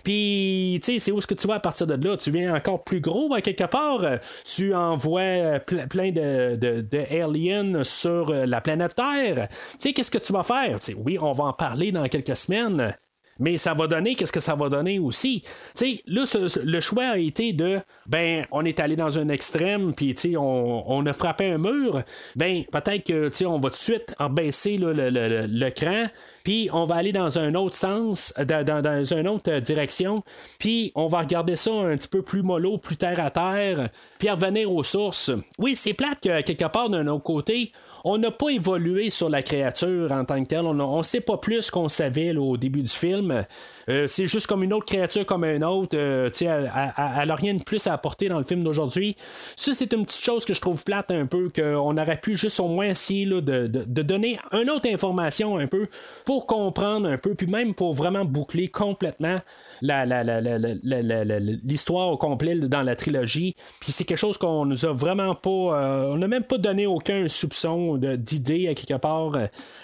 puis, c'est où est-ce que tu vas à partir de là? Tu viens encore plus gros, à quelque part, tu envoies euh, ple- plein de, aliens sur euh, la planète Terre. Tu sais, qu'est-ce que tu vas faire? Oui, on va en parler dans quelques semaines. Mais ça va donner, qu'est-ce que ça va donner aussi? Tu sais, là, le choix a été de, ben, on est allé dans un extrême, puis, tu sais, on, on a frappé un mur. Ben, peut-être que, on va tout de suite baisser là, le, le, le- le cran, puis on va aller dans un autre sens, dans, une autre euh, direction, puis on va regarder ça un petit peu plus mollo, plus terre à terre, puis revenir aux sources. Oui, c'est plate que, quelque part, d'un autre côté, on n'a pas évolué sur la créature en tant que telle. On ne sait pas plus qu'on savait là, au début du film. Euh, c'est juste comme une autre créature comme une autre. Euh, elle n'a rien de plus à apporter dans le film d'aujourd'hui. Ça, c'est une petite chose que je trouve plate un peu, qu'on aurait pu juste au moins essayer là, de, de- donner une autre information un peu pour comprendre un peu, puis même pour vraiment boucler complètement la, la- la- la- l'histoire au complet dans la trilogie. Puis c'est quelque chose qu'on nous a vraiment pas. euh, on n'a même pas donné aucun soupçon d'idée à quelque part.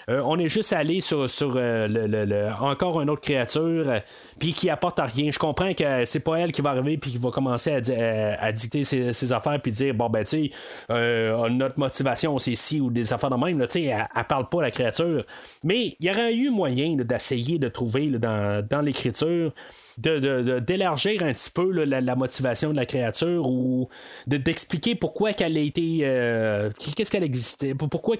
On est juste allé sur, sur le- le- encore une autre créature, puis qui apporte à rien. Je comprends que c'est pas elle qui va arriver puis qui va commencer à, à- à dicter ses, affaires puis dire bon ben tu sais euh, notre motivation c'est ci ou des affaires de même là, elle, elle parle pas la créature. Mais il y aurait eu moyen d'essayer de trouver dans l'écriture de, de- d'élargir un petit peu la, motivation de la créature ou de, d'expliquer pourquoi qu'elle a été euh, qu'est-ce qu'elle existait pour- pourquoi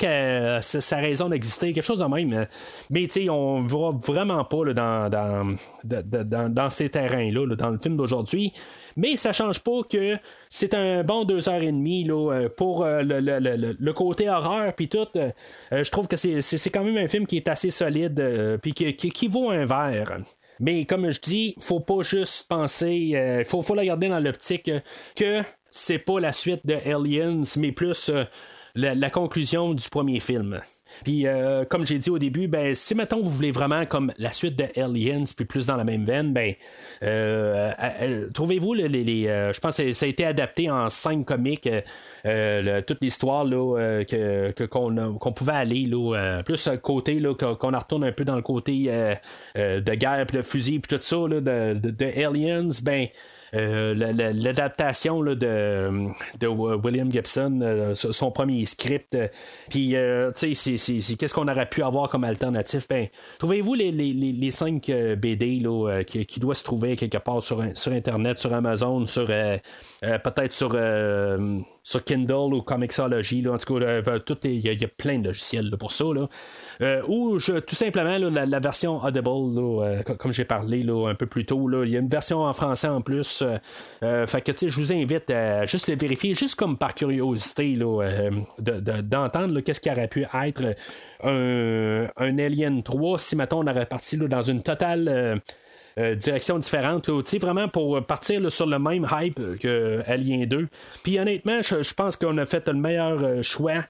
sa, raison d'exister quelque chose de même mais tu sais on va vraiment pas dans, dans, dans, dans ces terrains là, dans le film d'aujourd'hui. Mais ça change pas que c'est un bon deux heures et demie là, euh, pour euh, le, le- le- le- côté horreur puis tout je trouve que c'est, quand même un film qui est assez solide euh, puis qui, qui vaut un verre mais comme je dis, faut pas juste penser, il faut, la garder dans l'optique euh, que c'est pas la suite de Aliens, mais plus euh, la conclusion du premier film. Puis, euh, comme j'ai dit au début, ben, si mettons vous voulez vraiment comme la suite de Aliens, puis plus dans la même veine, ben, euh, euh, euh, trouvez-vous les, les- euh, je pense que ça a été adapté en cinq le- toute l'histoire là que, qu'on, a- qu'on pouvait aller là, plus côté là qu'on retourne un peu dans le côté de guerre, puis de fusil, puis tout ça là, de, de, de Aliens, ben. Euh, la- la- l'adaptation de, de William Gibson, euh, son premier script. euh, Puis, tu sais, qu'est-ce qu'on aurait pu avoir comme alternative? Ben, trouvez-vous les, les, les, cinq BD là, qui, doivent se trouver quelque part sur, sur Internet, sur Amazon, sur peut-être sur, sur Kindle ou Comixology. Là, en tout cas, est- il y, a- plein de logiciels pour ça. Là. Euh, ou je, tout simplement la, version Audible, euh, co- comme j'ai parlé un peu plus tôt, il y a une version en français en plus. euh, euh, fait que je vous invite à juste le vérifier, juste comme par curiosité, euh, de- de- d'entendre là, qu'est-ce qui aurait pu être un, un Alien 3 si mettons on aurait parti dans une totale. Euh, euh, direction différente, là, tu sais, vraiment pour partir sur le même hype que Alien 2. Puis honnêtement, je, pense qu'on a fait le meilleur euh, choix.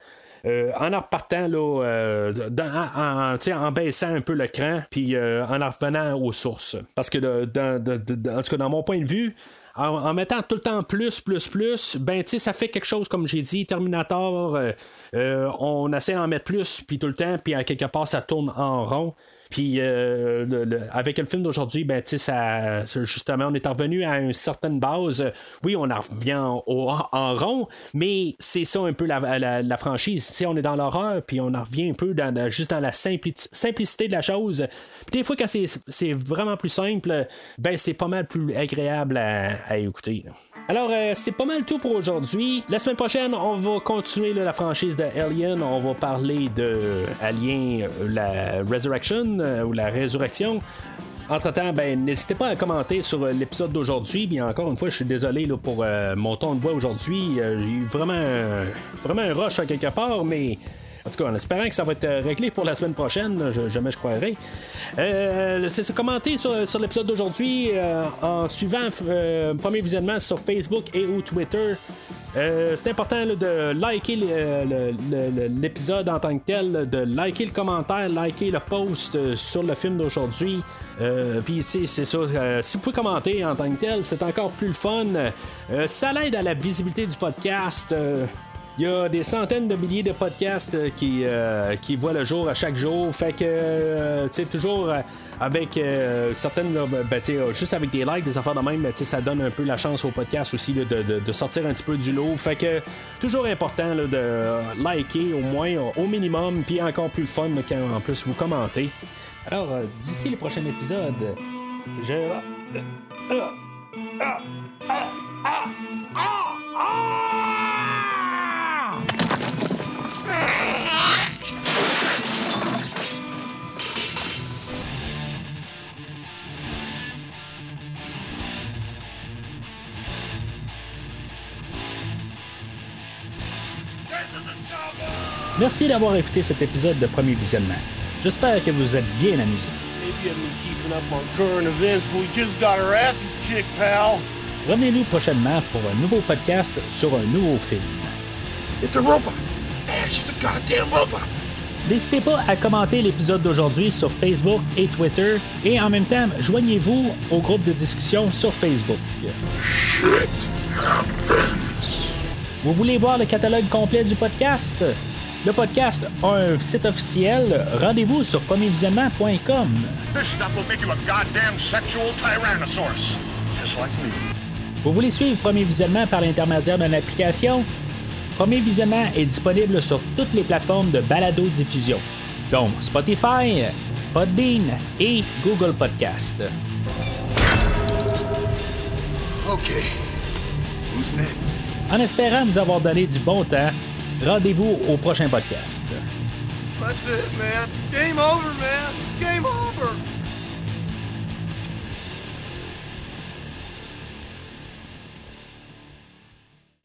euh, en en repartant euh, en, baissant un peu le cran, puis euh, en en revenant aux sources. Parce que en tout cas, dans mon point de vue, en, mettant tout le temps plus, plus, plus, ben tu ça fait quelque chose, comme j'ai dit, Terminator, euh, euh, on essaie d'en mettre plus, puis tout le temps, puis à quelque part, ça tourne en rond. Puis euh, avec le film d'aujourd'hui, ben justement, on est revenu à une certaine base. Oui, on en revient en, en rond, mais c'est ça un peu la, la, franchise. Sais, on est dans l'horreur, puis on en revient un peu dans, juste dans la simpli- simplicité de la chose. Puis des fois, quand c'est, vraiment plus simple, ben c'est pas mal plus agréable à, à écouter. Alors, euh, c'est pas mal tout pour aujourd'hui. La semaine prochaine, on va continuer la franchise de Alien. On va parler de Alien, euh, la Resurrection euh, ou la Résurrection. Entre-temps, ben, n'hésitez pas à commenter sur euh, l'épisode d'aujourd'hui. Bien encore une fois, je suis désolé pour euh, mon ton de voix aujourd'hui. J'ai eu vraiment, vraiment un rush à quelque part, mais en tout cas, en espérant que ça va être euh, réglé pour la semaine prochaine, je, jamais je croirais. Euh, c'est se commenter sur, l'épisode d'aujourd'hui euh, en suivant euh, premier visionnement sur Facebook et ou Twitter. C'est important de liker l'épisode en tant que tel, de liker le commentaire, liker le post sur le film d'aujourd'hui. Puis c'est ça, si vous pouvez commenter en tant que tel, c'est encore plus le fun. Ça l'aide à la visibilité du podcast. Euh, il y a des centaines de milliers de podcasts euh, qui, euh, qui voient le jour à chaque jour. Fait que, euh, tu sais, toujours euh, avec euh, certaines, ben, euh, juste avec des likes, des affaires de même, ben, ça donne un peu la chance au podcast aussi de, de- sortir un petit peu du lot. Fait que, toujours important de liker au moins, euh, au minimum, puis encore plus le fun quand en plus vous commentez. Alors, euh, d'ici le prochain épisode, je. Merci d'avoir écouté cet épisode de Premier Visionnement. J'espère que vous êtes bien amusés. Revenez-nous prochainement pour un nouveau podcast sur un nouveau film. It's a robot. Man, she's a goddamn robot. N'hésitez pas à commenter l'épisode d'aujourd'hui sur Facebook et Twitter et en même temps, joignez-vous au groupe de discussion sur Facebook. Vous voulez voir le catalogue complet du podcast? Le podcast a un site officiel. Rendez-vous sur premiervisionnement.com. This stuff will make you a goddamn sexual tyrannosaurus. Just like me. Vous voulez suivre Premier Visionnement par l'intermédiaire d'une application? Premier Visionnement est disponible sur toutes les plateformes de balado-diffusion, dont Spotify, Podbean et Google Podcast. Okay. Who's next? En espérant vous avoir donné du bon temps, rendez-vous au prochain podcast. That's it, man. Game over, man. Game over.